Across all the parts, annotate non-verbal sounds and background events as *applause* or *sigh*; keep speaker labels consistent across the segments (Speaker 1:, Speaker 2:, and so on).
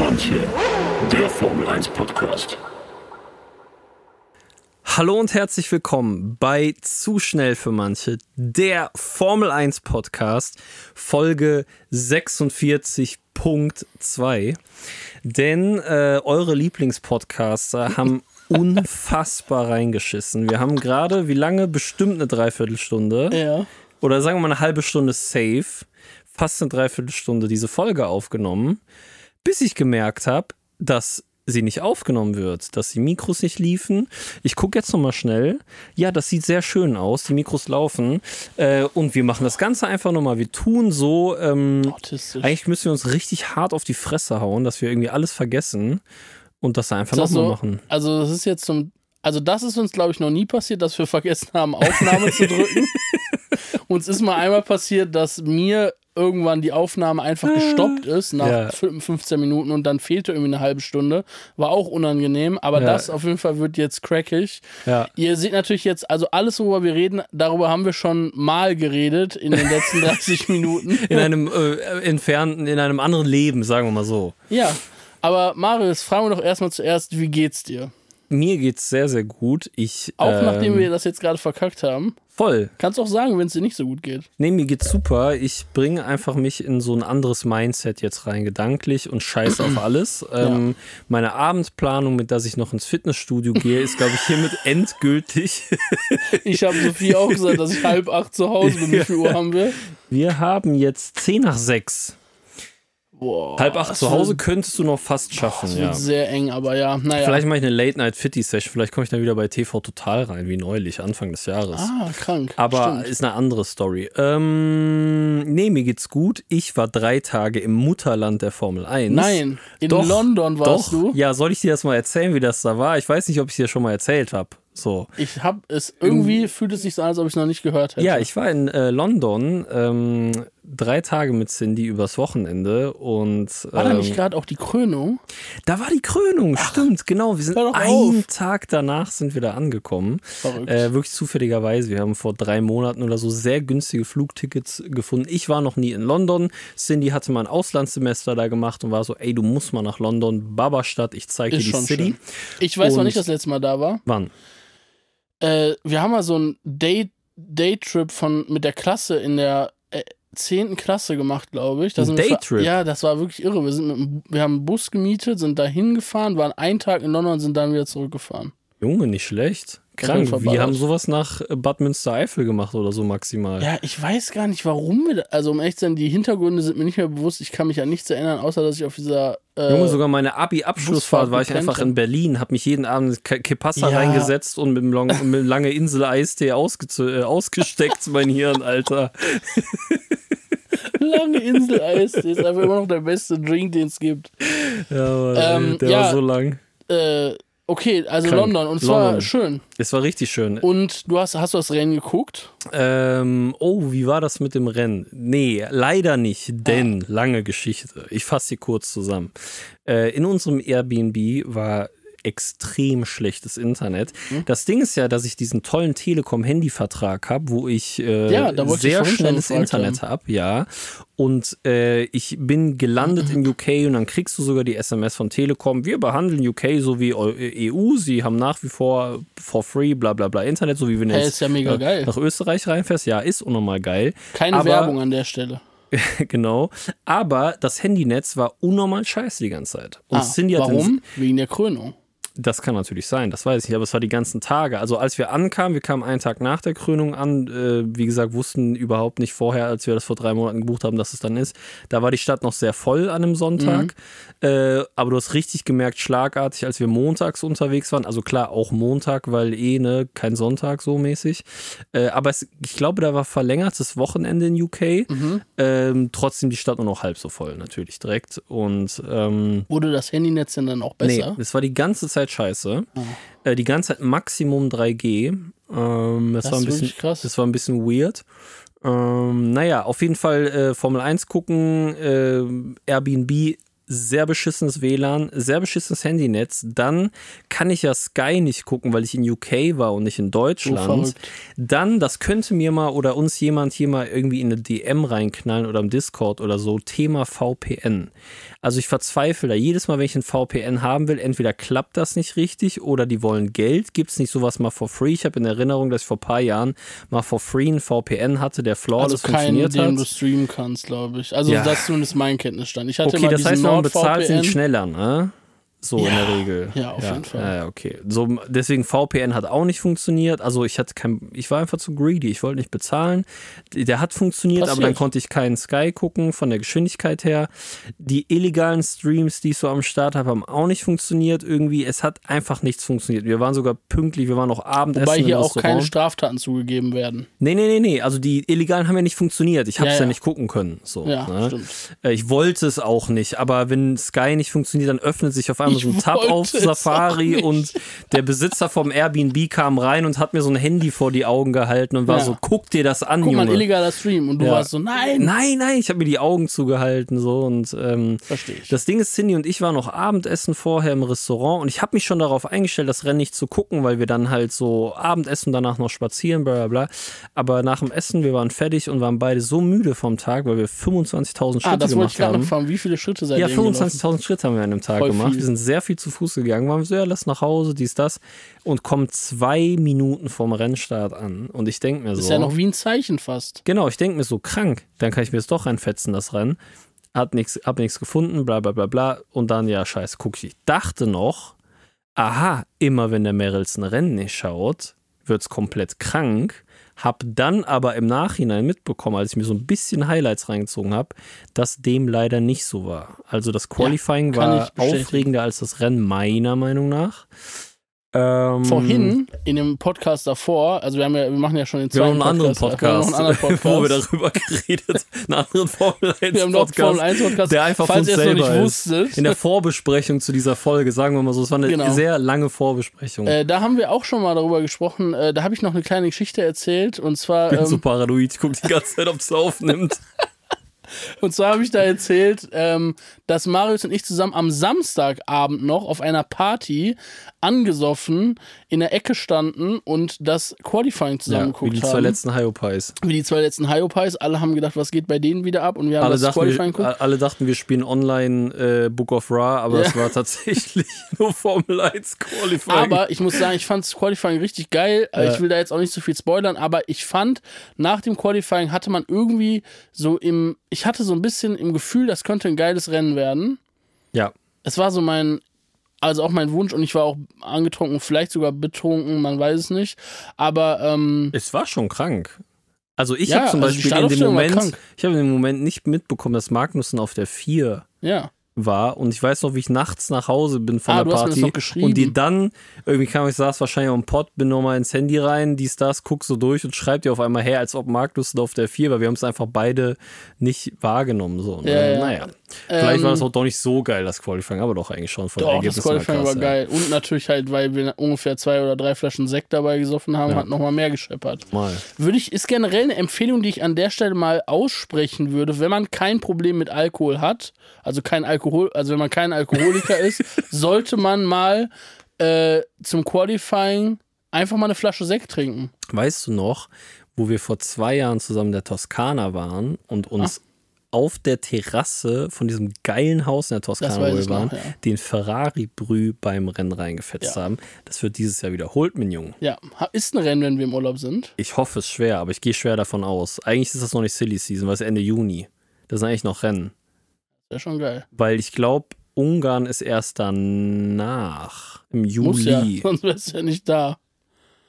Speaker 1: manche, der Formel 1 Podcast.
Speaker 2: Hallo und herzlich willkommen bei Zu schnell für manche, der Formel 1 Podcast, Folge 46.2. Denn äh, eure Lieblingspodcaster haben *laughs* unfassbar reingeschissen. Wir haben gerade, wie lange? Bestimmt eine Dreiviertelstunde.
Speaker 3: Ja.
Speaker 2: Oder sagen wir mal eine halbe Stunde safe. Fast eine Dreiviertelstunde diese Folge aufgenommen. Bis ich gemerkt habe, dass sie nicht aufgenommen wird, dass die Mikros nicht liefen. Ich gucke jetzt nochmal schnell. Ja, das sieht sehr schön aus. Die Mikros laufen. Äh, und wir machen das Ganze einfach nochmal. Wir tun so. Ähm, eigentlich müssen wir uns richtig hart auf die Fresse hauen, dass wir irgendwie alles vergessen und das einfach nochmal
Speaker 3: so?
Speaker 2: machen.
Speaker 3: Also, das ist jetzt zum. Also, das ist uns, glaube ich, noch nie passiert, dass wir vergessen haben, Aufnahme zu drücken. *laughs* Uns ist mal einmal passiert, dass mir irgendwann die Aufnahme einfach gestoppt ist nach
Speaker 2: Ja.
Speaker 3: 15 Minuten und dann fehlte irgendwie eine halbe Stunde. War auch unangenehm, aber
Speaker 2: Ja.
Speaker 3: das auf jeden Fall wird jetzt crackig.
Speaker 2: Ja.
Speaker 3: Ihr seht natürlich jetzt, also alles, worüber wir reden, darüber haben wir schon mal geredet in den letzten *laughs* 30 Minuten.
Speaker 2: In einem äh, entfernten, in einem anderen Leben, sagen wir mal so.
Speaker 3: Ja, aber Marius, fragen wir doch erstmal zuerst, wie geht's dir?
Speaker 2: Mir geht's sehr, sehr gut. Ich,
Speaker 3: Auch
Speaker 2: ähm,
Speaker 3: nachdem wir das jetzt gerade verkackt haben.
Speaker 2: Voll.
Speaker 3: Kannst auch sagen, wenn es dir nicht so gut geht.
Speaker 2: Nee, mir geht's super. Ich bringe einfach mich in so ein anderes Mindset jetzt rein, gedanklich und scheiße auf *clears throat* alles. Ähm, meine Abendplanung, mit der ich noch ins Fitnessstudio gehe, ist, glaube ich, hiermit *laughs* endgültig.
Speaker 3: Ich habe Sophie auch gesagt, dass ich halb acht zu Hause bin. Wie *laughs* viel Uhr haben wir?
Speaker 2: Wir haben jetzt 10 nach 6.
Speaker 3: Boah,
Speaker 2: Halb acht zu Hause könntest du noch fast schaffen,
Speaker 3: Das
Speaker 2: ja.
Speaker 3: wird sehr eng, aber ja, naja.
Speaker 2: Vielleicht mache ich eine Late-Night-Fitty-Session. Vielleicht komme ich dann wieder bei TV Total rein, wie neulich, Anfang des Jahres.
Speaker 3: ah, krank.
Speaker 2: Aber
Speaker 3: Stimmt.
Speaker 2: ist eine andere Story. Ähm, nee, mir geht's gut. Ich war drei Tage im Mutterland der Formel 1.
Speaker 3: Nein, in
Speaker 2: Doch,
Speaker 3: London warst
Speaker 2: Doch.
Speaker 3: du.
Speaker 2: Ja, soll ich dir das mal erzählen, wie das da war? Ich weiß nicht, ob ich dir schon mal erzählt habe. So.
Speaker 3: Ich hab es, irgendwie fühlt es sich so an, als ob ich es noch nicht gehört hätte.
Speaker 2: Ja, ich war in äh, London ähm, drei Tage mit Cindy übers Wochenende und
Speaker 3: War da
Speaker 2: ähm,
Speaker 3: nicht gerade auch die Krönung?
Speaker 2: da war die Krönung, stimmt, genau. Wir sind einen
Speaker 3: auf.
Speaker 2: Tag danach sind wir da angekommen.
Speaker 3: Verrückt.
Speaker 2: Äh, wirklich zufälligerweise. Wir haben vor drei Monaten oder so sehr günstige Flugtickets gefunden. Ich war noch nie in London. Cindy hatte mal ein Auslandssemester da gemacht und war so, ey, du musst mal nach London, Babastadt, ich zeige dir die
Speaker 3: schon
Speaker 2: City.
Speaker 3: schön. Ich weiß noch
Speaker 2: Und-
Speaker 3: nicht, das letzte Mal da war.
Speaker 2: Wann?
Speaker 3: Äh, wir haben mal so einen Day Daytrip von mit der Klasse in der 10. Klasse gemacht, glaube ich. Da
Speaker 2: Ein Daytrip?
Speaker 3: Ja, das war wirklich irre. Wir, sind mit, dem- wir haben einen Bus gemietet, sind da hingefahren, waren einen Tag in London und sind dann wieder zurückgefahren.
Speaker 2: Junge, nicht schlecht. Krank. Wir haben sowas nach äh, Bad Münstereifel gemacht oder so maximal.
Speaker 3: Ja, ich weiß gar nicht, warum wir. da- Also, um ehrlich zu sein, die Hintergründe sind mir nicht mehr bewusst. Ich kann mich an nichts erinnern, außer dass ich auf dieser. Äh,
Speaker 2: Junge, sogar meine Abi-Abschlussfahrt war ich einfach in Berlin, hab mich jeden Abend Ke- Kepassa
Speaker 3: Ja.
Speaker 2: reingesetzt und mit einem Long, mit einem lange Insel Eistee ausge äh, ausgesteckt, mein Hirn, Alter. *laughs*
Speaker 3: lange Insel-Eis. Das ist einfach immer noch der beste Drink, den es gibt.
Speaker 2: Ja, aber,
Speaker 3: Ähm,
Speaker 2: der
Speaker 3: ja.
Speaker 2: war so lang.
Speaker 3: Äh, okay, also
Speaker 2: Krank.
Speaker 3: London. Und zwar
Speaker 2: London.
Speaker 3: schön.
Speaker 2: Es war richtig schön.
Speaker 3: Und du hast, hast du das Rennen geguckt?
Speaker 2: Ähm, oh, wie war das mit dem Rennen? Nee, leider nicht, denn lange Geschichte. Ich fasse sie kurz zusammen. Äh, in unserem Airbnb war extrem schlechtes Internet.
Speaker 3: Hm?
Speaker 2: Das Ding ist ja, dass ich diesen tollen Telekom-Handyvertrag habe, wo ich äh,
Speaker 3: Ja, ich
Speaker 2: sehr
Speaker 3: schon
Speaker 2: schnelles Internet habe, ja. Und äh, ich bin gelandet in UK und dann kriegst du sogar die SMS von Telekom. Wir behandeln UK so wie Eu- EU. Sie haben nach wie vor for free, bla bla bla Internet, so wie wenn
Speaker 3: Hey,
Speaker 2: jetzt
Speaker 3: ist ja mega
Speaker 2: äh,
Speaker 3: geil.
Speaker 2: nach Österreich reinfährst. Ja, ist unnormal geil.
Speaker 3: Keine
Speaker 2: aber,
Speaker 3: Werbung an der Stelle. *laughs*
Speaker 2: genau. Aber das Handynetz war unnormal scheiße die ganze Zeit. Und
Speaker 3: Ah,
Speaker 2: Cindy hat
Speaker 3: warum? Wegen der Krönung.
Speaker 2: Das kann natürlich sein, das weiß ich nicht, aber es war die ganzen Tage. Also als wir ankamen, wir kamen einen Tag nach der Krönung an, äh, wie gesagt, wussten überhaupt nicht vorher, als wir das vor drei Monaten gebucht haben, dass es dann ist. Da war die Stadt noch sehr voll an einem Sonntag. Äh, aber du hast richtig gemerkt, schlagartig, als wir montags unterwegs waren, also klar, auch Montag, weil eh, ne, kein Sonntag so mäßig. Äh, aber es, ich glaube, da war verlängertes Wochenende in UK. Ähm, trotzdem die Stadt nur noch halb so voll, natürlich direkt. Und ähm,
Speaker 3: Wurde das Handynetz denn dann auch
Speaker 2: Nee,
Speaker 3: besser?
Speaker 2: es war die ganze Zeit scheiße. Äh, die ganze Zeit Maximum 3G. Ähm, das,
Speaker 3: Das
Speaker 2: war ein bisschen
Speaker 3: krass.
Speaker 2: Das war ein bisschen weird. Ähm, naja, auf jeden Fall äh, Formel 1 gucken, äh, Airbnb, sehr beschissenes WLAN, sehr beschissenes Handynetz. Dann kann ich ja Sky nicht gucken, weil ich in UK war und nicht in Deutschland.
Speaker 3: verrückt.
Speaker 2: Dann, das könnte mir mal oder uns jemand hier mal irgendwie in eine DM reinknallen oder im Discord oder so, Thema VPN. Also ich verzweifle da jedes Mal, wenn ich ein VPN haben will, entweder klappt das nicht richtig oder die wollen Geld. Gibt es nicht sowas mal for free? Ich habe in Erinnerung, dass ich vor ein paar Jahren mal for free ein VPN hatte, der flawless
Speaker 3: Also keinen,
Speaker 2: funktioniert
Speaker 3: den du
Speaker 2: hat.
Speaker 3: streamen kannst, glaube ich. Also
Speaker 2: Ja.
Speaker 3: das zumindest mein Kenntnisstand. Ich hatte
Speaker 2: Okay,
Speaker 3: mal
Speaker 2: das heißt, man bezahlt
Speaker 3: NordVPN.
Speaker 2: nicht schneller, ne? So in
Speaker 3: Ja,
Speaker 2: der Regel.
Speaker 3: ja, auf jeden Fall.
Speaker 2: Ja, ja, okay. So, deswegen VPN hat auch nicht funktioniert. Also ich hatte kein, ich war einfach zu greedy. Ich wollte nicht bezahlen. Der hat funktioniert, aber
Speaker 3: Passiert.
Speaker 2: dann konnte ich keinen Sky gucken von der Geschwindigkeit her. Die illegalen Streams, die ich so am Start habe, haben auch nicht funktioniert. Irgendwie, es hat einfach nichts funktioniert. Wir waren sogar pünktlich, wir waren noch Abendessen
Speaker 3: Wobei hier auch keine. Straftaten zugegeben werden.
Speaker 2: Nee, nee, nee, nee. Also die illegalen haben ja nicht funktioniert. Ich habe es
Speaker 3: Ja,
Speaker 2: ja,
Speaker 3: ja.
Speaker 2: nicht gucken können. So,
Speaker 3: Ja,
Speaker 2: ne?
Speaker 3: stimmt.
Speaker 2: Äh, Ich wollte es auch nicht, aber wenn Sky nicht funktioniert, dann öffnet sich auf einmal
Speaker 3: Ich
Speaker 2: so ein Tab auf Safari und der Besitzer vom Airbnb kam rein und hat mir so ein Handy vor die Augen gehalten und war
Speaker 3: Ja.
Speaker 2: so, guck dir das an,
Speaker 3: Guck mal,
Speaker 2: Junge.
Speaker 3: illegaler Stream. Und du
Speaker 2: Ja.
Speaker 3: warst so, nein.
Speaker 2: Nein, nein, ich habe mir die Augen zugehalten so und ähm,
Speaker 3: Verstehe ich.
Speaker 2: das Ding ist, Cindy und ich waren noch Abendessen vorher im Restaurant und ich habe mich schon darauf eingestellt, das Rennen nicht zu gucken, weil wir dann halt so Abendessen, danach noch spazieren, bla bla bla. Aber nach dem Essen, wir waren fertig und waren beide so müde vom Tag, weil wir 25.000 Schritte
Speaker 3: ah, das ich
Speaker 2: gemacht
Speaker 3: gerade
Speaker 2: haben.
Speaker 3: noch fragen. Wie viele Schritte seid
Speaker 2: Ja,
Speaker 3: ihr gelaufen?
Speaker 2: 25.000 Schritte haben wir an einem Tag
Speaker 3: Voll
Speaker 2: gemacht.
Speaker 3: viel.
Speaker 2: Wir sind sehr viel zu Fuß gegangen. Waren so, ja, lass nach Hause, dies, das. Und kommen zwei Minuten vom Rennstart an. Und ich denke mir so.
Speaker 3: Das ist ja noch wie ein Zeichen fast.
Speaker 2: Genau, ich denke mir so, krank. Dann kann ich mir das doch reinfetzen, das Rennen. Hat nichts, hab nichts gefunden, bla bla bla bla. Und dann, ja, scheiße, guck ich. Ich dachte noch, aha, immer wenn der Merrils ein Rennen nicht schaut, wird's komplett krank. Hab dann aber im Nachhinein mitbekommen, als ich mir so ein bisschen Highlights reingezogen habe, dass dem leider nicht so war. Also das Qualifying
Speaker 3: kann
Speaker 2: war aufregender als das Rennen, meiner Meinung nach. Ähm,
Speaker 3: Vorhin, in dem Podcast davor, also wir, haben ja, wir machen ja schon den
Speaker 2: Wir haben
Speaker 3: zweiten
Speaker 2: noch einen anderen
Speaker 3: Podcast, haben
Speaker 2: Podcast,
Speaker 3: noch einen anderen Podcast. *laughs*
Speaker 2: wo wir darüber geredet einen anderen Formel 1
Speaker 3: Wir haben noch einen
Speaker 2: Podcast,
Speaker 3: Formel 1 Podcast,
Speaker 2: der einfach
Speaker 3: falls
Speaker 2: von
Speaker 3: ihr es noch nicht
Speaker 2: selber
Speaker 3: wusstet.
Speaker 2: In der Vorbesprechung zu dieser Folge, sagen wir mal so, es war eine
Speaker 3: Genau.
Speaker 2: sehr lange Vorbesprechung.
Speaker 3: Äh, da haben wir auch schon mal darüber gesprochen. Äh, da habe ich noch eine kleine Geschichte erzählt. Und zwar,
Speaker 2: ich bin so
Speaker 3: ähm,
Speaker 2: paranoid, ich gucke die ganze Zeit, ob es aufnimmt. *laughs*
Speaker 3: und zwar habe ich da erzählt, ähm, dass Marius und ich zusammen am Samstagabend noch auf einer Party angesoffen in der Ecke standen und das Qualifying zusammen
Speaker 2: Ja, wie die zwei
Speaker 3: haben.
Speaker 2: letzten Hyopies.
Speaker 3: wie die zwei letzten Hyopies. Alle haben gedacht, was geht bei denen wieder ab? Und wir haben
Speaker 2: Alle
Speaker 3: das
Speaker 2: dachten,
Speaker 3: Qualifying
Speaker 2: wir,
Speaker 3: geguckt.
Speaker 2: alle dachten, wir spielen online äh, Book of Ra, aber
Speaker 3: Ja.
Speaker 2: es war tatsächlich *laughs* nur Formel 1 Qualifying.
Speaker 3: Aber ich muss sagen, ich fand das Qualifying richtig geil. Äh,
Speaker 2: Ja.
Speaker 3: Ich will da jetzt auch nicht so viel spoilern, aber ich fand, nach dem Qualifying hatte man irgendwie so im, ich hatte so ein bisschen im Gefühl, das könnte ein geiles Rennen werden.
Speaker 2: ja,
Speaker 3: Es war so mein, also auch mein Wunsch und ich war auch angetrunken, vielleicht sogar betrunken, man weiß es nicht. Aber ähm,
Speaker 2: es war schon krank. Also ich
Speaker 3: Ja,
Speaker 2: habe zum
Speaker 3: also
Speaker 2: Beispiel in dem Moment, ich habe in dem Moment nicht mitbekommen, dass Magnussen auf der 4
Speaker 3: ja.
Speaker 2: War und ich weiß noch, wie ich nachts nach Hause bin von
Speaker 3: Ah,
Speaker 2: der Party und die dann irgendwie kam ich saß wahrscheinlich am Pott, bin nochmal ins Handy rein, dies das, guck so durch und schreibt dir auf einmal her, als ob Markus auf der 4 war. Wir haben es einfach beide nicht wahrgenommen so. Ne?
Speaker 3: Ja, ja.
Speaker 2: Naja, vielleicht
Speaker 3: Ähm,
Speaker 2: war das auch doch nicht so geil das Qualifying, aber doch eigentlich schon von
Speaker 3: Doch, das
Speaker 2: Ergebnissen
Speaker 3: Qualifying war geil. Und natürlich halt, weil wir ungefähr zwei oder drei Flaschen Sekt dabei gesoffen haben,
Speaker 2: Ja.
Speaker 3: hat nochmal mehr gescheppert.
Speaker 2: Ja. Mal.
Speaker 3: Würde ich, ist generell eine Empfehlung, die ich an der Stelle mal aussprechen würde, wenn man kein Problem mit Alkohol hat, also kein Alkohol, also wenn man kein Alkoholiker *laughs* ist, sollte man mal äh, zum Qualifying einfach mal eine Flasche Sekt trinken.
Speaker 2: Weißt du noch, wo wir vor zwei Jahren zusammen in der Toskana waren und uns auf der Terrasse von diesem geilen Haus in der Toskana, wo wir
Speaker 3: ich noch,
Speaker 2: waren,
Speaker 3: ja.
Speaker 2: den Ferrari-Brü beim Rennen reingefetzt
Speaker 3: Ja.
Speaker 2: haben. Das wird dieses Jahr wiederholt, mein Junge.
Speaker 3: Ja, ist ein Rennen, wenn wir im Urlaub sind.
Speaker 2: Ich hoffe es schwer, aber ich gehe schwer davon aus. Eigentlich ist das noch nicht Silly Season, weil es Ende Juni. Das sind eigentlich noch Rennen.
Speaker 3: Wäre schon geil.
Speaker 2: Weil ich glaube, Ungarn ist erst danach. Im
Speaker 3: Muss ja,
Speaker 2: Juli. *laughs*
Speaker 3: sonst wärst du ja nicht da.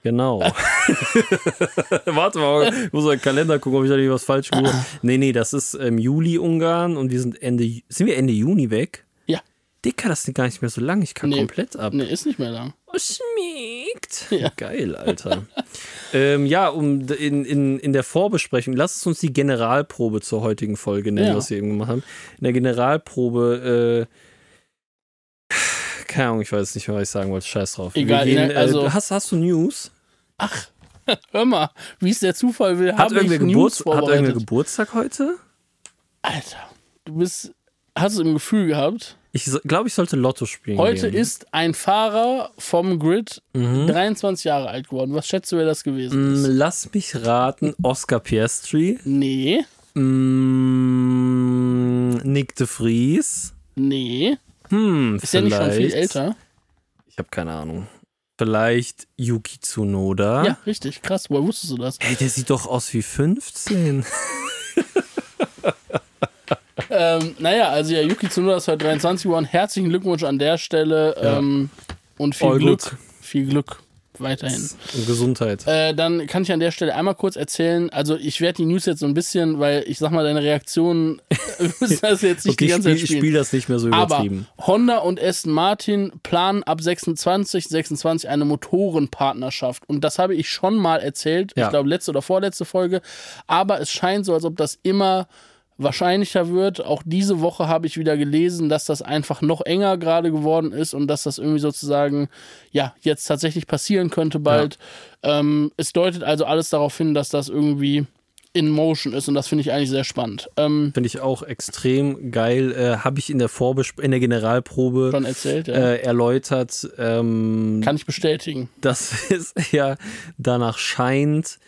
Speaker 2: Genau. *laughs* Warte mal, ich muss mal den Kalender gucken, ob ich da nicht was falsch gemacht habe. Nee, nee, das ist im Juli Ungarn und wir sind Ende, sind wir Ende Juni weg?
Speaker 3: Ja.
Speaker 2: Dicker, das ist gar nicht mehr so lang. Ich kann
Speaker 3: Nee.
Speaker 2: komplett ab.
Speaker 3: Nee, ist nicht mehr lang.
Speaker 2: Oh, schmeckt.
Speaker 3: Ja.
Speaker 2: Geil, Alter. *laughs* ähm, ja, um in, in, in der Vorbesprechung, lass es uns die Generalprobe zur heutigen Folge nennen,
Speaker 3: Ja.
Speaker 2: was wir eben gemacht haben. In der Generalprobe, äh, keine Ahnung, ich weiß nicht mehr, was ich sagen wollte. Scheiß drauf.
Speaker 3: Egal,
Speaker 2: gehen,
Speaker 3: in der- also-
Speaker 2: äh, hast, hast du News?
Speaker 3: Ach, *laughs* hör mal, wie es der Zufall will,
Speaker 2: Hat irgendwer, Geburts hat irgendwer
Speaker 3: vorbereitet.
Speaker 2: Geburtstag heute?
Speaker 3: Alter, du bist, hast du im Gefühl gehabt?
Speaker 2: Ich glaube, ich sollte Lotto spielen.
Speaker 3: Heute
Speaker 2: gehen.
Speaker 3: ist ein Fahrer vom Grid
Speaker 2: Mhm.
Speaker 3: 23 Jahre alt geworden. Was schätzt du, wer das gewesen ist?
Speaker 2: Mm, Lass mich raten, Oscar Piastri,
Speaker 3: Nee,
Speaker 2: mm, Nick de Vries,
Speaker 3: Nee.
Speaker 2: Hm,
Speaker 3: Ist der nicht schon viel älter?
Speaker 2: Ich habe keine Ahnung. Vielleicht Yuki Tsunoda.
Speaker 3: Ja, richtig. Krass. Woher wusstest du das?
Speaker 2: Ey, der sieht doch aus wie 15. *laughs*
Speaker 3: ähm, naja, also ja, Yuki Tsunoda ist heute 23 geworden. Herzlichen Glückwunsch an der Stelle.
Speaker 2: Ja.
Speaker 3: Ähm, und viel
Speaker 2: All
Speaker 3: Glück.
Speaker 2: good.
Speaker 3: Viel Glück weiterhin.
Speaker 2: Und Gesundheit.
Speaker 3: Äh, dann kann ich an der Stelle einmal kurz erzählen, also ich werde die News jetzt so ein bisschen, weil ich sag mal, deine Reaktionen müssen *laughs* *laughs* das jetzt nicht
Speaker 2: okay,
Speaker 3: die
Speaker 2: ich
Speaker 3: ganze
Speaker 2: spiele
Speaker 3: Zeit spielen.
Speaker 2: spiel das nicht mehr so
Speaker 3: Aber
Speaker 2: übertrieben.
Speaker 3: Honda und Aston Martin planen ab 26, 26 eine Motorenpartnerschaft. Und das habe ich schon mal erzählt.
Speaker 2: Ja.
Speaker 3: Ich glaube, letzte oder vorletzte Folge. Aber es scheint so, als ob das immer wahrscheinlicher wird. Auch diese Woche habe ich wieder gelesen, dass das einfach noch enger gerade geworden ist und dass das irgendwie sozusagen, ja, jetzt tatsächlich passieren könnte bald. Ähm, es deutet also alles darauf hin, dass das irgendwie in Motion ist und das finde ich eigentlich sehr spannend. Ähm,
Speaker 2: Finde ich auch extrem geil. Äh, Habe ich in der Vorbesp in der Generalprobe
Speaker 3: schon erzählt, ja.
Speaker 2: äh, erläutert, ähm,
Speaker 3: Kann ich bestätigen.
Speaker 2: dass *laughs* es ja danach scheint,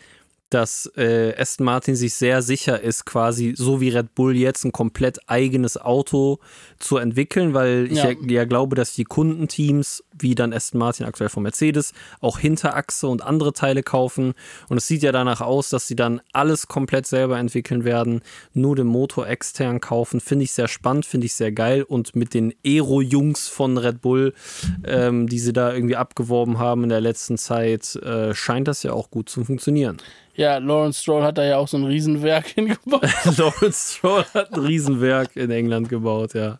Speaker 2: dass äh, Aston Martin sich sehr sicher ist, quasi so wie Red Bull jetzt ein komplett eigenes Auto zu entwickeln, weil ich
Speaker 3: Ja.
Speaker 2: ja, ja glaube, dass die Kundenteams, wie dann Aston Martin aktuell von Mercedes, auch Hinterachse und andere Teile kaufen. Und es sieht ja danach aus, dass sie dann alles komplett selber entwickeln werden, nur den Motor extern kaufen. Finde ich sehr spannend, finde ich sehr geil. Und mit den Aero-Jungs von Red Bull, ähm, die sie da irgendwie abgeworben haben in der letzten Zeit, äh, scheint das ja auch gut zu funktionieren.
Speaker 3: Ja, Lawrence Stroll hat da ja auch so ein Riesenwerk *laughs* hingebaut. *laughs*
Speaker 2: Lawrence Stroll hat ein Riesenwerk in England gebaut, ja.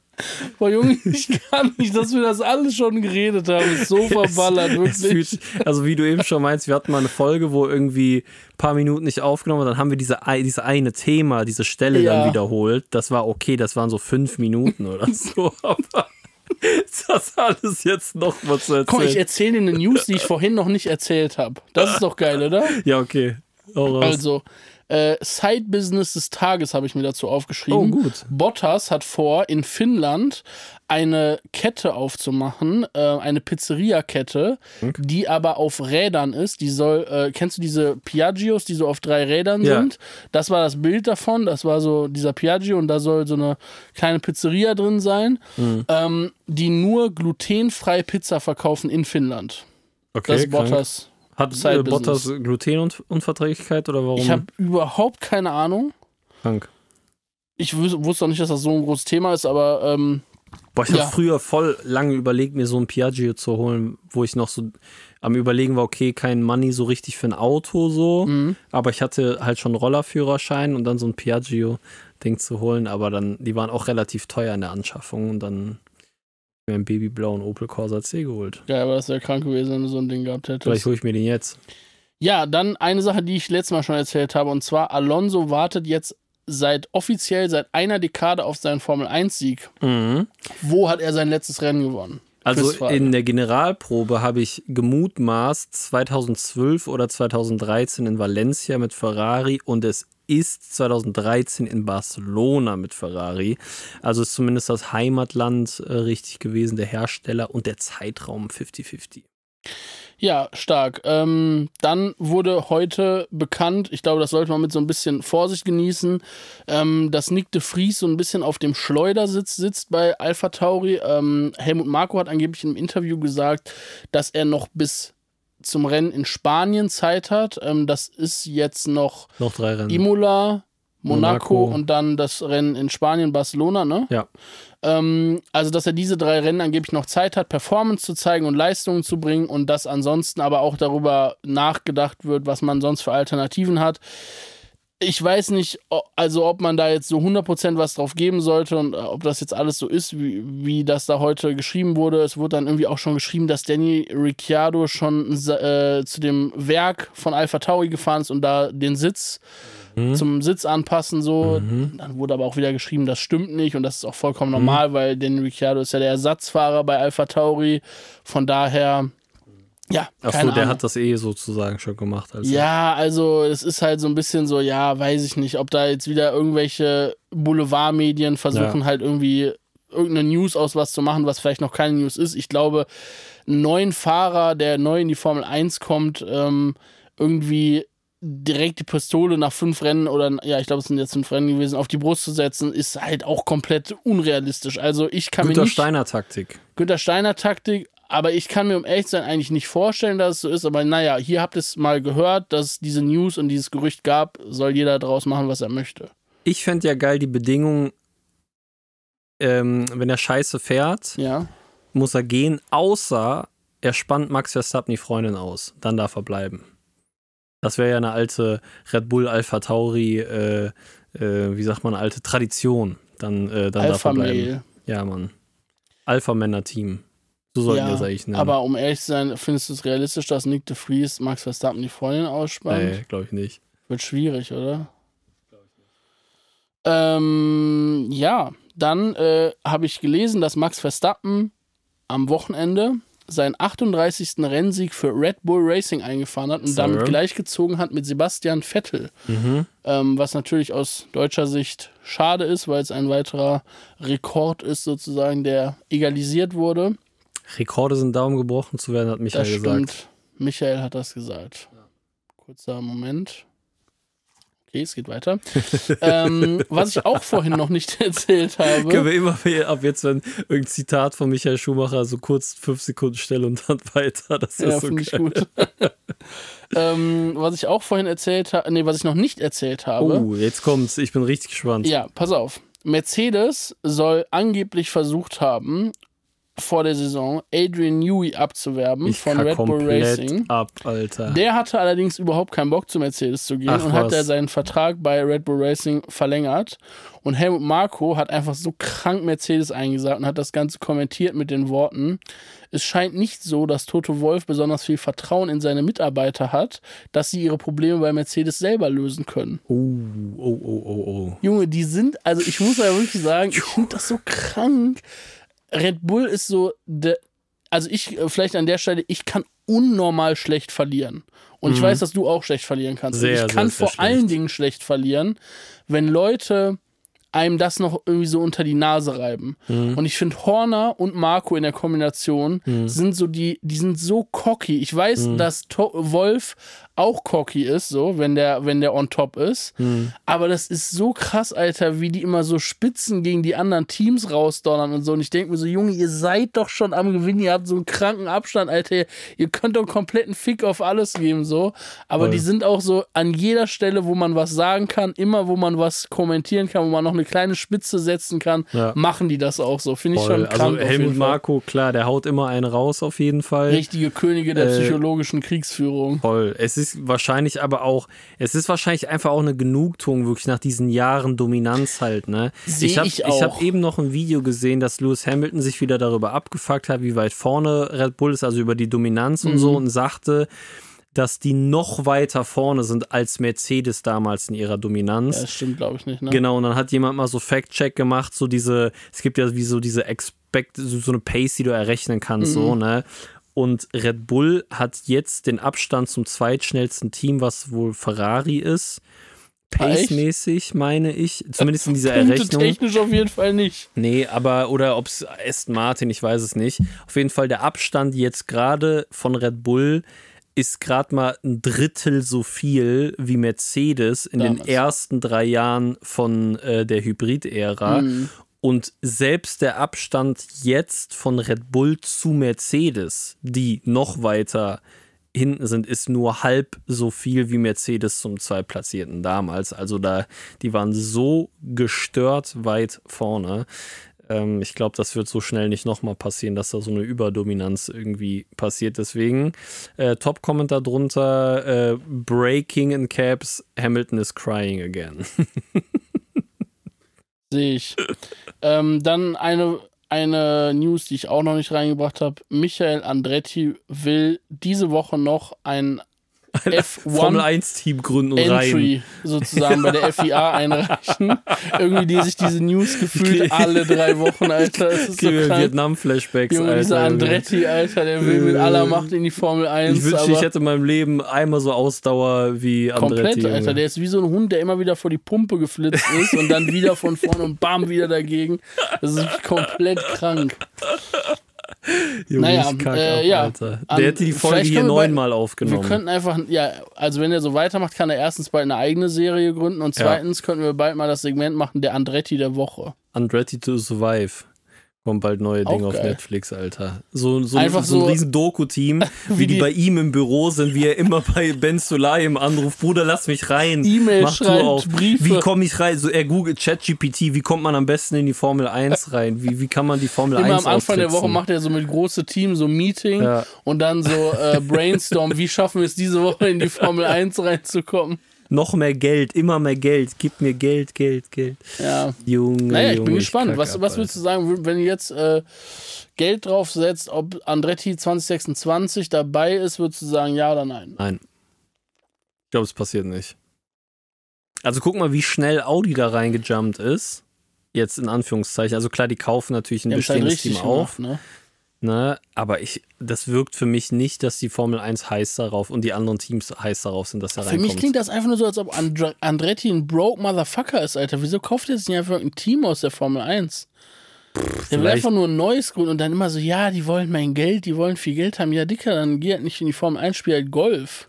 Speaker 3: Boah, Junge, ich kann nicht, dass wir das alles schon geredet haben. Ist so *laughs* verballert,
Speaker 2: Es
Speaker 3: wirklich.
Speaker 2: fühlt, also wie du eben schon meinst, wir hatten mal eine Folge, wo irgendwie ein paar Minuten nicht aufgenommen und dann haben wir diese, ei- diese eine Thema, diese Stelle
Speaker 3: Ja.
Speaker 2: dann wiederholt. Das war okay, das waren so fünf Minuten oder so, aber das alles jetzt noch mal zu erzählen.
Speaker 3: Komm, ich erzähle dir eine News, die ich vorhin noch nicht erzählt habe. Das ist doch geil, oder?
Speaker 2: ja, okay.
Speaker 3: Also, äh, Side-Business des Tages habe ich mir dazu aufgeschrieben.
Speaker 2: Oh, gut.
Speaker 3: Bottas hat vor, in Finnland eine Kette aufzumachen, äh, eine Pizzeria-Kette, die aber auf Rädern ist. Die soll, äh, kennst du diese Piaggios, die so auf drei Rädern
Speaker 2: Ja.
Speaker 3: sind? Das war das Bild davon. Das war so dieser Piaggio und da soll so eine kleine Pizzeria drin sein,
Speaker 2: Mhm.
Speaker 3: ähm, die nur glutenfrei Pizza verkaufen in Finnland.
Speaker 2: okay,
Speaker 3: das ist
Speaker 2: krank. Hat äh,
Speaker 3: Side-Business.
Speaker 2: Bottas Glutenunverträglichkeit oder warum?
Speaker 3: Ich habe überhaupt keine Ahnung.
Speaker 2: krank.
Speaker 3: Ich wus- wusste auch nicht, dass das so ein großes Thema ist, aber ähm,
Speaker 2: Boah, ich habe
Speaker 3: Ja.
Speaker 2: früher voll lange überlegt, mir so ein Piaggio zu holen, wo ich noch so am überlegen war, okay, kein Money so richtig für ein Auto so,
Speaker 3: Mhm.
Speaker 2: aber ich hatte halt schon Rollerführerschein und dann so ein Piaggio-Ding zu holen, aber dann, die waren auch relativ teuer in der Anschaffung und dann mir einen babyblauen Opel Corsa C geholt.
Speaker 3: ja, aber das wäre krank gewesen, wenn du so ein Ding gehabt
Speaker 2: Vielleicht
Speaker 3: hättest.
Speaker 2: hole ich mir den jetzt.
Speaker 3: Ja, dann eine Sache, die ich letztes Mal schon erzählt habe, und zwar Alonso wartet jetzt seit offiziell seit einer Dekade auf seinen Formel 1-Sieg.
Speaker 2: Mhm.
Speaker 3: Wo hat er sein letztes Rennen gewonnen?
Speaker 2: Also in der Generalprobe habe ich gemutmaßt 2012 oder 2013 in Valencia mit Ferrari und es ist 2013 in Barcelona mit Ferrari. Also ist zumindest das Heimatland äh, richtig gewesen, der Hersteller und der Zeitraum 50-50.
Speaker 3: Ja, stark. Ähm, dann wurde heute bekannt, ich glaube, das sollte man mit so ein bisschen Vorsicht genießen, ähm, dass Nick de Vries so ein bisschen auf dem Schleudersitz sitzt bei Alpha Tauri. Ähm, Helmut Marko hat angeblich im Interview gesagt, dass er noch bis zum Rennen in Spanien Zeit hat. Ähm, das ist jetzt noch
Speaker 2: Noch drei Rennen.
Speaker 3: Imola, Monaco,
Speaker 2: Monaco.
Speaker 3: und dann das Rennen in Spanien, Barcelona, ne?
Speaker 2: Ja.
Speaker 3: Ähm, also, dass er diese drei Rennen angeblich noch Zeit hat, Performance zu zeigen und Leistungen zu bringen und dass ansonsten aber auch darüber nachgedacht wird, was man sonst für Alternativen hat. Ich weiß nicht, also ob man da jetzt so 100% was drauf geben sollte und äh, ob das jetzt alles so ist, wie, wie das da heute geschrieben wurde. Es wurde dann irgendwie auch schon geschrieben, dass Danny Ricciardo schon äh, zu dem Werk von Alpha Tauri gefahren ist und da den Sitz zum Sitz anpassen so. Dann wurde aber auch wieder geschrieben, das stimmt nicht und das ist auch vollkommen normal, weil Danny Ricciardo ist ja der Ersatzfahrer bei Alpha Tauri. Von daher, ja,
Speaker 2: Achso, der hat das eh sozusagen schon gemacht. Also.
Speaker 3: Ja, also es ist halt so ein bisschen so, ja, weiß ich nicht, ob da jetzt wieder irgendwelche Boulevardmedien versuchen
Speaker 2: Ja.
Speaker 3: halt irgendwie irgendeine News aus was zu machen, was vielleicht noch keine News ist. Ich glaube, einen neuen Fahrer, der neu in die Formel 1 kommt, ähm, irgendwie direkt die Pistole nach fünf Rennen oder ja, ich glaube, es sind jetzt fünf Rennen gewesen, auf die Brust zu setzen, ist halt auch komplett unrealistisch. Also ich kann
Speaker 2: Günter
Speaker 3: mir nicht
Speaker 2: Steiner Taktik.
Speaker 3: Günter Steiner Taktik, aber ich kann mir um ehrlich zu sein eigentlich nicht vorstellen, dass es so ist. Aber naja, hier habt ihr es mal gehört, dass es diese News und dieses Gerücht gab, soll jeder draus machen, was er möchte.
Speaker 2: Ich fände ja geil die Bedingung, ähm, wenn er scheiße fährt,
Speaker 3: Ja.
Speaker 2: muss er gehen, außer er spannt Max Verstappen die Freundin aus. Dann darf er bleiben. Das wäre ja eine alte Red Bull Alpha Tauri, äh, äh, wie sagt man, alte Tradition. Dann, äh, dann
Speaker 3: Alpha
Speaker 2: er bleiben.
Speaker 3: Mail.
Speaker 2: Ja, Mann. Alpha-Männer-Team. So sollten wir
Speaker 3: Ja,
Speaker 2: es eigentlich nennen.
Speaker 3: aber um ehrlich zu sein, findest du es realistisch, dass Nick de Vries Max Verstappen die Freundin ausspannt?
Speaker 2: nee, glaube ich nicht.
Speaker 3: Wird schwierig, oder? Ähm, ja, dann äh, habe ich gelesen, dass Max Verstappen am Wochenende seinen 38. Rennsieg für Red Bull Racing eingefahren hat und
Speaker 2: Sir.
Speaker 3: damit gleichgezogen hat mit Sebastian Vettel.
Speaker 2: Mhm.
Speaker 3: Ähm, was natürlich aus deutscher Sicht schade ist, weil es ein weiterer Rekord ist, sozusagen, der egalisiert wurde.
Speaker 2: Rekorde sind Daumen gebrochen zu werden, hat Michael
Speaker 3: Das
Speaker 2: gesagt.
Speaker 3: stimmt. Michael hat das gesagt. Kurzer Moment. Okay, es geht weiter. ähm, was ich auch vorhin noch nicht *laughs* erzählt
Speaker 2: Können
Speaker 3: habe.
Speaker 2: wir immer ab jetzt, wenn irgendein Zitat von Michael Schumacher so kurz fünf Sekunden Stelle und dann *laughs* weiter. Das ist
Speaker 3: Ja,
Speaker 2: so
Speaker 3: finde ich gut. *laughs* ähm, was ich auch vorhin erzählt habe, nee, was ich noch nicht erzählt habe.
Speaker 2: Oh, jetzt kommt's. Ich bin richtig gespannt.
Speaker 3: Ja, pass auf. Mercedes soll angeblich versucht haben, vor der Saison Adrian Newey abzuwerben
Speaker 2: ich
Speaker 3: von Red Bull Racing.
Speaker 2: ab, Alter.
Speaker 3: Der hatte allerdings überhaupt keinen Bock zu Mercedes zu gehen
Speaker 2: Ach,
Speaker 3: und hat er seinen Vertrag bei Red Bull Racing verlängert. Und Helmut Marko hat einfach so krank Mercedes eingesagt und hat das Ganze kommentiert mit den Worten: Es scheint nicht so, dass Toto Wolf besonders viel Vertrauen in seine Mitarbeiter hat, dass sie ihre Probleme bei Mercedes selber lösen können.
Speaker 2: oh, oh, oh, oh, oh.
Speaker 3: Junge, die sind, also ich muss ja wirklich sagen, ich finde das so krank. Red Bull ist so, de, also ich, äh, vielleicht an der Stelle, ich kann unnormal schlecht verlieren. Und ich weiß, dass du auch schlecht verlieren kannst.
Speaker 2: Mhm. Sehr,
Speaker 3: ich kann
Speaker 2: sehr, sehr
Speaker 3: vor allen
Speaker 2: schlecht.
Speaker 3: Dingen schlecht verlieren, wenn Leute einem das noch irgendwie so unter die Nase reiben.
Speaker 2: Mhm.
Speaker 3: Und ich finde Horner und Marco in der Kombination sind so die, die sind so cocky. Ich weiß,
Speaker 2: Mhm.
Speaker 3: dass to Wolf auch cocky ist, so, wenn der, wenn der on top ist.
Speaker 2: Mhm.
Speaker 3: Aber das ist so krass, Alter, wie die immer so Spitzen gegen die anderen Teams rausdonnern und so. Und ich denke mir so, Junge, ihr seid doch schon am Gewinn, ihr habt so einen kranken Abstand, Alter. Ihr könnt doch einen kompletten Fick auf alles geben, so. Aber
Speaker 2: Voll.
Speaker 3: die sind auch so an jeder Stelle, wo man was sagen kann, immer wo man was kommentieren kann, wo man noch eine kleine Spitze setzen kann,
Speaker 2: Ja.
Speaker 3: machen die das auch so. Finde ich
Speaker 2: Voll.
Speaker 3: schon krank.
Speaker 2: Also
Speaker 3: auf jeden
Speaker 2: Helmut. Marko, klar, der haut immer einen raus auf jeden Fall.
Speaker 3: Richtige Könige der
Speaker 2: Äh,
Speaker 3: psychologischen Kriegsführung.
Speaker 2: Voll. Es ist wahrscheinlich aber auch, es ist wahrscheinlich einfach auch eine Genugtuung, wirklich nach diesen Jahren Dominanz halt, ne?
Speaker 3: Seh
Speaker 2: ich habe
Speaker 3: ich
Speaker 2: ich hab eben noch ein Video gesehen, dass Lewis Hamilton sich wieder darüber abgefuckt hat, wie weit vorne Red Bull ist, also über die Dominanz und
Speaker 3: Mhm.
Speaker 2: so und sagte, dass die noch weiter vorne sind als Mercedes damals in ihrer Dominanz.
Speaker 3: Ja, das stimmt, glaube ich nicht, ne?
Speaker 2: Genau, und dann hat jemand mal so Fact-Check gemacht, so diese, es gibt ja wie so diese Expect, so, eine Pace, die du errechnen kannst, so, ne? Und Red Bull hat jetzt den Abstand zum zweitschnellsten Team, was wohl Ferrari ist.
Speaker 3: Ah?
Speaker 2: Pace-mäßig, meine ich. Zumindest in dieser Errechnung.
Speaker 3: technisch auf jeden Fall nicht.
Speaker 2: Nee, aber, oder ob es Aston Martin, ich weiß es nicht. Auf jeden Fall der Abstand jetzt gerade von Red Bull ist gerade mal ein Drittel so viel wie Mercedes in den
Speaker 3: Damals.
Speaker 2: ersten drei Jahren von äh, der Hybrid-Ära.
Speaker 3: Mhm.
Speaker 2: Und selbst der Abstand jetzt von Red Bull zu Mercedes, die noch weiter hinten sind, ist nur halb so viel wie Mercedes zum Zweitplatzierten damals. Also da, die waren so gestört weit vorne. Ähm, ich glaube, das wird so schnell nicht nochmal passieren, dass da so eine Überdominanz irgendwie passiert. Deswegen äh, Top-Kommentar drunter, äh, Breaking in Caps, Hamilton is crying again. *laughs*
Speaker 3: Sehe ich. ähm, dann eine, eine News, die ich auch noch nicht reingebracht habe. Michael Andretti will diese Woche noch ein
Speaker 2: Formel
Speaker 3: F1
Speaker 2: 1-Team gründen und rein.
Speaker 3: Entry sozusagen bei der *laughs* FIA einreichen. Irgendwie die sich diese News gefühlt alle drei Wochen, Alter. Das ist so krank.
Speaker 2: Vietnam-Flashbacks,
Speaker 3: Junge, dieser
Speaker 2: Alter.
Speaker 3: Andretti, Alter, der will mit
Speaker 2: Äh,
Speaker 3: aller Macht in die Formel 1.
Speaker 2: Ich wünschte, ich hätte in meinem Leben einmal so Ausdauer wie Andretti.
Speaker 3: Komplett, Alter.
Speaker 2: Junge.
Speaker 3: Der ist wie so ein Hund, der immer wieder vor die Pumpe geflitzt ist und dann wieder von vorne und bam, wieder dagegen. Das ist komplett krank. *laughs*
Speaker 2: Junge,
Speaker 3: Naja,
Speaker 2: ich kack
Speaker 3: äh,
Speaker 2: ab,
Speaker 3: ja.
Speaker 2: Alter.
Speaker 3: An-
Speaker 2: Der hätte die Folge hier
Speaker 3: wir
Speaker 2: neunmal
Speaker 3: Wir
Speaker 2: aufgenommen.
Speaker 3: könnten einfach, ja, also wenn er so weitermacht, kann er erstens bald eine eigene Serie gründen und
Speaker 2: Ja.
Speaker 3: zweitens könnten wir bald mal das Segment machen, der Andretti der Woche.
Speaker 2: Andretti to Survive. Kommt bald neue Dinge auf. Netflix, Alter. So, so,
Speaker 3: Einfach
Speaker 2: so ein
Speaker 3: so-
Speaker 2: riesen Doku-Team, *laughs* wie,
Speaker 3: Wie
Speaker 2: die
Speaker 3: die-
Speaker 2: bei ihm im Büro sind, wie er immer bei Ben Sulay im Anruf, Bruder, lass mich rein.
Speaker 3: E-Mail schreibt. Briefe.
Speaker 2: Wie komme ich rein? So, er googelt ChatGPT, wie kommt man am besten in die Formel 1 rein? Wie, wie kann man die Formel
Speaker 3: Immer
Speaker 2: 1
Speaker 3: am Anfang der Woche macht er so mit große Team so ein Meeting
Speaker 2: Ja.
Speaker 3: und dann so äh, Brainstorm, wie schaffen wir es diese Woche in die Formel 1 reinzukommen.
Speaker 2: Noch mehr Geld, immer mehr Geld. Gib mir Geld, Geld, Geld.
Speaker 3: Ja.
Speaker 2: Junge,
Speaker 3: Naja, ich
Speaker 2: Junge,
Speaker 3: bin gespannt. Was,
Speaker 2: ab,
Speaker 3: was würdest du sagen, wenn ihr jetzt äh, Geld draufsetzt, ob Andretti 2026 dabei ist, würdest du sagen ja oder nein?
Speaker 2: Nein. Ich glaube, es passiert nicht. Also guck mal, wie schnell Audi da reingejumpt ist. Jetzt in Anführungszeichen. Also klar, die kaufen natürlich ein
Speaker 3: halt
Speaker 2: bestehendes Team auf.
Speaker 3: gemacht, ne?
Speaker 2: Ne? Aber ich, das wirkt für mich nicht, dass die Formel 1 heiß darauf und die anderen Teams heiß darauf sind, dass er
Speaker 3: Für
Speaker 2: reinkommt.
Speaker 3: mich klingt das einfach nur so, als ob Andre Andretti ein broke Motherfucker ist, Alter. Wieso kauft er sich nicht einfach ein Team aus der Formel 1? Der will einfach nur ein neues gründen und dann immer so, ja, die wollen mein Geld, die wollen viel Geld haben. Ja, Dicker, dann geh halt nicht in die Formel 1, spiel halt Golf.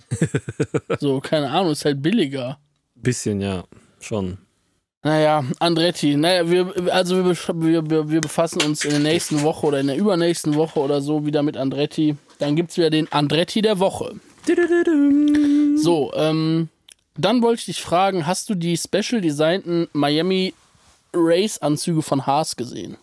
Speaker 3: *laughs* so, keine Ahnung, ist halt billiger.
Speaker 2: Bisschen, ja. Schon.
Speaker 3: Naja, Andretti, naja, wir, also wir, wir, wir befassen uns in der nächsten Woche oder in der übernächsten Woche oder so wieder mit Andretti. Dann gibt es wieder den Andretti der Woche. So, ähm, dann wollte ich dich fragen, hast du die special designten Miami Race Anzüge von Haas gesehen?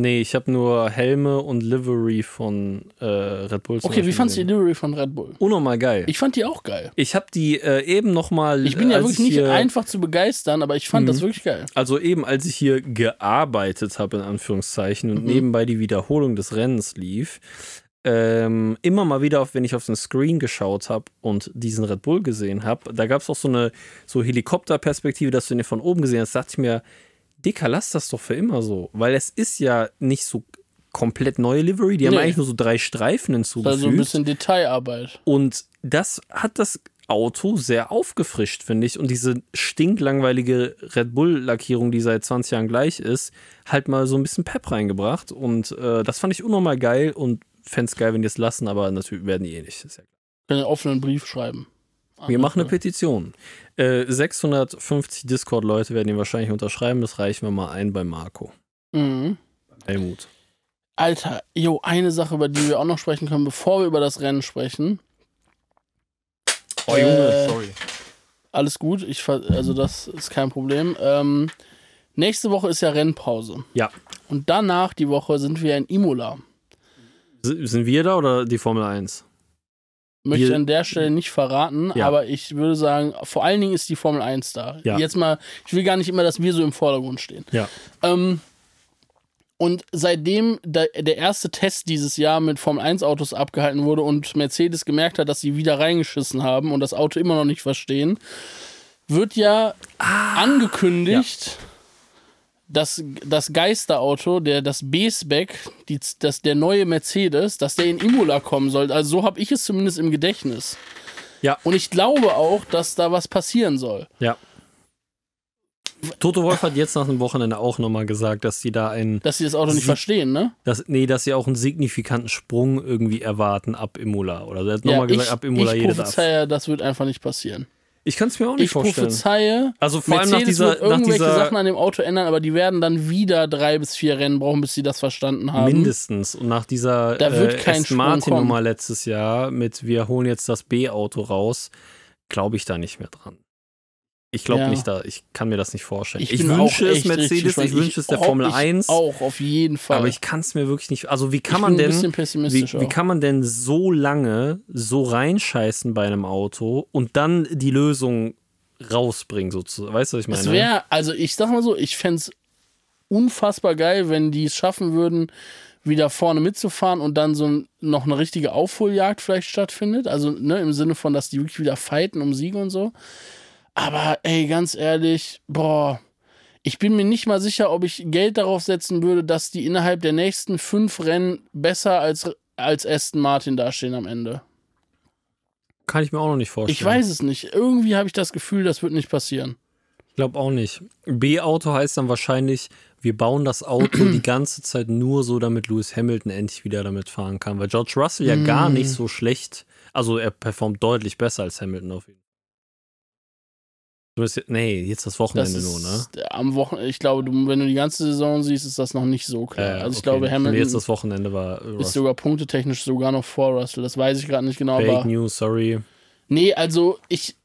Speaker 2: Nee, ich habe nur Helme und Livery von äh, Red Bull.
Speaker 3: Okay, wie fandst du die. Livery von Red Bull?
Speaker 2: Unnormal geil. Ich,
Speaker 3: Ich fand die auch geil.
Speaker 2: habe die äh, eben nochmal.
Speaker 3: Ich bin ja wirklich nicht einfach zu begeistern, aber ich fand
Speaker 2: Mhm.
Speaker 3: das wirklich geil.
Speaker 2: Also eben, als ich hier gearbeitet habe, in Anführungszeichen,
Speaker 3: Mhm.
Speaker 2: und nebenbei die Wiederholung des Rennens lief, ähm, immer mal wieder, wenn ich auf den Screen geschaut habe und diesen Red Bull gesehen habe, da gab es auch so eine so Helikopterperspektive, dass du den von oben gesehen hast, dachte ich mir, Dicker, lass das doch für immer so. Weil es ist ja nicht so komplett neue Livery, die haben
Speaker 3: Nee.
Speaker 2: eigentlich nur so drei Streifen hinzugefügt.
Speaker 3: Also ein bisschen Detailarbeit.
Speaker 2: Und das hat das Auto sehr aufgefrischt, finde ich. Und diese stinklangweilige Red Bull-Lackierung, die seit 20 Jahren gleich ist, halt mal so ein bisschen Pep reingebracht. Und äh, das fand ich unnormal geil und fände es geil, wenn die es lassen, aber natürlich werden die eh nicht. Ist ja klar.
Speaker 3: Können einen offenen Brief schreiben.
Speaker 2: Wir machen eine Petition. Äh, 650 Discord-Leute werden ihn wahrscheinlich unterschreiben. Das reichen wir mal ein bei Marco.
Speaker 3: Mhm.
Speaker 2: Helmut.
Speaker 3: Alter, jo, eine Sache, über die wir auch noch sprechen können, bevor wir über das Rennen sprechen.
Speaker 2: Oh, Junge,
Speaker 3: Äh,
Speaker 2: sorry.
Speaker 3: Alles gut, ich, ver- also das ist kein Problem. Ähm, nächste Woche ist ja Rennpause.
Speaker 2: Ja.
Speaker 3: Und danach die Woche sind wir in Imola.
Speaker 2: S- Sind wir da oder die Formel 1?
Speaker 3: Möchte ich an der Stelle nicht verraten,
Speaker 2: Ja.
Speaker 3: aber ich würde sagen, vor allen Dingen ist die Formel 1 da.
Speaker 2: Ja.
Speaker 3: Jetzt mal, ich will gar nicht immer, dass wir so im Vordergrund stehen.
Speaker 2: Ja.
Speaker 3: Ähm, und seitdem der, der erste Test dieses Jahr mit Formel 1 Autos abgehalten wurde und Mercedes gemerkt hat, dass sie wieder reingeschissen haben und das Auto immer noch nicht verstehen, wird ja
Speaker 2: Ah.
Speaker 3: angekündigt, dass das Geisterauto, der das B-Spec, die, das, der neue Mercedes, dass der in Imola kommen soll. Also so habe ich es zumindest im Gedächtnis.
Speaker 2: Ja.
Speaker 3: Und ich glaube auch, dass da was passieren soll.
Speaker 2: Ja. Toto Wolf hat jetzt nach dem Wochenende auch nochmal gesagt, dass sie da einen,
Speaker 3: Dass sie das Auto nicht verstehen, ne?
Speaker 2: dass, nee, dass sie auch einen signifikanten Sprung irgendwie erwarten ab Imola. Oder er hat
Speaker 3: Ja,
Speaker 2: nochmal
Speaker 3: ich,
Speaker 2: gesagt, ab Imola
Speaker 3: ich
Speaker 2: jeder darf.
Speaker 3: prophezeie, das wird einfach nicht passieren.
Speaker 2: Ich kann es mir auch nicht
Speaker 3: Ich
Speaker 2: vorstellen.
Speaker 3: prophezeie,
Speaker 2: Also vor allem nach
Speaker 3: Mercedes
Speaker 2: dieser,
Speaker 3: wird irgendwelche
Speaker 2: dieser
Speaker 3: Sachen an dem Auto ändern, aber die werden dann wieder drei bis vier Rennen brauchen, bis sie das verstanden haben.
Speaker 2: mindestens und nach dieser
Speaker 3: Da wird
Speaker 2: äh,
Speaker 3: kein
Speaker 2: Aston
Speaker 3: Sprung
Speaker 2: Martin
Speaker 3: kommen.
Speaker 2: Nummer letztes Jahr mit wir holen jetzt das B-Auto raus, glaube ich da nicht mehr dran. Ich glaube
Speaker 3: Ja.
Speaker 2: nicht da, ich kann mir das nicht vorstellen. Ich,
Speaker 3: bin
Speaker 2: wünsche es Mercedes, ich wünsche es der Formel
Speaker 3: ich
Speaker 2: 1,
Speaker 3: Auch, auf jeden Fall.
Speaker 2: aber ich kann es mir wirklich nicht. Also wie kann
Speaker 3: ich
Speaker 2: man
Speaker 3: bin ein
Speaker 2: denn
Speaker 3: bisschen
Speaker 2: Wie,
Speaker 3: pessimistisch
Speaker 2: wie kann man denn so lange so reinscheißen bei einem Auto und dann die Lösung rausbringen, sozusagen? Weißt du, was ich meine?
Speaker 3: Es wäre, also ich sag mal so, ich fände es unfassbar geil, wenn die es schaffen würden, wieder vorne mitzufahren und dann so ein, noch eine richtige Aufholjagd vielleicht stattfindet. Also ne, im Sinne von, dass die wirklich wieder fighten um Siege und so. Aber ey, ganz ehrlich, boah, ich bin mir nicht mal sicher, ob ich Geld darauf setzen würde, dass die innerhalb der nächsten fünf Rennen besser als, als Aston Martin dastehen am Ende.
Speaker 2: Kann ich mir auch noch nicht vorstellen.
Speaker 3: Ich weiß es nicht. Irgendwie habe ich das Gefühl, das wird nicht passieren.
Speaker 2: Ich glaube auch nicht. B-Auto heißt dann wahrscheinlich wir bauen das Auto die ganze Zeit nur so, damit Lewis Hamilton endlich wieder damit fahren kann, weil George Russell ja gar nicht so schlecht, also er performt deutlich besser als Hamilton auf jeden Fall. Zumindest- Nee, jetzt das
Speaker 3: Das
Speaker 2: Wochenende nur, ne?
Speaker 3: ist am Wochenende, ich glaube, du, wenn du die ganze Saison siehst, ist das noch nicht so klar.
Speaker 2: Äh,
Speaker 3: also ich
Speaker 2: okay.
Speaker 3: glaube,
Speaker 2: Nee,
Speaker 3: Hamilton
Speaker 2: Jetzt das Wochenende war äh,
Speaker 3: ist
Speaker 2: Russell.
Speaker 3: sogar punktetechnisch sogar noch vor Russell. Das weiß ich gerade nicht genau,
Speaker 2: Fake
Speaker 3: aber
Speaker 2: News, sorry.
Speaker 3: Nee, also ich.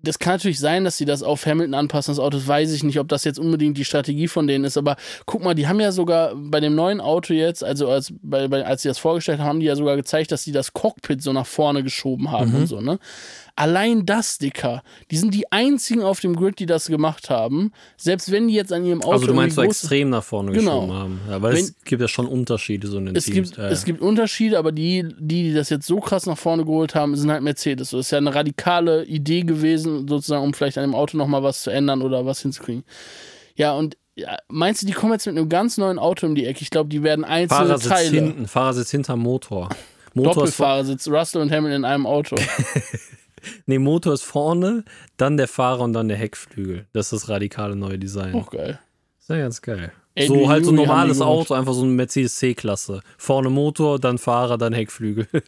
Speaker 3: Das kann natürlich sein, dass sie das auf Hamilton anpassen, das Auto. Das weiß ich nicht, ob das jetzt unbedingt die Strategie von denen ist. Aber guck mal, die haben ja sogar bei dem neuen Auto jetzt, also als, bei, bei, als sie das vorgestellt haben, haben die ja sogar gezeigt, dass sie das Cockpit so nach vorne geschoben haben
Speaker 2: Mhm.
Speaker 3: und so, ne? Allein das, Dicker. Die sind die einzigen auf dem Grid, die das gemacht haben. Selbst wenn die jetzt an ihrem Auto.
Speaker 2: Also du meinst so extrem nach vorne
Speaker 3: Genau.
Speaker 2: geschoben haben. Ja, weil es gibt ja schon Unterschiede so in den
Speaker 3: es
Speaker 2: Teams.
Speaker 3: gibt,
Speaker 2: ja,
Speaker 3: es gibt Unterschiede, aber die, die, die das jetzt so krass nach vorne geholt haben, sind halt Mercedes. Das ist ja eine radikale Idee gewesen, sozusagen, um vielleicht an dem Auto nochmal was zu ändern oder was hinzukriegen. Ja, und ja, meinst du, die kommen jetzt mit einem ganz neuen Auto um die Ecke? Ich glaube, die werden einzelne
Speaker 2: Fahrersitz
Speaker 3: Teile.
Speaker 2: hinten, Fahrersitz hinterm Motor. Motor
Speaker 3: Doppelfahrersitz, Russell und Hamilton in einem Auto. *laughs*
Speaker 2: nee, Motor ist vorne, dann der Fahrer und dann der Heckflügel. Das ist das radikale neue Design.
Speaker 3: Auch geil.
Speaker 2: Ist ja ganz geil.
Speaker 3: Adrian
Speaker 2: so halt so ein normales. Auto, einfach so ein Mercedes C-Klasse. Vorne Motor, dann Fahrer, dann Heckflügel. *laughs*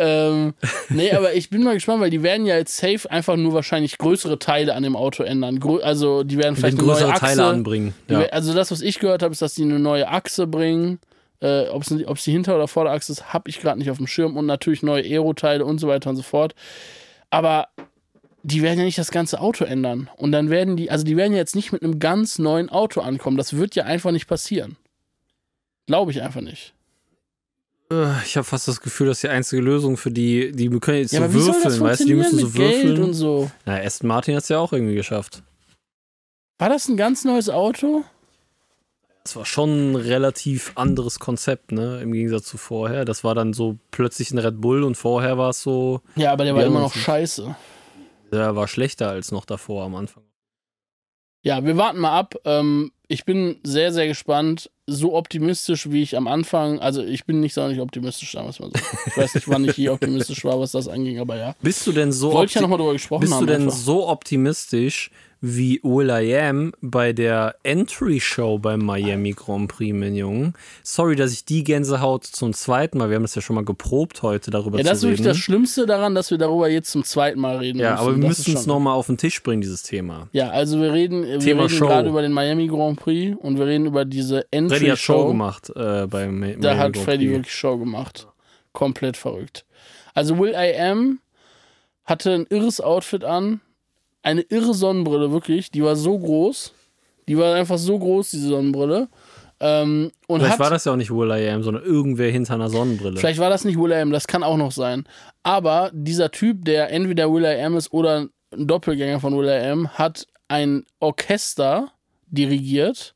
Speaker 3: Ähm, nee, aber ich bin mal gespannt, weil die werden ja jetzt safe einfach nur wahrscheinlich größere Teile an dem Auto ändern. Grö also die werden vielleicht
Speaker 2: größere
Speaker 3: Achse,
Speaker 2: Teile anbringen. Ja.
Speaker 3: Also das, was ich gehört habe, ist, dass die eine neue Achse bringen. Äh, Ob es die Hinter- oder Vorderachse ist, habe ich gerade nicht auf dem Schirm. Und natürlich neue Aeroteile und so weiter und so fort. Aber die werden ja nicht das ganze Auto ändern. Und dann werden die, also die werden ja jetzt nicht mit einem ganz neuen Auto ankommen. Das wird ja einfach nicht passieren. Glaube ich einfach nicht.
Speaker 2: Äh, Ich habe fast das Gefühl, dass die einzige Lösung für die, die können jetzt
Speaker 3: Ja,
Speaker 2: so würfeln, weißt du, die müssen so
Speaker 3: mit Geld
Speaker 2: würfeln.
Speaker 3: und so.
Speaker 2: Na, Aston Martin hat es ja auch irgendwie geschafft.
Speaker 3: War das ein ganz neues Auto?
Speaker 2: Das war schon ein relativ anderes Konzept, ne? Im Gegensatz zu vorher. Das war dann so plötzlich ein Red Bull und vorher war es so,
Speaker 3: Ja, aber der war immer noch scheiße.
Speaker 2: der war schlechter als noch davor am Anfang.
Speaker 3: Ja, wir warten mal ab. Ähm, ich bin sehr, sehr gespannt. So optimistisch, wie ich am Anfang, also ich bin nicht sonderlich optimistisch, sagen wir es mal so. Ich weiß nicht, wann ich je *laughs* optimistisch war, was das anging, aber ja.
Speaker 2: Bist du denn so
Speaker 3: Wollte ich ja nochmal drüber gesprochen
Speaker 2: Bist
Speaker 3: haben.
Speaker 2: du denn
Speaker 3: einfach.
Speaker 2: so optimistisch wie Will I Am bei der Entry-Show beim Miami Grand Prix, mein Jungen? Sorry, dass ich die Gänsehaut zum zweiten Mal, wir haben das ja schon mal geprobt heute, darüber
Speaker 3: Ja, das ist
Speaker 2: zu
Speaker 3: wirklich
Speaker 2: reden.
Speaker 3: das Schlimmste daran, dass wir darüber jetzt zum zweiten Mal reden
Speaker 2: ja,
Speaker 3: müssen.
Speaker 2: aber wir
Speaker 3: Das
Speaker 2: müssen es nochmal auf den Tisch bringen, dieses Thema.
Speaker 3: Ja, also wir reden, wir reden
Speaker 2: Show.
Speaker 3: gerade über den Miami Grand Prix und wir reden über diese
Speaker 2: Freddy hat Show gemacht äh, beim Ma-
Speaker 3: Da
Speaker 2: Miami
Speaker 3: hat
Speaker 2: Grand
Speaker 3: Freddy
Speaker 2: Prix.
Speaker 3: wirklich Show gemacht. Komplett verrückt. Also Will I Am hatte ein irres Outfit an, eine irre Sonnenbrille, wirklich. Die war so groß. Die war einfach so groß, diese Sonnenbrille. Ähm, und
Speaker 2: Vielleicht
Speaker 3: hat,
Speaker 2: war das ja auch nicht Will I Am, sondern irgendwer hinter einer Sonnenbrille.
Speaker 3: vielleicht war das nicht Will I Am, das kann auch noch sein. Aber dieser Typ, der entweder Will I Am ist oder ein Doppelgänger von Will I Am, hat ein Orchester dirigiert,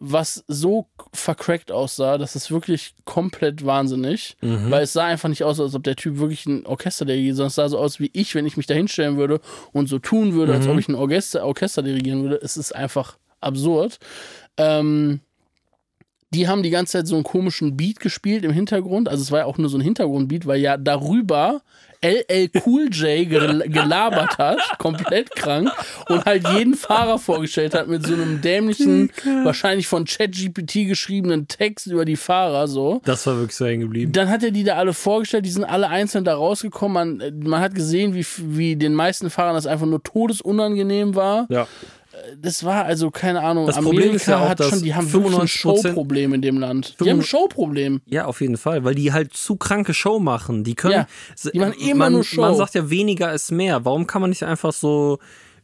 Speaker 3: was so vercrackt aussah, das ist wirklich komplett wahnsinnig.
Speaker 2: Mhm.
Speaker 3: Weil es sah einfach nicht aus, als ob der Typ wirklich ein Orchester dirigiert, sondern es sah so aus wie ich, wenn ich mich da hinstellen würde und so tun würde, als
Speaker 2: Mhm.
Speaker 3: ob ich ein Orchester, Orchester dirigieren würde. Es ist einfach absurd. Ähm, die haben die ganze Zeit so einen komischen Beat gespielt im Hintergrund. Also es war ja auch nur so ein Hintergrundbeat, weil ja darüber LL Cool J gel gelabert hat, komplett krank, und halt jeden Fahrer vorgestellt hat mit so einem dämlichen, wahrscheinlich von ChatGPT geschriebenen Text über die Fahrer so.
Speaker 2: das war wirklich so hängen geblieben.
Speaker 3: Dann hat er die da alle vorgestellt, die sind alle einzeln da rausgekommen. Man, man hat gesehen, wie, wie den meisten Fahrern das einfach nur todesunangenehm war.
Speaker 2: Ja.
Speaker 3: Das war also, keine Ahnung,
Speaker 2: Das
Speaker 3: Amerika
Speaker 2: Problem ist ja auch,
Speaker 3: hat schon, die haben wirklich ein
Speaker 2: 95%
Speaker 3: Showproblem in dem Land. Die haben ein Showproblem.
Speaker 2: Ja, auf jeden Fall, weil die halt zu kranke Show machen. Die können.
Speaker 3: Ja, die machen immer
Speaker 2: man,
Speaker 3: nur Show.
Speaker 2: Man sagt ja, weniger ist mehr. Warum kann man nicht einfach so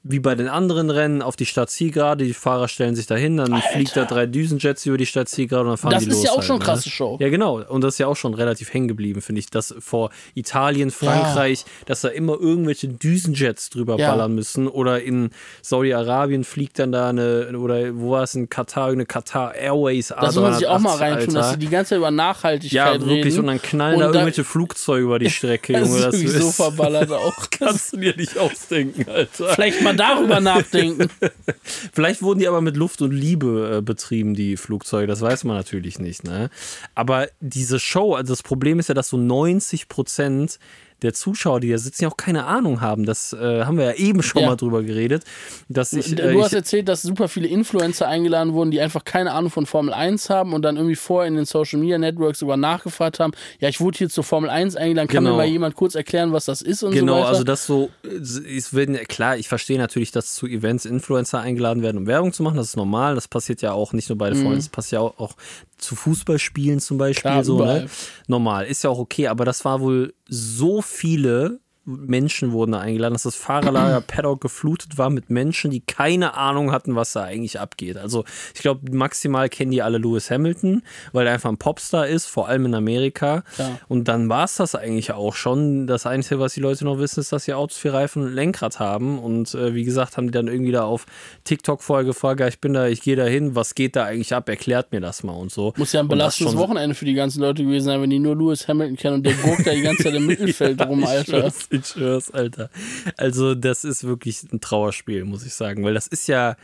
Speaker 2: wie bei den anderen Rennen auf die Stadt Zielgerade, die Fahrer stellen sich dahin, dann fliegt da drei Düsenjets über die Stadt Zielgerade und dann fahren
Speaker 3: Das
Speaker 2: die
Speaker 3: ist
Speaker 2: los.
Speaker 3: ja auch
Speaker 2: halt,
Speaker 3: schon
Speaker 2: ne?
Speaker 3: krasse Show.
Speaker 2: Ja, genau. Und das ist ja auch schon relativ hängen geblieben, finde ich, dass vor Italien, Frankreich, dass da immer irgendwelche Düsenjets drüber
Speaker 3: Ja.
Speaker 2: ballern müssen. Oder in Saudi-Arabien fliegt dann da eine, oder wo war es in Katar, eine Katar Airways
Speaker 3: Das muss man sich auch mal
Speaker 2: 380,
Speaker 3: reintun, dass
Speaker 2: Alter.
Speaker 3: sie die ganze Zeit über Nachhaltigkeit
Speaker 2: Ja,
Speaker 3: reden.
Speaker 2: wirklich. Und dann knallen da
Speaker 3: Und da-
Speaker 2: irgendwelche Flugzeuge über die *laughs* Strecke,
Speaker 3: Das
Speaker 2: Junge.
Speaker 3: ist
Speaker 2: Das
Speaker 3: wirklich so
Speaker 2: ist,
Speaker 3: verballert auch. *laughs*
Speaker 2: kannst du dir nicht ausdenken, Alter.
Speaker 3: Vielleicht mal darüber nachdenken. *laughs*
Speaker 2: Vielleicht wurden die aber mit Luft und Liebe äh, betrieben, die Flugzeuge. Das weiß man natürlich nicht, ne? Aber diese Show, also das Problem ist ja, dass so 90 Prozent der Zuschauer, die da sitzen, ja auch keine Ahnung haben. Das äh, haben wir ja eben schon
Speaker 3: Ja.
Speaker 2: mal drüber geredet. Dass ich,
Speaker 3: du
Speaker 2: äh,
Speaker 3: hast
Speaker 2: ich,
Speaker 3: erzählt, dass super viele Influencer eingeladen wurden, die einfach keine Ahnung von Formel 1 haben und dann irgendwie vorher in den Social Media Networks sogar nachgefragt haben, ja, ich wurde hier zur Formel 1 eingeladen, kann
Speaker 2: Genau.
Speaker 3: mir mal jemand kurz erklären, was das ist und
Speaker 2: Genau,
Speaker 3: so weiter?
Speaker 2: also das so, es werden, klar, ich verstehe natürlich, dass zu Events Influencer eingeladen werden, um Werbung zu machen, das ist normal, das passiert ja auch nicht nur bei der Formel 1, das passiert ja auch, auch zu Fußballspielen zum Beispiel.
Speaker 3: Klar,
Speaker 2: so, ne? Normal, ist ja auch okay, aber das war wohl so viele Menschen wurden da eingeladen, dass das Fahrerlager *clears throat* Paddock geflutet war mit Menschen, die keine Ahnung hatten, was da eigentlich abgeht. Also ich glaube, maximal kennen die alle Lewis Hamilton, weil er einfach ein Popstar ist, vor allem in Amerika.
Speaker 3: Ja.
Speaker 2: Und dann war es das eigentlich auch schon. Das Einzige, was die Leute noch wissen, ist, dass die Autos vier Reifen und Lenkrad haben. Und äh, wie gesagt, haben die dann irgendwie da auf TikTok vorher gefragt, ja, ich bin da, ich gehe da hin, was geht da eigentlich ab? Erklärt mir das mal und so.
Speaker 3: Muss ja ein belastendes Wochenende für die ganzen Leute gewesen sein, wenn die nur Lewis Hamilton kennen und der guckt da die ganze Zeit im *laughs* Mittelfeld rum,
Speaker 2: ich
Speaker 3: Alter.
Speaker 2: Schwör's, ich schwör's, Alter. Also, das ist wirklich ein Trauerspiel, muss ich sagen, weil das ist ja.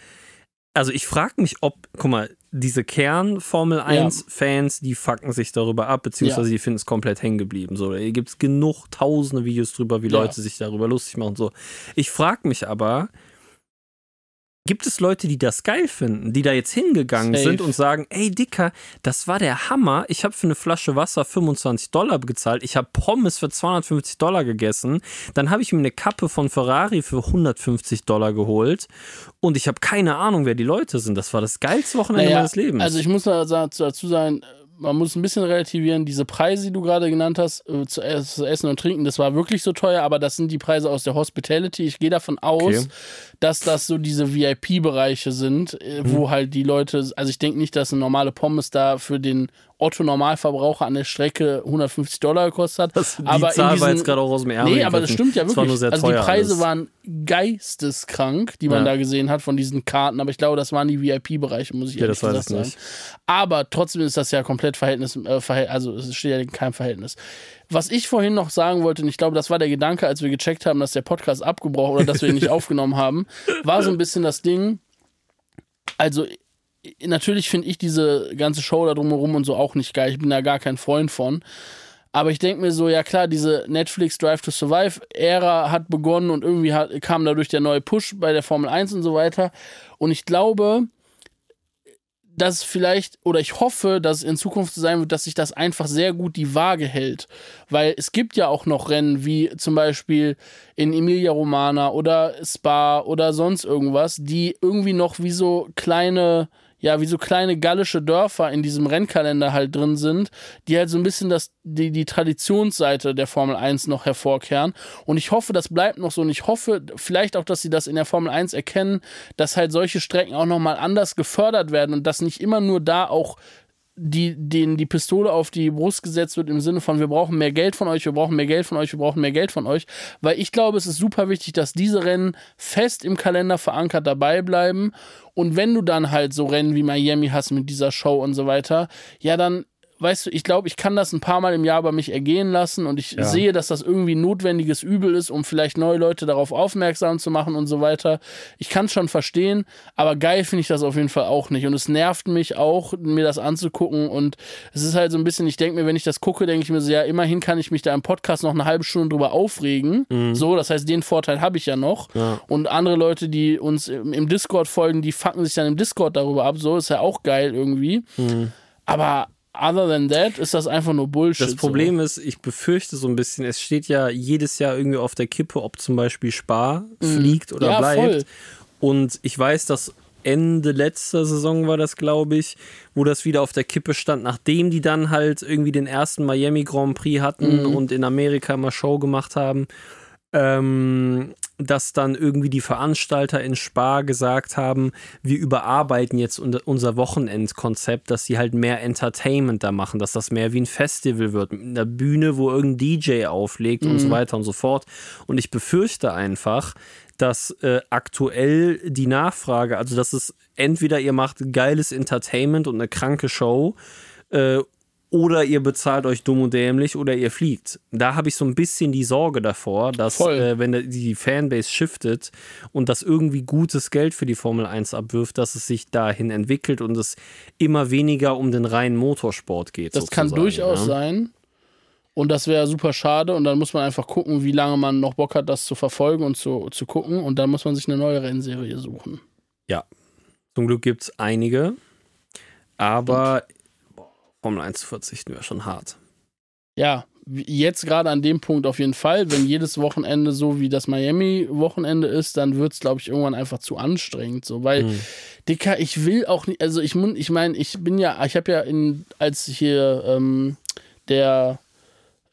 Speaker 2: Also, ich frage mich, ob, guck mal, diese Kern-Formel 1-Fans, die fucken sich darüber ab, beziehungsweise
Speaker 3: Ja.
Speaker 2: die finden es komplett hängen geblieben. So, hier gibt es genug tausende Videos drüber, wie
Speaker 3: Ja.
Speaker 2: Leute sich darüber lustig machen und so. Ich frage mich aber, Gibt es Leute, die das geil finden, die da jetzt hingegangen
Speaker 3: Safe.
Speaker 2: sind und sagen, ey Dicker, das war der Hammer, ich habe für eine Flasche Wasser 25 Dollar gezahlt, ich habe Pommes für 250 Dollar gegessen, dann habe ich mir eine Kappe von Ferrari für 150 Dollar geholt und ich habe keine Ahnung, wer die Leute sind. Das war das geilste Wochenende
Speaker 3: Naja,
Speaker 2: meines Lebens.
Speaker 3: Also ich muss dazu sagen, man muss ein bisschen relativieren, diese Preise, die du gerade genannt hast, äh, zu, äh, zu essen und trinken, das war wirklich so teuer, aber das sind die Preise aus der Hospitality. Ich gehe davon aus,
Speaker 2: Okay.
Speaker 3: Dass das so diese VIP-Bereiche sind, äh,
Speaker 2: Mhm.
Speaker 3: wo halt die Leute, also ich denke nicht, dass eine normale Pommes da für den Otto-Normalverbraucher an der Strecke 150 Dollar gekostet hat.
Speaker 2: Das- die
Speaker 3: aber
Speaker 2: Zahl war
Speaker 3: diesen-
Speaker 2: jetzt gerade auch aus dem Ärmel
Speaker 3: Nee, aber das stimmt ja
Speaker 2: war
Speaker 3: wirklich. also die Preise
Speaker 2: alles.
Speaker 3: waren geisteskrank, die man
Speaker 2: Ja.
Speaker 3: da gesehen hat von diesen Karten, aber ich glaube, das waren die VIP-Bereiche, muss ich
Speaker 2: Ja,
Speaker 3: ehrlich
Speaker 2: das
Speaker 3: sagen.
Speaker 2: nicht.
Speaker 3: Aber trotzdem ist das ja komplett Verhältnis, äh, Verhält, also es steht ja in keinem Verhältnis. Was ich vorhin noch sagen wollte, und ich glaube, das war der Gedanke, als wir gecheckt haben, dass der Podcast abgebrochen oder dass wir ihn nicht *laughs* aufgenommen haben, war so ein bisschen das Ding. Also natürlich finde ich diese ganze Show da drumherum und so auch nicht geil. Ich bin da gar kein Freund von. Aber ich denke mir so, ja klar, diese Netflix Drive to Survive Ära hat begonnen und irgendwie hat, kam dadurch der neue Push bei der Formel 1 und so weiter. Und ich glaube, dass vielleicht, oder ich hoffe, dass es in Zukunft so sein wird, dass sich das einfach sehr gut die Waage hält. Weil es gibt ja auch noch Rennen wie zum Beispiel in Emilia Romana oder Spa oder sonst irgendwas, die irgendwie noch wie so kleine, ja, wie so kleine gallische Dörfer in diesem Rennkalender halt drin sind, die halt so ein bisschen das, die, die Traditionsseite der Formel 1 noch hervorkehren. Und ich hoffe, das bleibt noch so. Und ich hoffe vielleicht auch, dass sie das in der Formel 1 erkennen, dass halt solche Strecken auch nochmal anders gefördert werden und dass nicht immer nur da auch die, denen die Pistole auf die Brust gesetzt wird im Sinne von, wir brauchen mehr Geld von euch, wir brauchen mehr Geld von euch, wir brauchen mehr Geld von euch. Weil ich glaube, es ist super wichtig, dass diese Rennen fest im Kalender verankert dabei bleiben. Und wenn du dann halt so Rennen wie Miami hast mit dieser Show und so weiter, ja, dann weißt du, ich glaube, ich kann das ein paar Mal im Jahr bei mich ergehen lassen und ich
Speaker 2: Ja.
Speaker 3: sehe, dass das irgendwie ein notwendiges Übel ist, um vielleicht neue Leute darauf aufmerksam zu machen und so weiter. Ich kann es schon verstehen, aber geil finde ich das auf jeden Fall auch nicht. Und es nervt mich auch, mir das anzugucken. Und es ist halt so ein bisschen, ich denke mir, wenn ich das gucke, denke ich mir so, ja, immerhin kann ich mich da im Podcast noch eine halbe Stunde drüber aufregen. So, das heißt, den Vorteil habe ich ja noch.
Speaker 2: Mhm. Ja.
Speaker 3: Und andere Leute, die uns im, im Discord folgen, die fucken sich dann im Discord darüber ab. So ist ja auch geil irgendwie. Aber other than that ist das einfach nur Bullshit.
Speaker 2: Das Problem ist, ich befürchte so ein bisschen, es steht ja jedes Jahr irgendwie auf der Kippe, ob zum Beispiel Spar fliegt oder
Speaker 3: Mhm. Ja,
Speaker 2: bleibt.
Speaker 3: voll.
Speaker 2: Und ich weiß, dass Ende letzter Saison war das, glaube ich, wo das wieder auf der Kippe stand, nachdem die dann halt irgendwie den ersten Miami Grand Prix hatten
Speaker 3: Mhm.
Speaker 2: und in Amerika mal Show gemacht haben. Ähm, dass dann irgendwie die Veranstalter in Spar gesagt haben, wir überarbeiten jetzt unser- Wochenendkonzept, dass sie halt mehr Entertainment da machen, dass das mehr wie ein Festival wird, mit einer Bühne, wo irgendein DJ auflegt und so weiter und so fort. Und ich befürchte einfach, dass äh, aktuell die Nachfrage, also dass es entweder ihr macht geiles Entertainment und eine kranke Show, äh, oder ihr bezahlt euch dumm und dämlich oder ihr fliegt. Da habe ich so ein bisschen die Sorge davor, dass äh, wenn die Fanbase shiftet und das irgendwie gutes Geld für die Formel 1 abwirft, dass es sich dahin entwickelt und es immer weniger um den reinen Motorsport geht.
Speaker 3: Das kann durchaus
Speaker 2: ja.
Speaker 3: sein. Und das wäre super schade. Und dann muss man einfach gucken, wie lange man noch Bock hat, das zu verfolgen und zu, zu gucken. Und dann muss man sich eine neue Rennserie suchen.
Speaker 2: Ja. Zum Glück gibt es einige. Aber boah, Formel 1 zu verzichten wäre schon hart.
Speaker 3: Ja, jetzt gerade an dem Punkt auf jeden Fall. Wenn jedes Wochenende so wie das Miami-Wochenende ist, dann wird es, glaube ich, irgendwann einfach zu anstrengend. So, weil, mhm. Dicker, ich will auch nicht, also ich, ich meine, ich bin ja, ich habe ja in, als hier ähm, der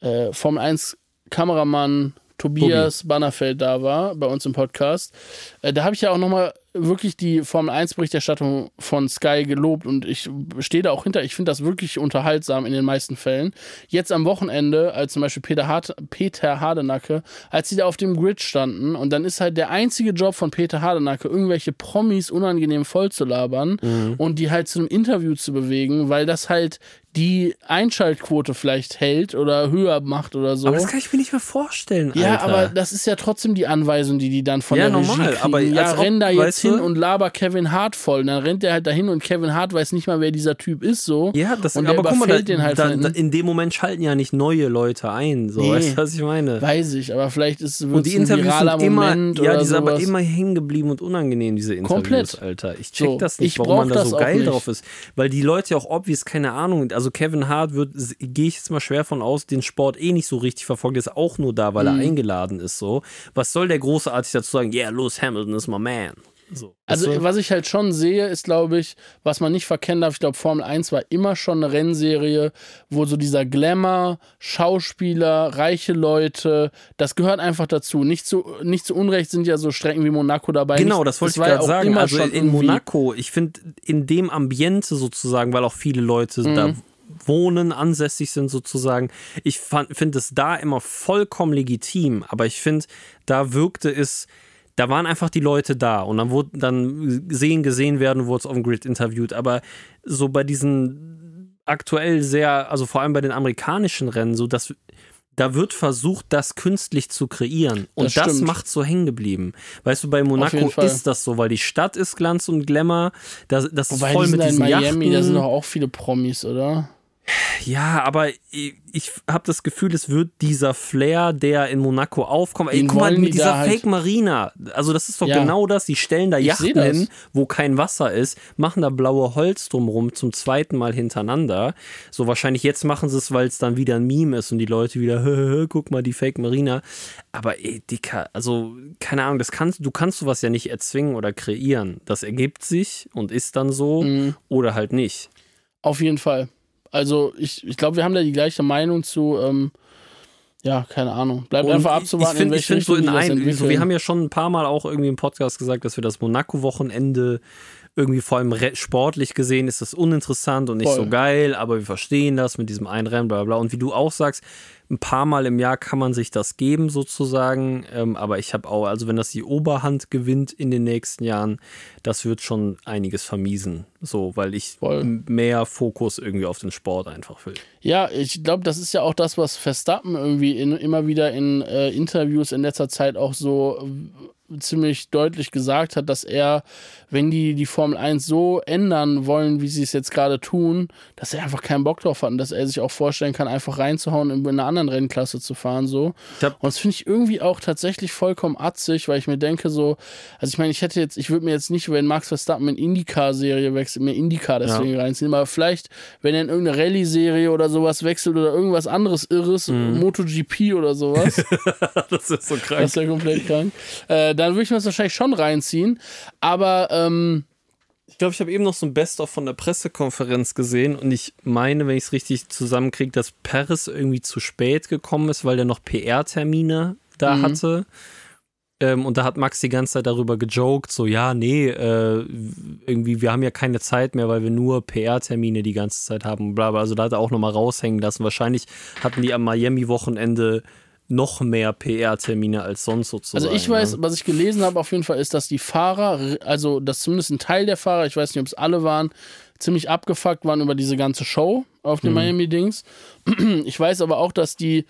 Speaker 3: äh, Formel 1 Kameramann Tobias Tobi. Bannerfeld da war, bei uns im Podcast, äh, da habe ich ja auch nochmal wirklich die Formel 1 Berichterstattung von Sky gelobt und ich stehe da auch hinter. Ich finde das wirklich unterhaltsam in den meisten Fällen. Jetzt am Wochenende, als zum Beispiel Peter, Hart, Peter Hardenacke, als sie da auf dem Grid standen und dann ist halt der einzige Job von Peter Hardenacke, irgendwelche Promis unangenehm voll zu labern mhm. und die halt zu einem Interview zu bewegen, weil das halt die Einschaltquote vielleicht hält oder höher macht oder so.
Speaker 2: Aber das kann ich mir nicht mehr vorstellen. Alter.
Speaker 3: Ja, aber das ist ja trotzdem die Anweisung, die die dann von ja, der normal, Regie kriegen. Aber ja, renn da jetzt hin und laber Kevin Hart voll. Und dann rennt er halt dahin und Kevin Hart weiß nicht mal, wer dieser Typ ist. So.
Speaker 2: Ja, das und aber guck mal, da, den halt da, da, in dem Moment schalten ja nicht neue Leute ein. So, nee, weißt du, was ich meine?
Speaker 3: Weiß ich, aber vielleicht ist es
Speaker 2: und die Interviews ein sind immer, Moment Ja, die sind aber immer hängen geblieben und unangenehm, diese Interviews, Komplett. Alter. Ich check so, das nicht, warum man da so geil drauf ist. Weil die Leute ja auch obvious, keine Ahnung, also Kevin Hart wird, gehe ich jetzt mal schwer von aus, den Sport eh nicht so richtig verfolgt, ist auch nur da, weil mhm. er eingeladen ist. So. Was soll der großartig dazu sagen? Yeah, Lewis Hamilton is my man.
Speaker 3: So. Also, was ich halt schon sehe, ist, glaube ich, was man nicht verkennen darf, ich glaube, Formel 1 war immer schon eine Rennserie, wo so dieser Glamour, Schauspieler, reiche Leute, das gehört einfach dazu. Nicht zu, nicht zu Unrecht sind ja so Strecken wie Monaco dabei.
Speaker 2: Genau, das wollte ich gerade sagen. Also in Monaco, ich finde, in dem Ambiente sozusagen, weil auch viele Leute mhm. da wohnen, ansässig sind sozusagen. Ich finde es da immer vollkommen legitim, aber ich finde, da wirkte es da waren einfach die Leute da und dann wurde dann sehen, gesehen werden, wurde es auf dem Grid interviewt. Aber so bei diesen aktuell sehr, also vor allem bei den amerikanischen Rennen, so dass da wird versucht, das künstlich zu kreieren. Und das, das macht so hängen geblieben. Weißt du, bei Monaco ist das so, weil die Stadt ist Glanz und Glamour. Das, das ist voll mit diesen
Speaker 3: Miami,
Speaker 2: Yachten.
Speaker 3: da sind doch auch viele Promis, oder?
Speaker 2: Ja, aber ich, ich habe das Gefühl, es wird dieser Flair, der in Monaco aufkommt. Ey, guck mal, mit dieser Fake halt Marina. Also, das ist doch ja. genau das. Die stellen da Yachten hin, wo kein Wasser ist, machen da blaue Holz drumrum zum zweiten Mal hintereinander. So, wahrscheinlich jetzt machen sie es, weil es dann wieder ein Meme ist und die Leute wieder, *laughs* guck mal, die Fake Marina. Aber ey, Dicker, also, keine Ahnung, das kannst, du kannst sowas ja nicht erzwingen oder kreieren. Das ergibt sich und ist dann so mhm. oder halt nicht.
Speaker 3: Auf jeden Fall. Also ich, ich glaube, wir haben da die gleiche Meinung zu, ähm, ja, keine Ahnung. Bleibt einfach abzuwarten,
Speaker 2: ich find, ich Richtung so in ein, so, Wir haben ja schon ein paar Mal auch irgendwie im Podcast gesagt, dass wir das Monaco-Wochenende irgendwie vor allem sportlich gesehen ist das uninteressant und nicht Voll. so geil, aber wir verstehen das mit diesem einen Rennen, bla bla. Und wie du auch sagst, ein paar Mal im Jahr kann man sich das geben, sozusagen. Ähm, aber ich habe auch, also wenn das die Oberhand gewinnt in den nächsten Jahren, das wird schon einiges vermiesen. So, weil ich mehr Fokus irgendwie auf den Sport einfach will.
Speaker 3: Ja, ich glaube, das ist ja auch das, was Verstappen irgendwie in, immer wieder in äh, Interviews in letzter Zeit auch so ziemlich deutlich gesagt hat, dass er, wenn die die Formel 1 so ändern wollen, wie sie es jetzt gerade tun, dass er einfach keinen Bock drauf hat und dass er sich auch vorstellen kann, einfach reinzuhauen in eine anderen Rennklasse zu fahren. So. Und das finde ich irgendwie auch tatsächlich vollkommen atzig, weil ich mir denke, so, also ich meine, ich hätte jetzt, ich würde mir jetzt nicht, wenn Max Verstappen in Indycar-Serie wechselt, mir Indycar deswegen ja. reinziehen, aber vielleicht, wenn er in irgendeine Rallye-Serie oder sowas wechselt oder irgendwas anderes Irres, mhm. MotoGP oder sowas. *laughs*
Speaker 2: das ist so krank.
Speaker 3: Das ist ja komplett krank. Äh, dann würde ich mir das wahrscheinlich schon reinziehen. Aber ähm,
Speaker 2: ich glaube, ich habe eben noch so ein Best-of von der Pressekonferenz gesehen und ich meine, wenn ich es richtig zusammenkriege, dass Paris irgendwie zu spät gekommen ist, weil der noch PR-Termine da mhm. hatte. Ähm, und da hat Max die ganze Zeit darüber gejoked, so, ja, nee, äh, irgendwie, wir haben ja keine Zeit mehr, weil wir nur PR-Termine die ganze Zeit haben, bla, bla. Also da hat er auch nochmal raushängen lassen. Wahrscheinlich hatten die am Miami-Wochenende noch mehr PR-Termine als sonst sozusagen.
Speaker 3: Also ich weiß, ne? was ich gelesen habe auf jeden Fall ist, dass die Fahrer, also dass zumindest ein Teil der Fahrer, ich weiß nicht, ob es alle waren, ziemlich abgefuckt waren über diese ganze Show auf den mhm. Miami-Dings. Ich weiß aber auch, dass die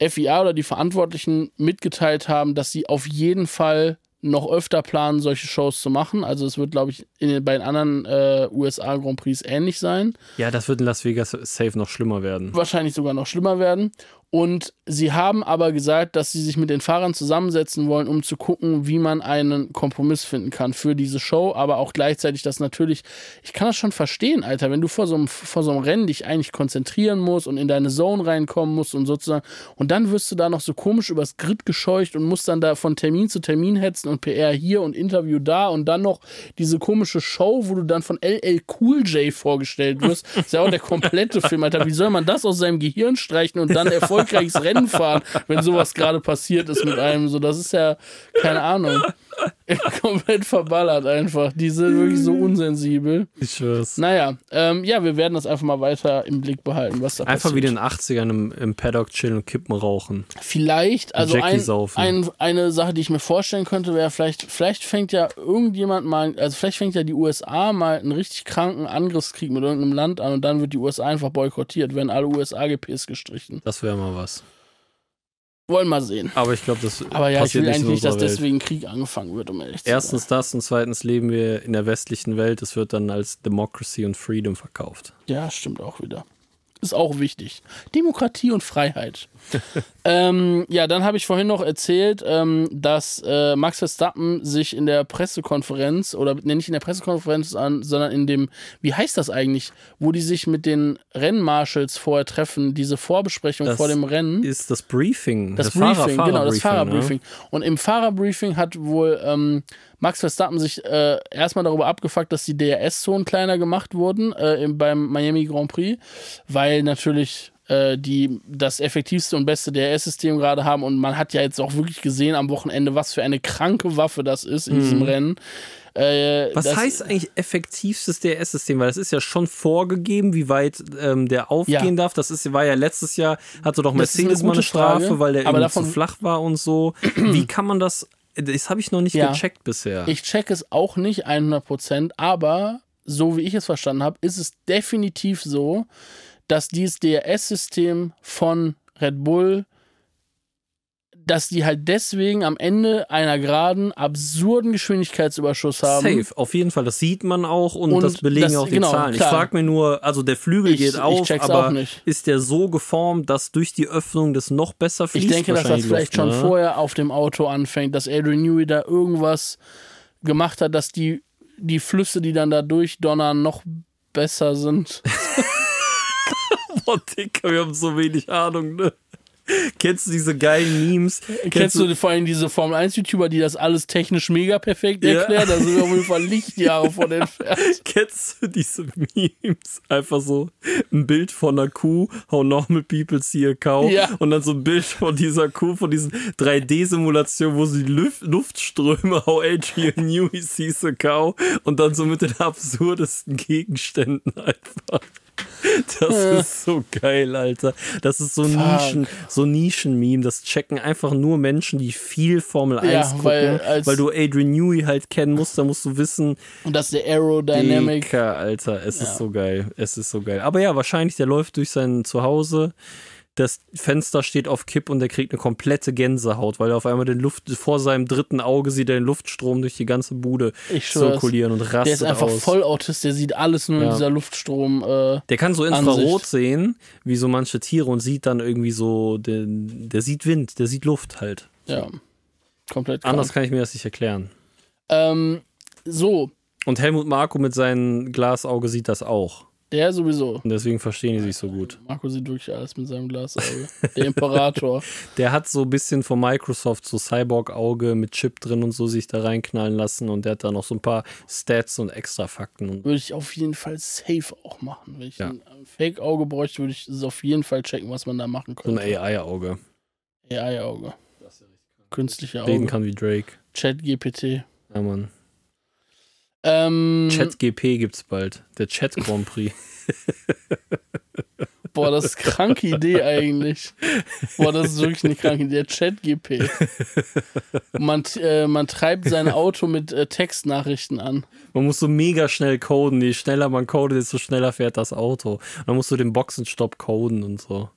Speaker 3: FIA oder die Verantwortlichen mitgeteilt haben, dass sie auf jeden Fall noch öfter planen, solche Shows zu machen. Also es wird, glaube ich, in, bei den anderen äh, USA Grand Prix ähnlich sein.
Speaker 2: Ja, das wird in Las Vegas safe noch schlimmer werden.
Speaker 3: Wahrscheinlich sogar noch schlimmer werden. Und sie haben aber gesagt, dass sie sich mit den Fahrern zusammensetzen wollen, um zu gucken, wie man einen Kompromiss finden kann für diese Show, aber auch gleichzeitig das natürlich, ich kann das schon verstehen, Alter, wenn du vor so einem, vor so einem Rennen dich eigentlich konzentrieren musst und in deine Zone reinkommen musst und sozusagen, und dann wirst du da noch so komisch übers Grid gescheucht und musst dann da von Termin zu Termin hetzen und PR hier und Interview da und dann noch diese komische Show, wo du dann von LL Cool J vorgestellt wirst. Das ist ja auch der komplette Film, Alter. Wie soll man das aus seinem Gehirn streichen und dann Erfolg *laughs* erfolgreiches Rennen fahren, wenn sowas gerade passiert ist mit einem. So, das ist ja, keine Ahnung. *laughs* komplett verballert einfach. Die sind wirklich so unsensibel.
Speaker 2: Ich schwör's.
Speaker 3: Naja, ähm, ja, wir werden das einfach mal weiter im Blick behalten, was da
Speaker 2: Einfach
Speaker 3: passiert.
Speaker 2: wie in den 80ern im, im Paddock chillen und Kippen rauchen.
Speaker 3: Vielleicht, also ein, ein, eine Sache, die ich mir vorstellen könnte, wäre vielleicht, vielleicht fängt ja irgendjemand mal, also vielleicht fängt ja die USA mal einen richtig kranken Angriffskrieg mit irgendeinem Land an und dann wird die USA einfach boykottiert, werden alle USA-GPs gestrichen.
Speaker 2: Das wäre mal was.
Speaker 3: Wollen mal sehen.
Speaker 2: Aber ich glaube, das
Speaker 3: Aber ja, ich will
Speaker 2: nicht
Speaker 3: eigentlich nicht, dass
Speaker 2: Welt.
Speaker 3: deswegen Krieg angefangen wird, um ehrlich zu
Speaker 2: Erstens das und zweitens leben wir in der westlichen Welt. Es wird dann als Democracy und Freedom verkauft.
Speaker 3: sein. Ja, stimmt auch wieder. Ist auch wichtig. Demokratie und Freiheit. *laughs* ähm, ja, dann habe ich vorhin noch erzählt, ähm, dass äh, Max Verstappen sich in der Pressekonferenz, oder nee, nicht in der Pressekonferenz, an, sondern in dem, wie heißt das eigentlich, wo die sich mit den Rennmarshals vorher treffen, diese Vorbesprechung
Speaker 2: Das
Speaker 3: vor dem Rennen.
Speaker 2: Ist das Briefing.
Speaker 3: Das
Speaker 2: Fahrer-
Speaker 3: Briefing, genau, das
Speaker 2: Fahrerbriefing,
Speaker 3: Fahrerbriefing.
Speaker 2: Ne?
Speaker 3: Und im Fahrerbriefing hat wohl ähm, Max Verstappen sich äh, erstmal darüber abgefuckt, dass die DRS-Zonen kleiner gemacht wurden äh, im, beim Miami Grand Prix, weil natürlich äh, die das effektivste und beste DRS-System gerade haben und man hat ja jetzt auch wirklich gesehen am Wochenende, was für eine kranke Waffe das ist in diesem Rennen. Äh,
Speaker 2: Was heißt eigentlich effektivstes DRS-System? Weil das ist ja schon vorgegeben, wie weit ähm, der aufgehen
Speaker 3: Ja.
Speaker 2: darf. Das ist, war ja letztes Jahr, hatte doch
Speaker 3: ist eine
Speaker 2: Mercedes mal eine Strafe,
Speaker 3: Frage,
Speaker 2: weil der
Speaker 3: aber davon-
Speaker 2: zu flach war und so. wie *clears throat* kann man das? Das habe ich noch nicht
Speaker 3: Ja.
Speaker 2: gecheckt bisher.
Speaker 3: Ich check es auch nicht 100%, aber so wie ich es verstanden habe, ist es definitiv so, dass dieses DRS-System von Red Bull, dass die halt deswegen am Ende einer geraden absurden Geschwindigkeitsüberschuss haben.
Speaker 2: Safe, auf jeden Fall. Das sieht man auch und,
Speaker 3: Und
Speaker 2: das belegen
Speaker 3: das-
Speaker 2: auch die
Speaker 3: genau,
Speaker 2: Zahlen. Ich
Speaker 3: klar.
Speaker 2: frage mir nur, also der Flügel
Speaker 3: Ich-
Speaker 2: geht
Speaker 3: ich
Speaker 2: auf,
Speaker 3: check's
Speaker 2: aber
Speaker 3: auch nicht.
Speaker 2: ist der so geformt, dass durch die Öffnung das noch besser fließt?
Speaker 3: Ich denke, dass das
Speaker 2: Wahrscheinlich
Speaker 3: vielleicht
Speaker 2: Luft,
Speaker 3: schon
Speaker 2: ne?
Speaker 3: vorher auf dem Auto anfängt, dass Adrian Newey da irgendwas gemacht hat, dass die, die Flüsse, die dann da durchdonnern, noch besser sind. *laughs*
Speaker 2: Boah, Dicker, wir haben so wenig Ahnung, ne? Kennst du diese geilen Memes?
Speaker 3: Kennst du vor allem diese Formel 1 YouTuber, die das alles technisch mega perfekt
Speaker 2: Ja.
Speaker 3: erklären? Da sind wir auf jeden Fall Lichtjahre von entfernt. *laughs*
Speaker 2: Kennst du diese Memes? Einfach so ein Bild von einer Kuh, how normal people see a cow.
Speaker 3: Ja.
Speaker 2: Und dann so ein Bild von dieser Kuh, von diesen 3D-Simulationen, wo sie Luft, Luftströme, how Adrian Newey sees a cow. Und dann so mit den absurdesten Gegenständen *laughs* einfach. *laughs* Das ist so geil, Alter. Das ist so
Speaker 3: Fuck.
Speaker 2: Nischen, so Nischen-Meme. Das checken einfach nur Menschen, die viel Formel 1
Speaker 3: Ja,
Speaker 2: gucken,
Speaker 3: weil
Speaker 2: weil, du Adrian Newey halt kennen musst. Da musst du wissen,
Speaker 3: Und das ist der Aerodynamic.
Speaker 2: Dicker, Alter, es
Speaker 3: Ja.
Speaker 2: ist so geil. Es ist so geil. Aber ja, wahrscheinlich, der läuft durch sein Zuhause. Das Fenster steht auf Kipp und der kriegt eine komplette Gänsehaut, weil er auf einmal den Luft vor seinem dritten Auge sieht er den Luftstrom durch die ganze Bude zirkulieren und rastet
Speaker 3: Der ist einfach
Speaker 2: aus.
Speaker 3: voll Autist, der sieht alles nur in
Speaker 2: Ja.
Speaker 3: dieser Luftstrom. Äh,
Speaker 2: Der kann so Infrarot
Speaker 3: Ansicht.
Speaker 2: sehen, wie so manche Tiere und sieht dann irgendwie so, den, der sieht Wind, der sieht Luft halt.
Speaker 3: ja, komplett krank.
Speaker 2: Anders kann ich mir das nicht erklären.
Speaker 3: Ähm, so,
Speaker 2: Und Helmut Marko mit seinem Glasauge sieht das auch.
Speaker 3: Der sowieso.
Speaker 2: Und deswegen verstehen die sich so gut.
Speaker 3: Marco sieht wirklich alles mit seinem Glasauge. Der Imperator. *laughs*
Speaker 2: Der hat so ein bisschen von Microsoft so Cyborg-Auge mit Chip drin und so sich da reinknallen lassen und der hat da noch so ein paar Stats und extra Fakten.
Speaker 3: Würde ich auf jeden Fall safe auch machen. Wenn ich
Speaker 2: Ja.
Speaker 3: ein Fake-Auge bräuchte, würde ich es auf jeden Fall checken, was man da machen
Speaker 2: so ein
Speaker 3: könnte.
Speaker 2: AI-Auge.
Speaker 3: AI-Auge. Künstliche
Speaker 2: Reden
Speaker 3: Auge.
Speaker 2: kann wie Drake.
Speaker 3: Chat-GPT.
Speaker 2: Ja, Mann.
Speaker 3: Ähm,
Speaker 2: Chat-GP gibt's bald. Der Chat-Grand Prix. *laughs*
Speaker 3: Boah, das ist eine kranke Idee eigentlich. Boah, das ist wirklich eine kranke Idee. Der Chat-GP. Man, äh, man treibt sein Auto mit äh, Textnachrichten an.
Speaker 2: Man muss so mega schnell coden. Je schneller man codet, desto schneller fährt das Auto. Dann musst du den Boxenstopp coden und so.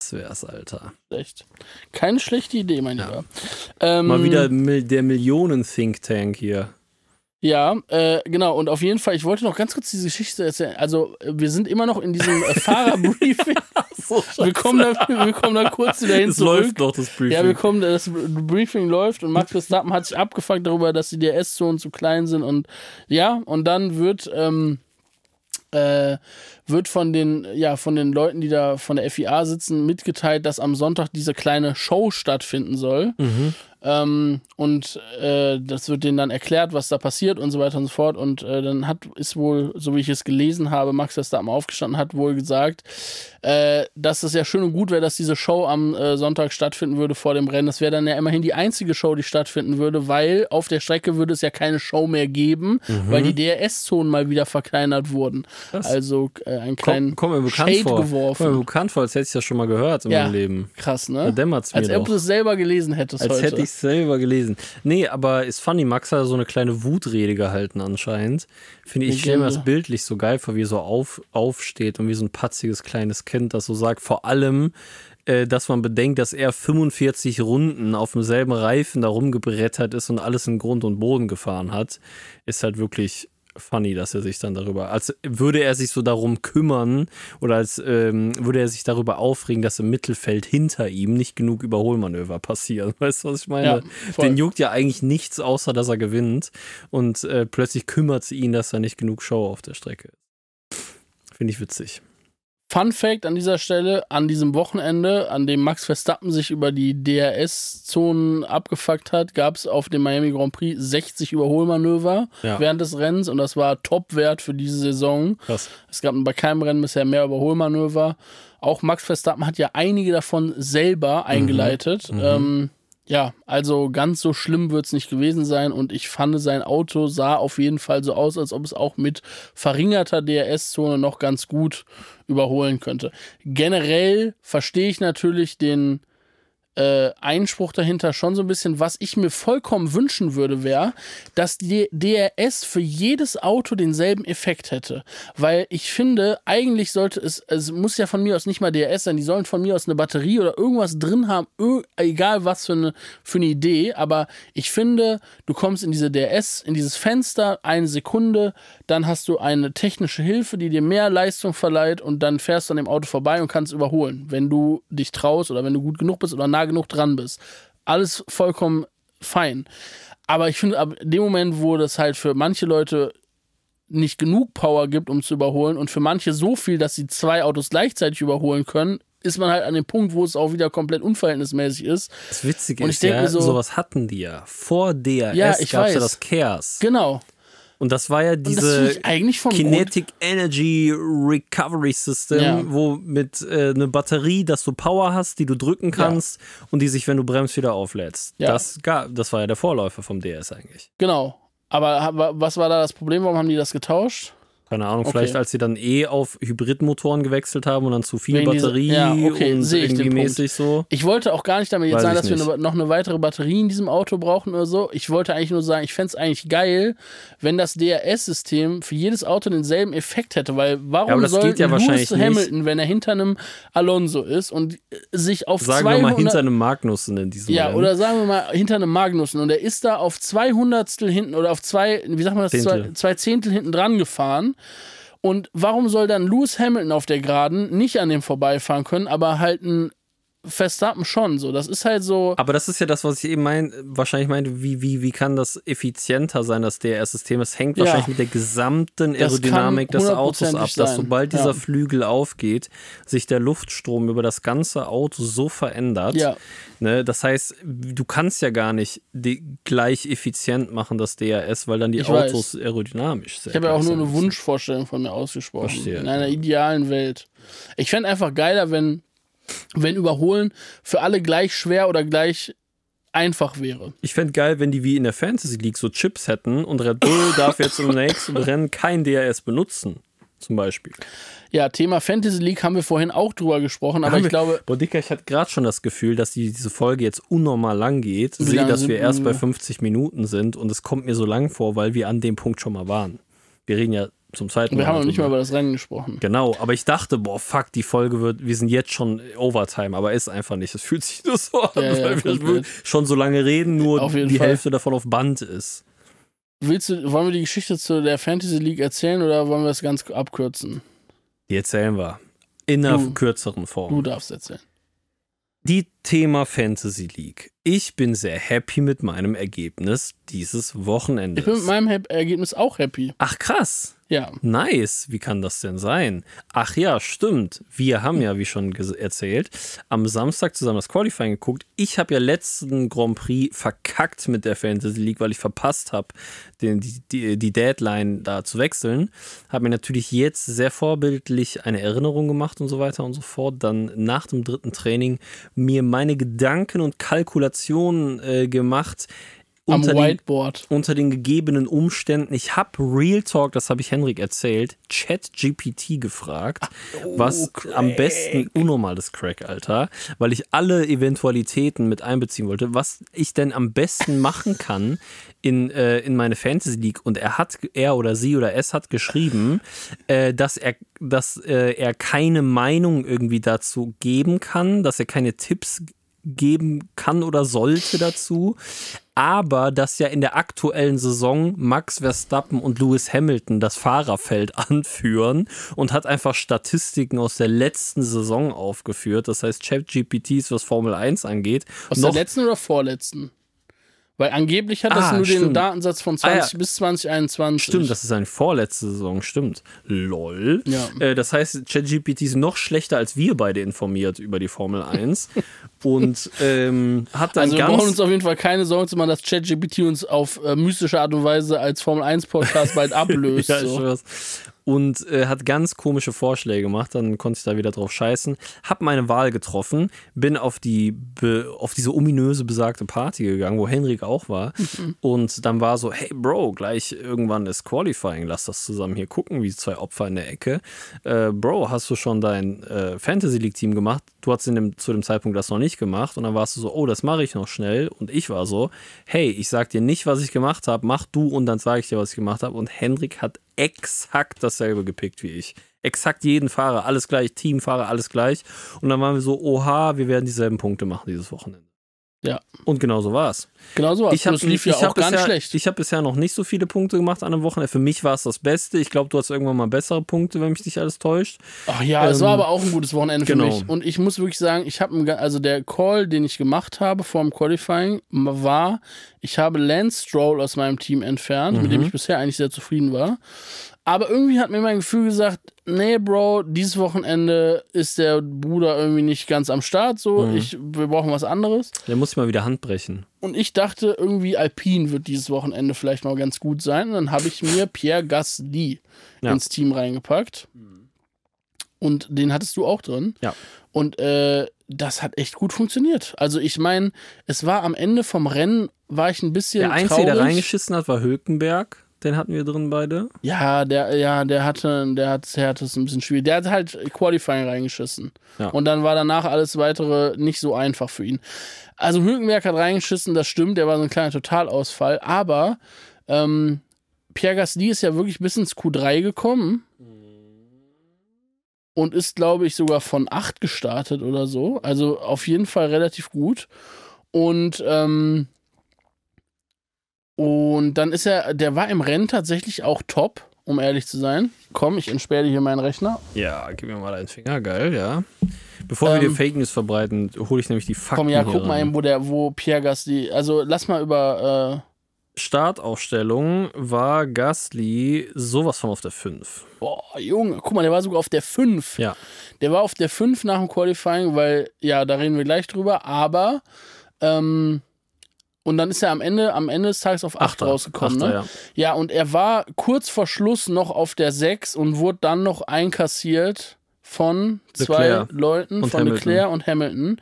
Speaker 2: Das wär's, Alter.
Speaker 3: Echt. Keine schlechte Idee, mein
Speaker 2: Ja.
Speaker 3: Lieber. Ähm,
Speaker 2: Mal wieder der Millionen-Think Tank hier.
Speaker 3: Ja, äh, genau. Und auf jeden Fall, ich wollte noch ganz kurz diese Geschichte erzählen. Also, wir sind immer noch in diesem äh, Fahrerbriefing. *laughs*
Speaker 2: So,
Speaker 3: wir, kommen da, wir kommen da kurz wieder hin
Speaker 2: es
Speaker 3: zurück.
Speaker 2: läuft noch das Briefing.
Speaker 3: Ja, wir kommen, das Briefing läuft und Max Verstappen *laughs* hat sich abgefuckt darüber, dass die DRS-Zonen zu klein sind und ja, und dann wird, ähm, äh, wird von den, ja, von den Leuten, die da von der FIA sitzen, mitgeteilt, dass am Sonntag diese kleine Show stattfinden soll. Ähm, und äh, das wird denen dann erklärt, was da passiert und so weiter und so fort. Und äh, dann hat, ist wohl, so wie ich es gelesen habe, Max Verstappen aufgestanden, hat wohl gesagt, äh, dass es ja schön und gut wäre, dass diese Show am äh, Sonntag stattfinden würde vor dem Rennen. Das wäre dann ja immerhin die einzige Show, die stattfinden würde, weil auf der Strecke würde es ja keine Show mehr geben, weil die DRS-Zonen mal wieder verkleinert wurden.
Speaker 2: Krass.
Speaker 3: Also äh, einen kleinen
Speaker 2: Kommt mir bekannt
Speaker 3: Shade
Speaker 2: vor.
Speaker 3: Geworfen.
Speaker 2: mir bekannt vor, als hätte ich das schon mal gehört in
Speaker 3: Ja.
Speaker 2: meinem Leben.
Speaker 3: Krass,
Speaker 2: Da
Speaker 3: ne?
Speaker 2: dämmert's mir
Speaker 3: Als ob du es selber gelesen hättest
Speaker 2: Als
Speaker 3: heute.
Speaker 2: hätte ich es selber gelesen. Nee, aber ist funny, Max hat so eine kleine Wutrede gehalten anscheinend. Finde ich, ich stelle mir das bildlich so geil vor, wie er so auf, aufsteht und wie so ein patziges kleines Kind das so sagt. Vor allem, äh, dass man bedenkt, dass er 45 Runden auf demselben Reifen da rumgebrettert ist und alles in Grund und Boden gefahren hat, ist halt wirklich funny, dass er sich dann darüber, als würde er sich so darum kümmern oder als ähm, würde er sich darüber aufregen, dass im Mittelfeld hinter ihm nicht genug Überholmanöver passieren. *laughs* Weißt du, was ich meine?
Speaker 3: Ja.
Speaker 2: Den juckt ja eigentlich nichts, außer dass er gewinnt. Und äh, plötzlich kümmert es ihn, dass da nicht genug Show auf der Strecke ist. Finde ich witzig.
Speaker 3: Fun Fact an dieser Stelle: An diesem Wochenende, an dem Max Verstappen sich über die DRS-Zonen abgefuckt hat, gab es auf dem Miami Grand Prix 60 Überholmanöver
Speaker 2: Ja.
Speaker 3: während des Rennens und das war Topwert für diese Saison.
Speaker 2: Krass.
Speaker 3: Es gab bei keinem Rennen bisher mehr Überholmanöver. Auch Max Verstappen hat ja einige davon selber eingeleitet. Ähm, ja, also ganz so schlimm wird es nicht gewesen sein und ich fand, sein Auto sah auf jeden Fall so aus, als ob es auch mit verringerter DRS-Zone noch ganz gut überholen könnte. Generell verstehe ich natürlich den äh, Einspruch dahinter schon so ein bisschen. Was ich mir vollkommen wünschen würde, wäre, dass die DRS für jedes Auto denselben Effekt hätte. Weil ich finde, eigentlich sollte es, es muss ja von mir aus nicht mal DRS sein, die sollen von mir aus eine Batterie oder irgendwas drin haben, egal was für eine, für eine Idee. Aber ich finde, du kommst in diese DRS, in dieses Fenster, eine Sekunde, dann hast du eine technische Hilfe, die dir mehr Leistung verleiht und dann fährst du an dem Auto vorbei und kannst überholen, wenn du dich traust oder wenn du gut genug bist oder nah genug dran bist. Alles vollkommen fein. Aber ich finde, ab dem Moment, wo das halt für manche Leute nicht genug Power gibt, um zu überholen und für manche so viel, dass sie zwei Autos gleichzeitig überholen können, ist man halt an dem Punkt, wo es auch wieder komplett unverhältnismäßig ist.
Speaker 2: Das Witzige
Speaker 3: Und ich
Speaker 2: ist
Speaker 3: denk
Speaker 2: ja,
Speaker 3: so-
Speaker 2: sowas hatten die ja. Vor DRS
Speaker 3: Ja,
Speaker 2: gab
Speaker 3: ich
Speaker 2: es ja das Chaos.
Speaker 3: Genau.
Speaker 2: Und das war ja diese Kinetic Energy Recovery System,
Speaker 3: Ja.
Speaker 2: wo mit äh, eine Batterie, dass du Power hast, die du drücken kannst und die sich, wenn du bremst, wieder auflädst.
Speaker 3: Ja.
Speaker 2: Das, gab, das war ja der Vorläufer vom DS eigentlich.
Speaker 3: Genau. Aber was war da das Problem? Warum haben die das getauscht?
Speaker 2: Keine Ahnung,
Speaker 3: Okay.
Speaker 2: vielleicht als sie dann eh auf Hybridmotoren gewechselt haben und dann zu viel
Speaker 3: Wegen
Speaker 2: Batterie
Speaker 3: ja, okay,
Speaker 2: und
Speaker 3: ich
Speaker 2: irgendwie mäßig so.
Speaker 3: Ich wollte auch gar nicht damit jetzt
Speaker 2: Weiß
Speaker 3: sagen, dass wir
Speaker 2: nicht.
Speaker 3: eine, noch eine weitere Batterie in diesem Auto brauchen oder so. Ich wollte eigentlich nur sagen, ich fände es eigentlich geil, wenn das DRS-System für jedes Auto denselben Effekt hätte, weil warum
Speaker 2: Ja,
Speaker 3: soll
Speaker 2: ja
Speaker 3: Lewis
Speaker 2: wahrscheinlich nicht.
Speaker 3: Hamilton, wenn er hinter einem Alonso ist und sich auf
Speaker 2: Sagen
Speaker 3: 200...
Speaker 2: wir mal hinter einem Magnussen in diesem
Speaker 3: ja,
Speaker 2: Rennen.
Speaker 3: oder sagen wir mal hinter einem Magnussen und er ist da auf zwei Hundertstel hinten oder auf zwei, wie sagt man das, zwei,
Speaker 2: Zehntel.
Speaker 3: zwei Zehntel hinten dran gefahren. Und warum soll dann Lewis Hamilton auf der Geraden nicht an dem vorbeifahren können, aber halt ein Verstappen schon so? Das ist halt so.
Speaker 2: Aber das ist ja das, was ich eben mein, wahrscheinlich meinte, wie, wie, wie kann das effizienter sein, das DRS-System? Es hängt
Speaker 3: Ja.
Speaker 2: wahrscheinlich mit der gesamten Aerodynamik des Autos ab,
Speaker 3: hundertprozentig
Speaker 2: dass
Speaker 3: sein.
Speaker 2: sobald dieser
Speaker 3: Ja.
Speaker 2: Flügel aufgeht, sich der Luftstrom über das ganze Auto so verändert.
Speaker 3: Ja.
Speaker 2: Ne? Das heißt, du kannst ja gar nicht gleich effizient machen, das DRS, weil dann die
Speaker 3: Ich weiß.
Speaker 2: Autos aerodynamisch sind.
Speaker 3: Ich habe ja auch nur eine Wunschvorstellung von mir ausgesprochen.
Speaker 2: Verstehe.
Speaker 3: In einer idealen Welt. Ich fände einfach geiler, wenn, wenn Überholen für alle gleich schwer oder gleich einfach wäre.
Speaker 2: Ich fände geil, wenn die wie in der Fantasy League so Chips hätten und Red Bull *laughs* darf jetzt im nächsten Rennen kein DRS benutzen. Zum Beispiel.
Speaker 3: Ja, Thema Fantasy League haben wir vorhin auch drüber gesprochen, aber ich
Speaker 2: wir-
Speaker 3: glaube,
Speaker 2: Boah, Dicker, ich hatte gerade schon das Gefühl, dass die, diese Folge jetzt unnormal lang geht. Sehe, dass wir erst bei
Speaker 3: wir?
Speaker 2: 50 Minuten sind und es kommt mir so lang vor, weil wir an dem Punkt schon mal waren. Wir reden ja zum zweiten
Speaker 3: wir haben
Speaker 2: Mal
Speaker 3: noch nicht mal über das Rennen gesprochen.
Speaker 2: Genau, aber ich dachte, boah, fuck, die Folge wird, wir sind jetzt schon Overtime, aber ist einfach nicht. Es fühlt sich nur so *laughs* an,
Speaker 3: Ja, ja,
Speaker 2: weil wir
Speaker 3: komplett.
Speaker 2: schon so lange reden, nur die
Speaker 3: Fall.
Speaker 2: Hälfte davon auf Band ist.
Speaker 3: Willst du, wollen wir die Geschichte zu der Fantasy League erzählen oder wollen wir das ganz abkürzen?
Speaker 2: Die erzählen wir. In einer
Speaker 3: Du-
Speaker 2: kürzeren Form.
Speaker 3: Du darfst erzählen.
Speaker 2: Die Thema Fantasy League. Ich bin sehr happy mit meinem Ergebnis dieses Wochenendes.
Speaker 3: Ich bin mit meinem Hap- Ergebnis auch happy.
Speaker 2: Ach krass.
Speaker 3: Ja.
Speaker 2: Nice, wie kann das denn sein? Ach ja, stimmt. Wir haben ja, wie schon erzählt, am Samstag zusammen das Qualifying geguckt. Ich habe ja letzten Grand Prix verkackt mit der Fantasy League, weil ich verpasst habe, die, die, die Deadline da zu wechseln. Habe mir natürlich jetzt sehr vorbildlich eine Erinnerung gemacht und so weiter und so fort. Dann nach dem dritten Training mir meine Gedanken und Kalkulationen äh, gemacht.
Speaker 3: Am
Speaker 2: unter den-
Speaker 3: Whiteboard.
Speaker 2: unter den gegebenen Umständen. Ich habe Real Talk, das habe ich Henrik erzählt, Chat GPT gefragt, was am besten unnormales Crack, Alter, weil ich alle Eventualitäten mit einbeziehen wollte, was ich denn am besten machen kann in, äh, in meine Fantasy League. Und er hat, er oder sie oder es hat geschrieben, äh, dass er dass äh, er keine Meinung irgendwie dazu geben kann, dass er keine Tipps geben kann oder sollte dazu. Aber dass ja in der aktuellen Saison Max Verstappen und Lewis Hamilton das Fahrerfeld *laughs* anführen und hat einfach Statistiken aus der letzten Saison aufgeführt. Das heißt, ChatGPTs, was Formel 1 angeht,
Speaker 3: Aus der letzten oder vorletzten? Weil angeblich hat das
Speaker 2: Ah,
Speaker 3: nur den
Speaker 2: stimmt.
Speaker 3: Datensatz von
Speaker 2: Ah, ja.
Speaker 3: 20 bis 2021.
Speaker 2: Stimmt, das ist eine vorletzte Saison, stimmt. Lol.
Speaker 3: Ja.
Speaker 2: Äh, das heißt, ChatGPT ist noch schlechter als wir beide informiert über die Formel 1 *laughs* und ähm, hat dann
Speaker 3: Also wir
Speaker 2: ganz
Speaker 3: brauchen uns auf jeden Fall keine Sorgen zu machen, dass ChatGPT uns auf äh, mystische Art und Weise als Formel 1 Podcast bald *laughs* ablöst.
Speaker 2: Ja,
Speaker 3: so.
Speaker 2: Und äh, hat ganz komische Vorschläge gemacht, dann konnte ich da wieder drauf scheißen. Hab meine Wahl getroffen, bin auf die be auf diese ominöse besagte Party gegangen, wo Henrik auch war. Und dann war so, hey Bro, gleich irgendwann ist Qualifying, lass das zusammen hier gucken, wie zwei Opfer in der Ecke. Äh, Bro, hast du schon dein äh, Fantasy League Team gemacht? Du hast dem, zu dem Zeitpunkt das noch nicht gemacht. Und dann warst du so, oh, das mache ich noch schnell. Und ich war so, hey, ich sag dir nicht, was ich gemacht habe, mach du und dann sage ich dir, was ich gemacht habe. Und Henrik hat exakt dasselbe gepickt wie ich. Exakt jeden Fahrer, alles gleich, Teamfahrer, alles gleich. Und dann waren wir so, oha, wir werden dieselben Punkte machen dieses Wochenende.
Speaker 3: Ja.
Speaker 2: Und genau so war es.
Speaker 3: Genau so.
Speaker 2: Ich habe
Speaker 3: das lief ja auch gar nicht
Speaker 2: bisher,
Speaker 3: schlecht.
Speaker 2: Ich habe bisher noch nicht so viele Punkte gemacht an einem Wochenende. Für mich war es das Beste. Ich glaube, du hast irgendwann mal bessere Punkte, wenn mich nicht alles täuscht.
Speaker 3: Ach ja, es
Speaker 2: Ähm,
Speaker 3: war aber auch ein gutes Wochenende für
Speaker 2: genau.
Speaker 3: mich. Und ich muss wirklich sagen, ich habe, also der Call, den ich gemacht habe vor dem Qualifying, war, ich habe Lance Stroll aus meinem Team entfernt, mit dem
Speaker 2: Mhm.
Speaker 3: ich bisher eigentlich sehr zufrieden war. Aber irgendwie hat mir mein Gefühl gesagt, nee, Bro, dieses Wochenende ist der Bruder irgendwie nicht ganz am Start. So,
Speaker 2: Mhm.
Speaker 3: ich, wir brauchen was anderes.
Speaker 2: Der muss ich mal wieder Hand brechen.
Speaker 3: Und ich dachte, irgendwie Alpine wird dieses Wochenende vielleicht mal ganz gut sein. Und dann habe ich mir Pierre Gasly
Speaker 2: Ja.
Speaker 3: ins Team reingepackt. Und den hattest du auch drin.
Speaker 2: Ja.
Speaker 3: Und äh, das hat echt gut funktioniert. Also ich meine, es war am Ende vom Rennen, war ich ein bisschen
Speaker 2: Der Einzige, der
Speaker 3: traurig.
Speaker 2: reingeschissen hat, war Hülkenberg. Den hatten wir drin beide.
Speaker 3: Ja, der, ja, der hatte, der hat, der hat es ein bisschen schwierig. Der hat halt Qualifying reingeschissen.
Speaker 2: Ja.
Speaker 3: Und dann war danach alles weitere nicht so einfach für ihn. Also Hülkenberg hat reingeschissen, das stimmt, der war so ein kleiner Totalausfall, aber ähm, Pierre Gasly ist ja wirklich bis ins Q3 gekommen und ist, glaube ich, sogar von 8 gestartet oder so. Also auf jeden Fall relativ gut. Und ähm, und dann ist er, der war im Rennen tatsächlich auch top, um ehrlich zu sein. Komm, ich entsperre dir hier meinen Rechner.
Speaker 2: Ja, gib mir mal deinen Finger, geil, ja. Bevor wir
Speaker 3: Ähm,
Speaker 2: dir Fake News verbreiten, hole ich nämlich die Fakten
Speaker 3: Komm, ja, guck mal eben, wo der, wo Pierre Gasly, also lass mal über,
Speaker 2: Startaufstellung war Gasly sowas von auf der 5.
Speaker 3: äh, boah, Junge, guck mal, der war sogar auf der 5.
Speaker 2: Ja.
Speaker 3: Der war auf der 5 nach dem Qualifying, weil, ja, da reden wir gleich drüber, aber, ähm, und dann ist er am Ende, am Ende des Tages auf 8
Speaker 2: Achter,
Speaker 3: rausgekommen,
Speaker 2: Achter,
Speaker 3: ne?
Speaker 2: ja.
Speaker 3: Ja, und er war kurz vor Schluss noch auf der 6 und wurde dann noch einkassiert von zwei
Speaker 2: Leclerc
Speaker 3: Leuten,
Speaker 2: und
Speaker 3: von
Speaker 2: Hamilton.
Speaker 3: Leclerc und Hamilton,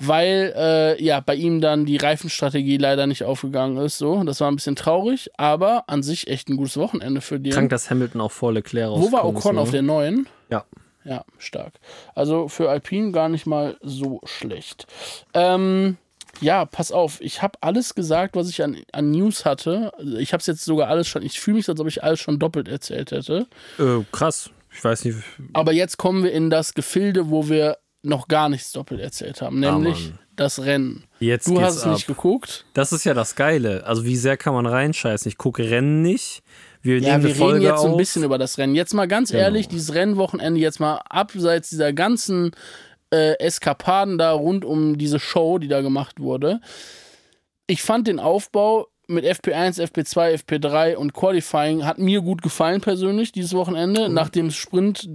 Speaker 3: weil äh, ja bei ihm dann die Reifenstrategie leider nicht aufgegangen ist. So, das war ein bisschen traurig, aber an sich echt ein gutes Wochenende für den.
Speaker 2: Krank, dass Hamilton auch vor Leclerc
Speaker 3: Wo war
Speaker 2: rausgekommen ist,
Speaker 3: Ocon
Speaker 2: ne?
Speaker 3: auf der 9?
Speaker 2: Ja.
Speaker 3: Ja, stark. Also für Alpine gar nicht mal so schlecht. Ähm, ja, pass auf, ich habe alles gesagt, was ich an, an News hatte. Ich habe es jetzt sogar alles schon, ich fühle mich, als ob ich alles schon doppelt erzählt hätte.
Speaker 2: Äh, krass. Ich weiß nicht.
Speaker 3: Aber jetzt kommen wir in das Gefilde, wo wir noch gar nichts doppelt erzählt haben,
Speaker 2: Ah,
Speaker 3: nämlich
Speaker 2: Mann.
Speaker 3: das Rennen.
Speaker 2: Jetzt
Speaker 3: Du hast es
Speaker 2: ab.
Speaker 3: nicht geguckt.
Speaker 2: Das ist ja das Geile. Also wie sehr kann man reinscheißen? Ich gucke Rennen nicht. Wir
Speaker 3: Ja, wir reden jetzt so ein
Speaker 2: auf.
Speaker 3: bisschen über das Rennen. Jetzt mal ganz
Speaker 2: Genau.
Speaker 3: ehrlich, dieses Rennwochenende jetzt mal abseits dieser ganzen äh, Eskapaden da rund um diese Show, die da gemacht wurde. Ich fand den Aufbau mit FP1, FP2, FP3 und Qualifying hat mir gut gefallen persönlich dieses Wochenende.
Speaker 2: Mhm.
Speaker 3: Nach dem Sprint,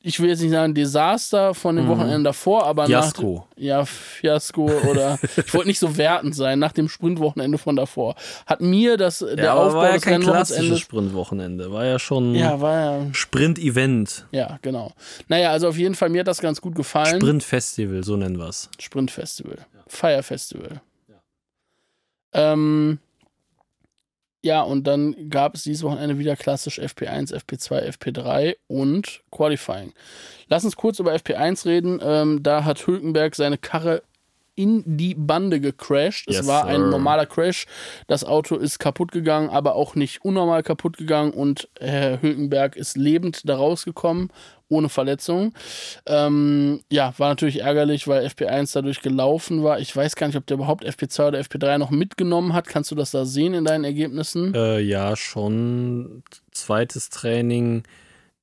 Speaker 3: ich will jetzt nicht sagen Desaster von dem Wochenende davor, aber
Speaker 2: Mhm. Fiasko.
Speaker 3: nach ja Fiasko oder *laughs* ich wollte nicht so wertend sein nach dem Sprintwochenende von davor hat mir das der
Speaker 2: ja, aber
Speaker 3: Aufbau
Speaker 2: war ja
Speaker 3: des
Speaker 2: kein klassisches Sprintwochenende. War ja schon
Speaker 3: ja war ja
Speaker 2: Sprint-Event.
Speaker 3: ja, genau. Naja, also auf jeden Fall, mir hat das ganz gut gefallen.
Speaker 2: Sprint-Festival, so nennen wir es.
Speaker 3: Sprint-Festival. Fire Festival. Ähm, ja, und dann gab es dieses Wochenende wieder klassisch FP1, FP2, FP3 und Qualifying. Lass uns kurz über FP1 reden. Ähm, da hat Hülkenberg seine Karre in die Bande gecrashed. es
Speaker 2: Yes,
Speaker 3: war ein normaler Crash. Das Auto ist kaputt gegangen, aber auch nicht unnormal kaputt gegangen und Herr Hülkenberg ist lebend da rausgekommen, ohne Verletzung. Ähm, ja, war natürlich ärgerlich, weil FP1 dadurch gelaufen war. Ich weiß gar nicht, ob der überhaupt FP2 oder FP3 noch mitgenommen hat. Kannst du das da sehen in deinen Ergebnissen?
Speaker 2: Äh, ja, schon zweites Training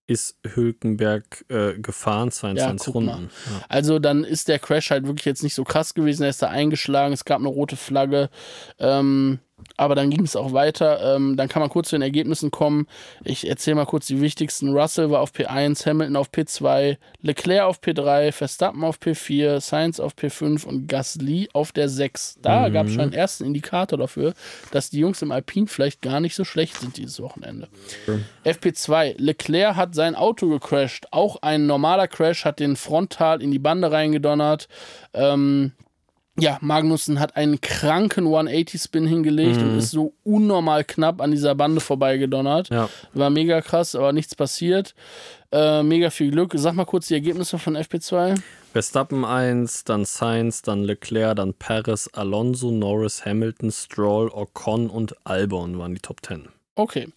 Speaker 2: ist Hülkenberg äh, gefahren, 22
Speaker 3: guck mal.
Speaker 2: Runden. Ja.
Speaker 3: Also dann ist der Crash halt wirklich jetzt nicht so krass gewesen. Er ist da eingeschlagen, es gab eine rote Flagge. Ähm, aber dann ging es auch weiter. Ähm, dann kann man kurz zu den Ergebnissen kommen. Ich erzähle mal kurz die wichtigsten. Russell war auf P1, Hamilton auf P2, Leclerc auf P3, Verstappen auf P4, Sainz auf P5 und Gasly auf der 6. Da gab es schon einen ersten Indikator dafür, dass die Jungs im Alpin vielleicht gar nicht so schlecht sind dieses Wochenende. FP2. Leclerc hat sein Auto gecrashed. Auch ein normaler Crash hat den Frontal in die Bande reingedonnert. Ähm, ja, Magnussen hat einen kranken 180-Spin hingelegt und ist so unnormal knapp an dieser Bande vorbeigedonnert.
Speaker 2: Ja.
Speaker 3: War mega krass, aber nichts passiert. Äh, mega viel Glück. Sag mal kurz die Ergebnisse von FP2.
Speaker 2: Verstappen 1, dann Sainz, dann Leclerc, dann Perez, Alonso, Norris, Hamilton, Stroll, Ocon und Albon waren die Top 10.
Speaker 3: Okay.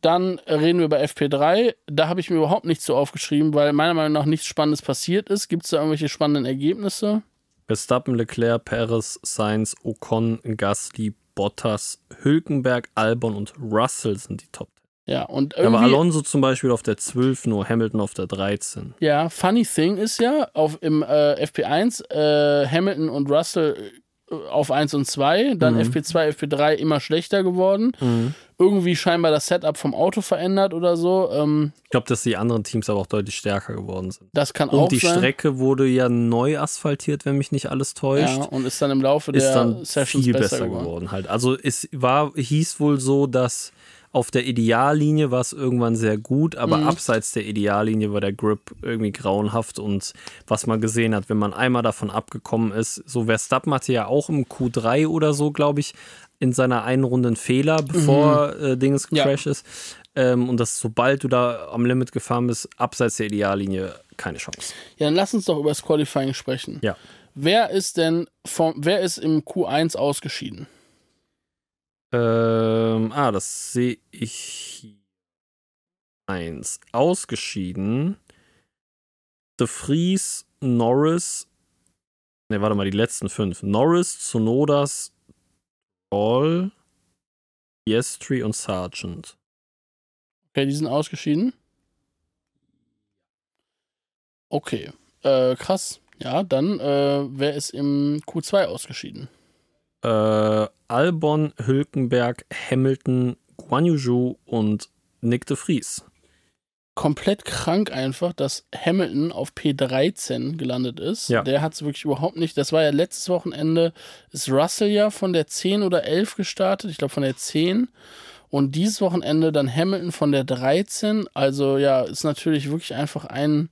Speaker 3: Dann reden wir über FP3. Da habe ich mir überhaupt nichts so aufgeschrieben, weil meiner Meinung nach nichts Spannendes passiert ist. Gibt es da irgendwelche spannenden Ergebnisse?
Speaker 2: Verstappen, Leclerc, Perez, Sainz, Ocon, Gasly, Bottas, Hülkenberg, Albon und Russell sind die Top 10.
Speaker 3: Ja, und
Speaker 2: Aber
Speaker 3: irgendwie.
Speaker 2: Alonso zum Beispiel auf der 12, nur Hamilton auf der 13.
Speaker 3: Ja, funny thing ist ja, auf, im äh, FP1 äh, Hamilton und Russell äh, auf 1 und 2, dann FP2, FP3 immer schlechter geworden. Irgendwie scheinbar das Setup vom Auto verändert oder so. Ähm,
Speaker 2: Ich glaube, dass die anderen Teams aber auch deutlich stärker geworden sind.
Speaker 3: das kann auch
Speaker 2: Und die
Speaker 3: sein.
Speaker 2: Strecke wurde ja neu asphaltiert, wenn mich nicht alles täuscht.
Speaker 3: ja, und ist dann im Laufe
Speaker 2: ist
Speaker 3: der
Speaker 2: dann
Speaker 3: Sessions
Speaker 2: viel
Speaker 3: besser,
Speaker 2: besser
Speaker 3: geworden.
Speaker 2: geworden halt. Also es war, hieß wohl so, dass auf der Ideallinie war es irgendwann sehr gut, aber
Speaker 3: Mhm.
Speaker 2: abseits der Ideallinie war der Grip irgendwie grauenhaft und was man gesehen hat, wenn man einmal davon abgekommen ist, so Verstappen hatte ja auch im Q3 oder so, glaube ich, in seiner einen Runde einen Fehler, bevor äh, Dings
Speaker 3: Mhm. Ja.
Speaker 2: gecrashed ist. Ähm, und dass sobald du da am Limit gefahren bist, abseits der Ideallinie keine Chance.
Speaker 3: Ja, dann lass uns doch über das Qualifying sprechen.
Speaker 2: Ja.
Speaker 3: Wer ist denn vom, wer ist im Q1 ausgeschieden?
Speaker 2: Ähm, ah, das sehe ich. Eins. Ausgeschieden. De Vries, Norris. Ne, warte mal, die letzten fünf. Norris, Tsunodas, Ball, Piastri und Sargent.
Speaker 3: Okay, die sind ausgeschieden. Okay, äh, krass. Ja, dann, äh, wer ist im Q2 ausgeschieden?
Speaker 2: Äh, Albon, Hülkenberg, Hamilton, Guan Yu und Nick de Vries.
Speaker 3: Komplett krank einfach, dass Hamilton auf P13 gelandet ist.
Speaker 2: Ja.
Speaker 3: Der hat es wirklich überhaupt nicht. Das war ja letztes Wochenende, ist Russell ja von der 10 oder 11 gestartet. Ich glaube von der 10. Und dieses Wochenende dann Hamilton von der 13. Also ja, ist natürlich wirklich einfach ein.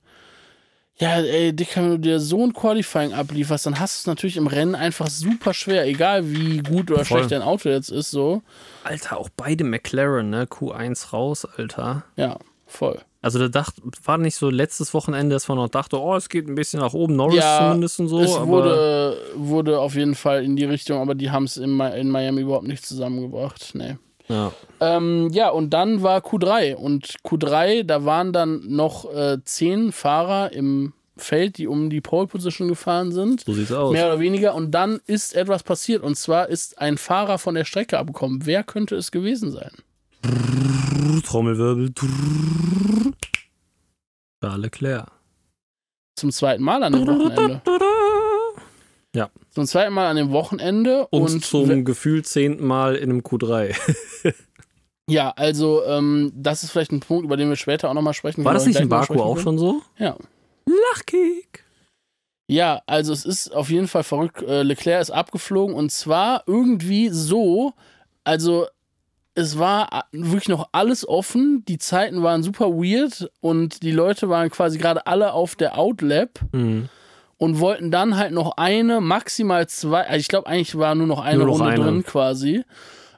Speaker 3: Ja, ey, Dicker, wenn du dir so ein Qualifying ablieferst, dann hast du es natürlich im Rennen einfach super schwer, egal wie gut oder
Speaker 2: Voll.
Speaker 3: schlecht dein Auto jetzt ist, so.
Speaker 2: Alter, auch beide McLaren, ne? Q1 raus, Alter.
Speaker 3: Ja, voll.
Speaker 2: Also da dacht, war nicht so letztes Wochenende, dass man noch dachte, oh, es geht ein bisschen nach oben, Norris
Speaker 3: Ja,
Speaker 2: zumindest und so.
Speaker 3: es wurde, wurde auf jeden Fall in die Richtung, aber die haben es in, in Miami überhaupt nicht zusammengebracht. Nee.
Speaker 2: ja.
Speaker 3: Ähm, ja, und dann war Q3. Und Q3, da waren dann noch äh, zehn Fahrer im Feld, die um die Pole Position gefahren sind.
Speaker 2: So sieht's aus.
Speaker 3: Mehr oder weniger. Und dann ist etwas passiert. Und zwar ist ein Fahrer von der Strecke abgekommen. Wer könnte es gewesen sein? *laughs*
Speaker 2: Trommelwirbel. Charles Leclerc.
Speaker 3: Zum zweiten Mal an dem Wochenende. Zum zweiten Mal an dem Wochenende.
Speaker 2: Und,
Speaker 3: Und,
Speaker 2: zum gefühlt zehnten Mal in einem Q3. *laughs*
Speaker 3: ja, also ähm, das ist vielleicht ein Punkt, über den wir später auch nochmal sprechen.
Speaker 2: War
Speaker 3: wo
Speaker 2: das nicht in Baku auch schon so?
Speaker 3: können. Ja.
Speaker 2: Lachkick.
Speaker 3: Ja, also es ist auf jeden Fall verrückt. Äh, Leclerc ist abgeflogen und zwar irgendwie so, also es war wirklich noch alles offen, die Zeiten waren super weird und die Leute waren quasi gerade alle auf der Outlap
Speaker 2: Mhm.
Speaker 3: und wollten dann halt noch eine, maximal zwei, also ich glaube eigentlich war nur noch eine
Speaker 2: Nur noch
Speaker 3: Runde
Speaker 2: eine.
Speaker 3: drin quasi.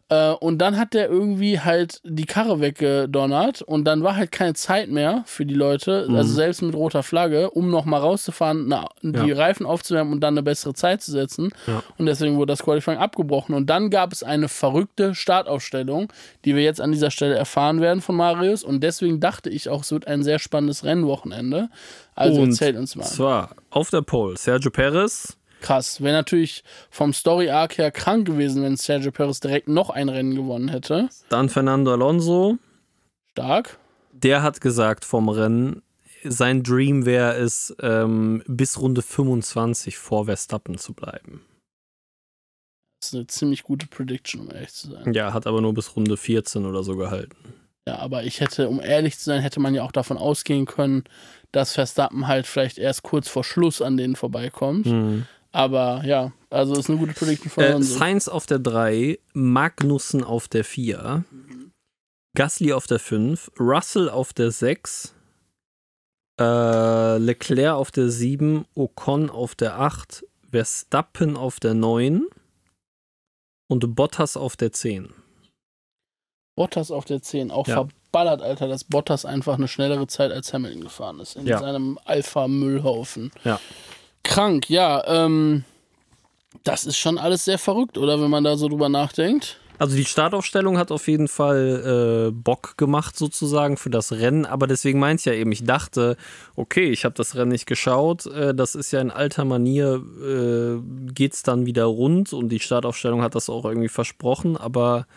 Speaker 3: Äh, und dann hat der irgendwie halt die Karre weggedonnert und dann war halt keine Zeit mehr für die Leute,
Speaker 2: Mhm.
Speaker 3: also selbst mit roter Flagge, um nochmal rauszufahren, na, die
Speaker 2: Ja.
Speaker 3: Reifen aufzuwärmen und dann eine bessere Zeit zu setzen.
Speaker 2: Ja.
Speaker 3: Und deswegen wurde das Qualifying abgebrochen. Und dann gab es eine verrückte Startaufstellung, die wir jetzt an dieser Stelle erfahren werden von Marius. Und deswegen dachte ich auch, es wird ein sehr spannendes Rennwochenende. Also
Speaker 2: Und
Speaker 3: erzählt uns mal.
Speaker 2: Zwar auf der Pole Sergio Perez.
Speaker 3: Krass. Wäre natürlich vom Story-Arc her krank gewesen, wenn Sergio Perez direkt noch ein Rennen gewonnen hätte.
Speaker 2: Dann Fernando Alonso.
Speaker 3: Stark.
Speaker 2: Der hat gesagt vom Rennen, sein Dream wäre es, ähm, bis Runde 25 vor Verstappen zu bleiben.
Speaker 3: Das ist eine ziemlich gute Prediction, um ehrlich zu sein.
Speaker 2: Ja, hat aber nur bis Runde 14 oder so gehalten.
Speaker 3: Ja, aber ich hätte, um ehrlich zu sein, hätte man ja auch davon ausgehen können, dass Verstappen halt vielleicht erst kurz vor Schluss an denen vorbeikommt.
Speaker 2: Mhm.
Speaker 3: Aber ja, also ist eine gute Prediction von
Speaker 2: Äh. Sainz auf der 3, Magnussen auf der 4, Gasly auf der 5, Russell auf der 6, äh, Leclerc auf der 7, Ocon auf der 8, Verstappen auf der 9 und Bottas auf der 10.
Speaker 3: Bottas auf der 10, auch
Speaker 2: Ja.
Speaker 3: verballert, Alter, dass Bottas einfach eine schnellere Zeit als Hamilton gefahren ist in
Speaker 2: Ja.
Speaker 3: seinem Alpha-Müllhaufen.
Speaker 2: Ja.
Speaker 3: Krank, ja, ähm, das ist schon alles sehr verrückt, oder, wenn man da so drüber nachdenkt.
Speaker 2: Also die Startaufstellung hat auf jeden Fall äh, Bock gemacht sozusagen für das Rennen, aber deswegen meinte ich ja eben, ich dachte, okay, ich habe das Rennen nicht geschaut, äh, das ist ja in alter Manier, äh, geht's dann wieder rund und die Startaufstellung hat das auch irgendwie versprochen, aber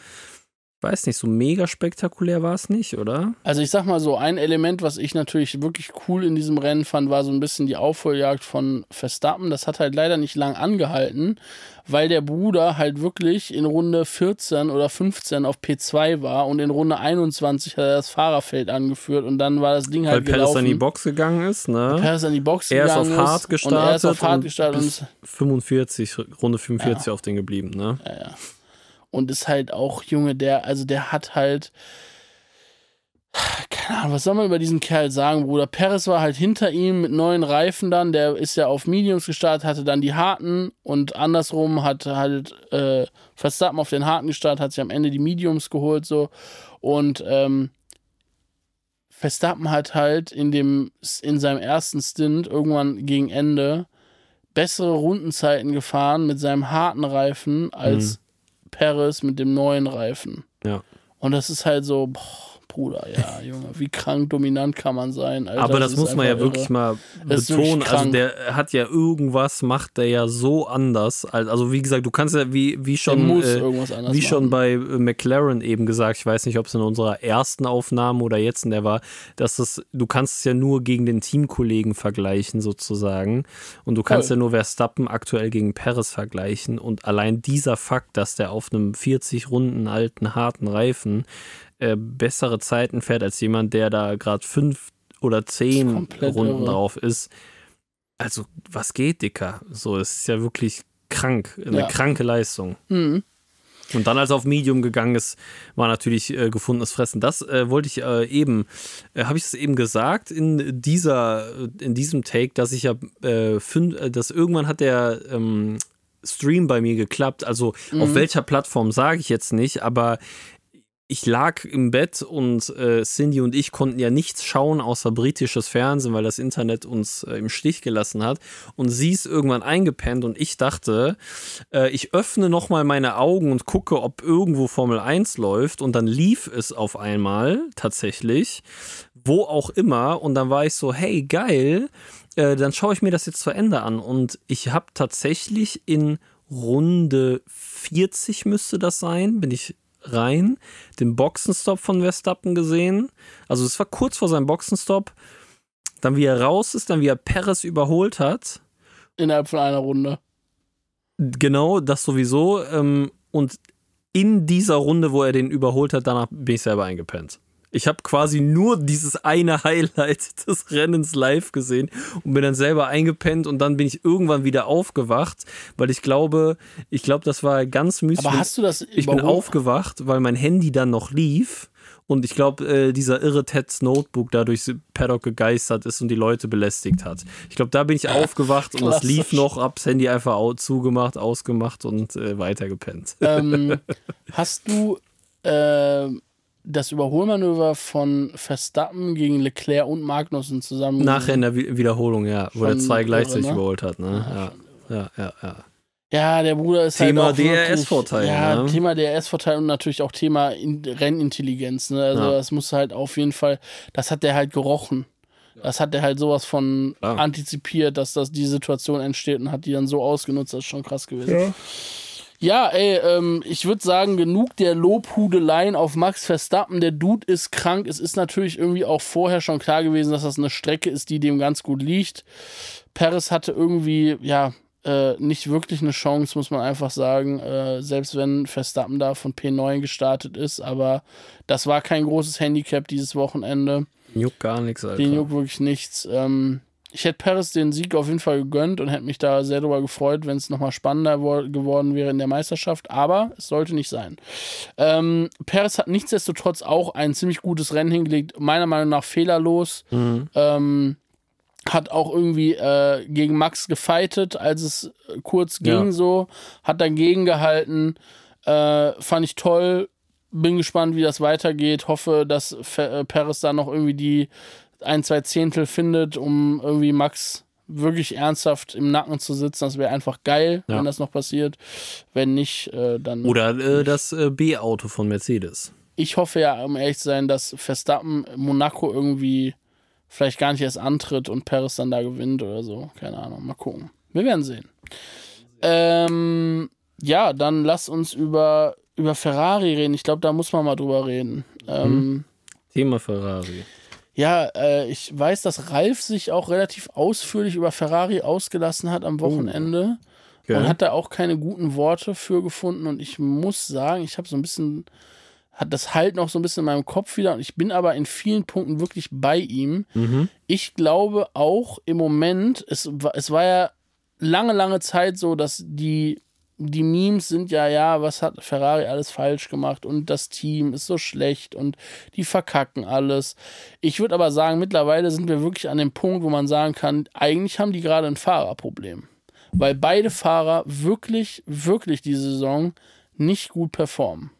Speaker 2: weiß nicht, so mega spektakulär war es nicht, oder?
Speaker 3: Also ich sag mal so, ein Element, was ich natürlich wirklich cool in diesem Rennen fand, war so ein bisschen die Aufholjagd von Verstappen. Das hat halt leider nicht lang angehalten, weil der Bruder halt wirklich in Runde 14 oder 15 auf P2 war und in Runde 21 hat er das Fahrerfeld angeführt und dann war das Ding
Speaker 2: Weil
Speaker 3: halt
Speaker 2: Perez
Speaker 3: gelaufen.
Speaker 2: an die Box gegangen ist, ne?
Speaker 3: Perez an die Box
Speaker 2: Er ist
Speaker 3: gegangen
Speaker 2: auf hart
Speaker 3: Und er
Speaker 2: gestartet
Speaker 3: ist auf hart
Speaker 2: und
Speaker 3: gestartet und,
Speaker 2: bis 45, Runde 45 auf den geblieben, ne?
Speaker 3: ja, ja. Und ist halt auch, Junge, der, also der hat halt, keine Ahnung, was soll man über diesen Kerl sagen, Bruder? Perez war halt hinter ihm mit neuen Reifen dann, der ist ja auf Mediums gestartet, hatte dann die harten und andersrum hat halt äh, Verstappen auf den harten gestartet, hat sich am Ende die Mediums geholt so und ähm, Verstappen hat halt in dem in seinem ersten Stint irgendwann gegen Ende bessere Rundenzeiten gefahren mit seinem harten Reifen als Perez mit dem neuen Reifen.
Speaker 2: Ja.
Speaker 3: Und das ist halt so, boah, Bruder, ja, Junge, wie krank dominant kann man sein? Alter,
Speaker 2: Aber das,
Speaker 3: ist
Speaker 2: muss man ja
Speaker 3: einfach
Speaker 2: wirklich
Speaker 3: irre.
Speaker 2: mal
Speaker 3: Das
Speaker 2: betonen.
Speaker 3: wirklich
Speaker 2: Also der hat ja irgendwas, macht der ja so anders. Als- Also wie gesagt, du kannst ja wie, wie schon, äh, wie schon
Speaker 3: machen.
Speaker 2: bei äh, McLaren eben gesagt, ich weiß nicht, ob es in unserer ersten Aufnahme oder jetzt in der war, dass es, du kannst es ja nur gegen den Teamkollegen vergleichen sozusagen. Und du kannst
Speaker 3: Voll.
Speaker 2: ja nur Verstappen aktuell gegen Perez vergleichen. Und allein dieser Fakt, dass der auf einem 40 Runden alten, harten Reifen äh, bessere Zeiten fährt als jemand, der da gerade fünf oder zehn Runden
Speaker 3: irre.
Speaker 2: drauf ist. Also, was geht, Dicker? So, es ist ja wirklich krank, eine
Speaker 3: Ja.
Speaker 2: kranke Leistung.
Speaker 3: Mhm.
Speaker 2: Und dann, als er auf Medium gegangen ist, war natürlich äh, gefundenes Fressen. Das äh, wollte ich äh, eben, äh, habe ich es eben gesagt in dieser, in diesem Take, dass ich ja äh, fünf, äh, dass irgendwann hat der ähm, Stream bei mir geklappt. Also auf welcher Plattform sage ich jetzt nicht, aber ich lag im Bett und äh, Cindy und ich konnten ja nichts schauen außer britisches Fernsehen, weil das Internet uns äh, im Stich gelassen hat. Und sie ist irgendwann eingepennt und ich dachte, äh, ich öffne nochmal meine Augen und gucke, ob irgendwo Formel 1 läuft. Und dann lief es auf einmal tatsächlich, wo auch immer. Und dann war ich so, hey, geil. äh, dann schaue ich mir das jetzt zu Ende an und ich habe tatsächlich in Runde 40 müsste das sein, bin ich rein, den Boxenstopp von Verstappen gesehen. Also es war kurz vor seinem Boxenstopp. Dann wie er raus ist, dann wie er Perez überholt hat.
Speaker 3: Innerhalb von einer Runde.
Speaker 2: Genau, das sowieso. Ähm, und in dieser Runde, wo er den überholt hat, danach bin ich selber eingepennt. Ich habe quasi nur dieses eine Highlight *laughs* des Rennens live gesehen und bin dann selber eingepennt und dann bin ich irgendwann wieder aufgewacht, weil ich glaube, ich glaube, das war ganz mystisch.
Speaker 3: Aber hast du das
Speaker 2: Ich bin aufgewacht, weil mein Handy dann noch lief und ich glaube, äh, dieser irre Teds Notebook da durchs Paddock gegeistert ist und die Leute belästigt hat. Ich glaube, da bin ich aufgewacht und das lief noch, hab's Handy einfach au zugemacht, ausgemacht und äh, weitergepennt.
Speaker 3: ähm, *laughs* hast du ähm, das Überholmanöver von Verstappen gegen Leclerc und Magnussen zusammen
Speaker 2: Nachher in der Wi- Wiederholung, ja, wo er
Speaker 3: Schon
Speaker 2: zwei gleichzeitig
Speaker 3: ne?
Speaker 2: überholt hat. Ne? Ja, ja, ja, ja.
Speaker 3: Ja, der Bruder ist
Speaker 2: Thema
Speaker 3: halt auch wirklich-
Speaker 2: DRS-Vorteil,
Speaker 3: Ja,
Speaker 2: ne?
Speaker 3: Thema DRS-Vorteil und natürlich auch Thema in Rennintelligenz. Ne? Also
Speaker 2: Ja.
Speaker 3: das muss halt auf jeden Fall, das hat der halt gerochen. Das hat der halt sowas von
Speaker 2: Klar.
Speaker 3: antizipiert, dass das die Situation entsteht und hat die dann so ausgenutzt. Das ist schon krass gewesen. Ja, ey, ähm, ich würde sagen, genug der Lobhudeleien auf Max Verstappen. Der Dude ist krank. Es ist natürlich irgendwie auch vorher schon klar gewesen, dass das eine Strecke ist, die dem ganz gut liegt. Perez hatte irgendwie, ja, äh, nicht wirklich eine Chance, muss man einfach sagen. Äh, selbst wenn Verstappen da von P9 gestartet ist. Aber das war kein großes Handicap dieses Wochenende.
Speaker 2: Juckt gar nichts, Alter.
Speaker 3: Den juckt wirklich nichts. Ähm, ich hätte Paris den Sieg auf jeden Fall gegönnt und hätte mich da sehr darüber gefreut, wenn es nochmal spannender wo- geworden wäre in der Meisterschaft. Aber es sollte nicht sein. Ähm, Paris hat nichtsdestotrotz auch ein ziemlich gutes Rennen hingelegt. Meiner Meinung nach fehlerlos.
Speaker 2: Mhm.
Speaker 3: Ähm, hat auch irgendwie äh, gegen Max gefightet, als es äh, kurz ging,
Speaker 2: Ja.
Speaker 3: so. Hat dagegen gehalten. Äh, fand ich toll. Bin gespannt, wie das weitergeht. Hoffe, dass Fe- äh, Perez da noch irgendwie die ein, zwei Zehntel findet, um irgendwie Max wirklich ernsthaft im Nacken zu sitzen. Das wäre einfach geil,
Speaker 2: Ja.
Speaker 3: wenn das noch passiert. Wenn nicht, äh, dann.
Speaker 2: Oder äh, das äh, B-Auto von Mercedes.
Speaker 3: ich hoffe ja, um ehrlich zu sein, dass Verstappen Monaco irgendwie vielleicht gar nicht erst antritt und Paris dann da gewinnt oder so. Keine Ahnung. Mal gucken. Wir werden sehen. Ähm, ja, dann lass uns über, über Ferrari reden. Ich glaube, da muss man mal drüber reden. Ähm,
Speaker 2: Thema Ferrari.
Speaker 3: Ja, äh, ich weiß, dass Ralf sich auch relativ ausführlich über Ferrari ausgelassen hat am Wochenende.
Speaker 2: Okay.
Speaker 3: Und hat da auch keine guten Worte für gefunden. Und ich muss sagen, ich habe so ein bisschen, hat das halt noch so ein bisschen in meinem Kopf wieder. Und ich bin aber in vielen Punkten wirklich bei ihm.
Speaker 2: Mhm.
Speaker 3: Ich glaube auch im Moment, es, es war ja lange, lange Zeit so, dass die, die Memes sind ja, ja, was hat Ferrari alles falsch gemacht und das Team ist so schlecht und die verkacken alles. Ich würde aber sagen, mittlerweile sind wir wirklich an dem Punkt, wo man sagen kann, eigentlich haben die gerade ein Fahrerproblem. Weil beide Fahrer wirklich, wirklich diese Saison nicht gut performen.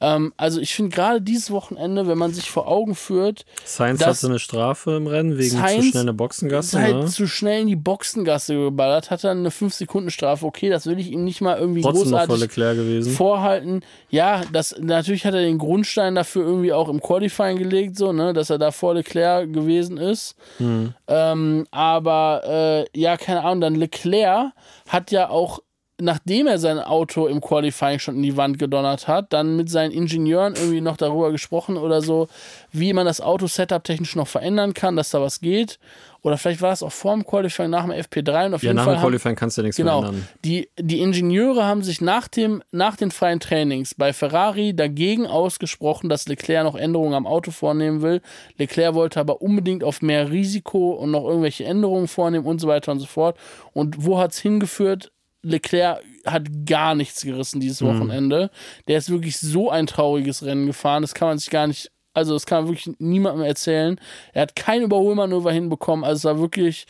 Speaker 3: Ähm, also ich finde gerade dieses Wochenende, wenn man sich vor Augen führt,
Speaker 2: Sainz hatte eine Strafe im Rennen wegen
Speaker 3: Sainz
Speaker 2: zu schnell eine
Speaker 3: ist
Speaker 2: Boxengasse.
Speaker 3: halt
Speaker 2: ne?
Speaker 3: zu schnell in die Boxengasse geballert, hat dann eine 5-Sekunden-Strafe. Okay, das will ich ihm nicht mal irgendwie
Speaker 2: Trotzdem
Speaker 3: großartig vorhalten. Ja, das, natürlich hat er den Grundstein dafür irgendwie auch im Qualifying gelegt, so, ne, dass er da vor Leclerc gewesen ist.
Speaker 2: Hm.
Speaker 3: Ähm, aber äh, ja, keine Ahnung, dann Leclerc hat ja auch, nachdem er sein Auto im Qualifying schon in die Wand gedonnert hat, dann mit seinen Ingenieuren irgendwie noch darüber gesprochen oder so, wie man das Auto setup technisch noch verändern kann, dass da was geht. Oder vielleicht war es auch vor dem Qualifying, nach dem FP3 und auf
Speaker 2: Ja,
Speaker 3: jeden
Speaker 2: nach
Speaker 3: Fall
Speaker 2: dem
Speaker 3: haben,
Speaker 2: Qualifying kannst du ja nichts
Speaker 3: Genau.
Speaker 2: mehr ändern.
Speaker 3: die, die Ingenieure haben sich nach, dem, nach den freien Trainings bei Ferrari dagegen ausgesprochen, dass Leclerc noch Änderungen am Auto vornehmen will. Leclerc wollte aber unbedingt auf mehr Risiko und noch irgendwelche Änderungen vornehmen und so weiter und so fort. Und wo hat es hingeführt? Leclerc hat gar nichts gerissen dieses Wochenende. Der ist wirklich so ein trauriges Rennen gefahren. Das kann man sich gar nicht, also das kann man wirklich niemandem erzählen. Er hat kein Überholmanöver hinbekommen. Also es war wirklich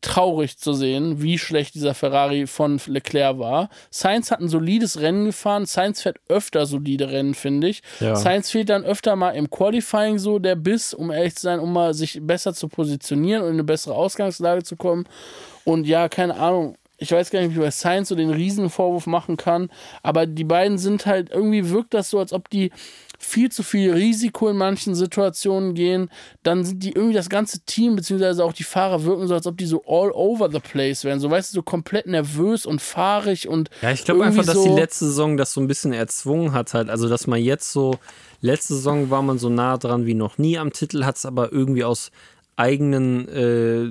Speaker 3: traurig zu sehen, wie schlecht dieser Ferrari von Leclerc war. Sainz hat ein solides Rennen gefahren. Sainz fährt öfter solide Rennen, finde ich.
Speaker 2: Ja.
Speaker 3: Sainz fehlt dann öfter mal im Qualifying so der Biss, um ehrlich zu sein, um mal sich besser zu positionieren und in eine bessere Ausgangslage zu kommen. Und ja, keine Ahnung. Ich weiß gar nicht, ob ich bei Science so den Riesenvorwurf machen kann, aber die beiden sind halt, irgendwie wirkt das so, als ob die viel zu viel Risiko in manchen Situationen gehen, dann sind die irgendwie das ganze Team, beziehungsweise auch die Fahrer wirken so, als ob die so all over the place wären. So, weißt du, so komplett nervös und fahrig und.
Speaker 2: Ja, ich glaube einfach, dass
Speaker 3: so,
Speaker 2: die letzte Saison das so ein bisschen erzwungen hat, halt. Also, dass man jetzt so, letzte Saison war man so nah dran wie noch nie am Titel, hat es aber irgendwie aus eigenen äh,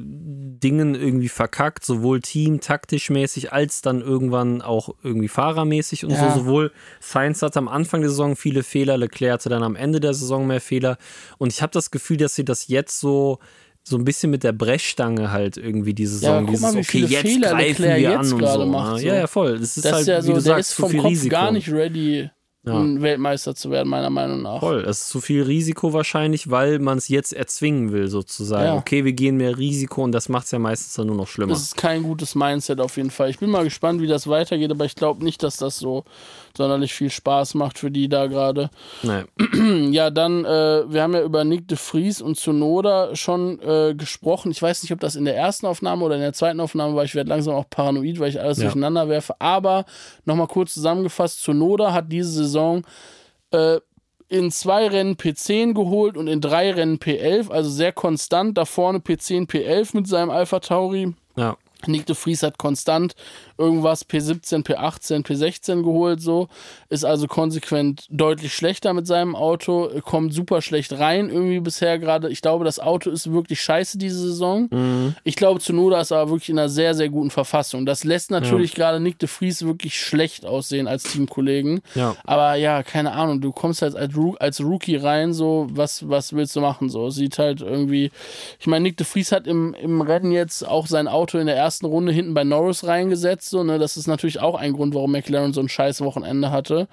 Speaker 2: Dingen irgendwie verkackt, sowohl Team taktisch mäßig als dann irgendwann auch irgendwie fahrermäßig und
Speaker 3: Ja.
Speaker 2: so. Sowohl Sainz hatte am Anfang der Saison viele Fehler, Leclerc hatte dann am Ende der Saison mehr Fehler. Und ich habe das Gefühl, dass sie das jetzt so so ein bisschen mit der Brechstange halt irgendwie diese
Speaker 3: Ja,
Speaker 2: Saison,
Speaker 3: guck
Speaker 2: dieses
Speaker 3: mal, wie
Speaker 2: okay, jetzt
Speaker 3: Fehler
Speaker 2: greifen
Speaker 3: Leclerc
Speaker 2: wir
Speaker 3: jetzt
Speaker 2: an und so.
Speaker 3: macht,
Speaker 2: ne?
Speaker 3: so.
Speaker 2: Ja, ja, voll. Das ist
Speaker 3: Das
Speaker 2: halt,
Speaker 3: ist ja
Speaker 2: wie
Speaker 3: so,
Speaker 2: du
Speaker 3: der
Speaker 2: sagst,
Speaker 3: ist vom
Speaker 2: viel
Speaker 3: Kopf
Speaker 2: Risiko.
Speaker 3: gar nicht ready,
Speaker 2: Ja.
Speaker 3: ein Weltmeister zu werden, meiner Meinung nach.
Speaker 2: Voll, es ist zu viel Risiko wahrscheinlich, weil man es jetzt erzwingen will, sozusagen.
Speaker 3: Ja.
Speaker 2: Okay, wir gehen mehr Risiko und das macht es ja meistens dann nur noch schlimmer.
Speaker 3: Das ist kein gutes Mindset auf jeden Fall. Ich bin mal gespannt, wie das weitergeht, aber ich glaube nicht, dass das so sonderlich viel Spaß macht für die da gerade.
Speaker 2: Nee. *clears throat*
Speaker 3: Ja, dann, äh, wir haben ja über Nick de Vries und Zunoda schon äh, gesprochen. Ich weiß nicht, ob das in der ersten Aufnahme oder in der zweiten Aufnahme war. Ich werde langsam auch paranoid, weil ich alles
Speaker 2: Ja.
Speaker 3: durcheinander werfe. Aber nochmal kurz zusammengefasst: Zunoda hat diese Saison äh, in zwei Rennen P10 geholt und in drei Rennen P11, also sehr konstant. Da vorne P10, P11 mit seinem Alpha Tauri.
Speaker 2: Ja.
Speaker 3: Nick de Vries hat konstant irgendwas P17, P18, P16 geholt, so. Ist also konsequent deutlich schlechter mit seinem Auto, kommt super schlecht rein irgendwie bisher gerade. Ich glaube, das Auto ist wirklich scheiße diese Saison. Ich glaube, Tsunoda ist aber wirklich in einer sehr, sehr guten Verfassung. Das lässt natürlich gerade Nick de Vries wirklich schlecht aussehen als Teamkollegen.
Speaker 2: Ja.
Speaker 3: Aber ja, keine Ahnung, du kommst halt als, als Rookie rein, so, was, was willst du machen? So, sieht halt irgendwie. Ich meine, Nick de Vries hat im, im Rennen jetzt auch sein Auto in der ersten Runde hinten bei Norris reingesetzt, so, ne? Das ist natürlich auch ein Grund, warum McLaren so ein scheiß Wochenende hatte.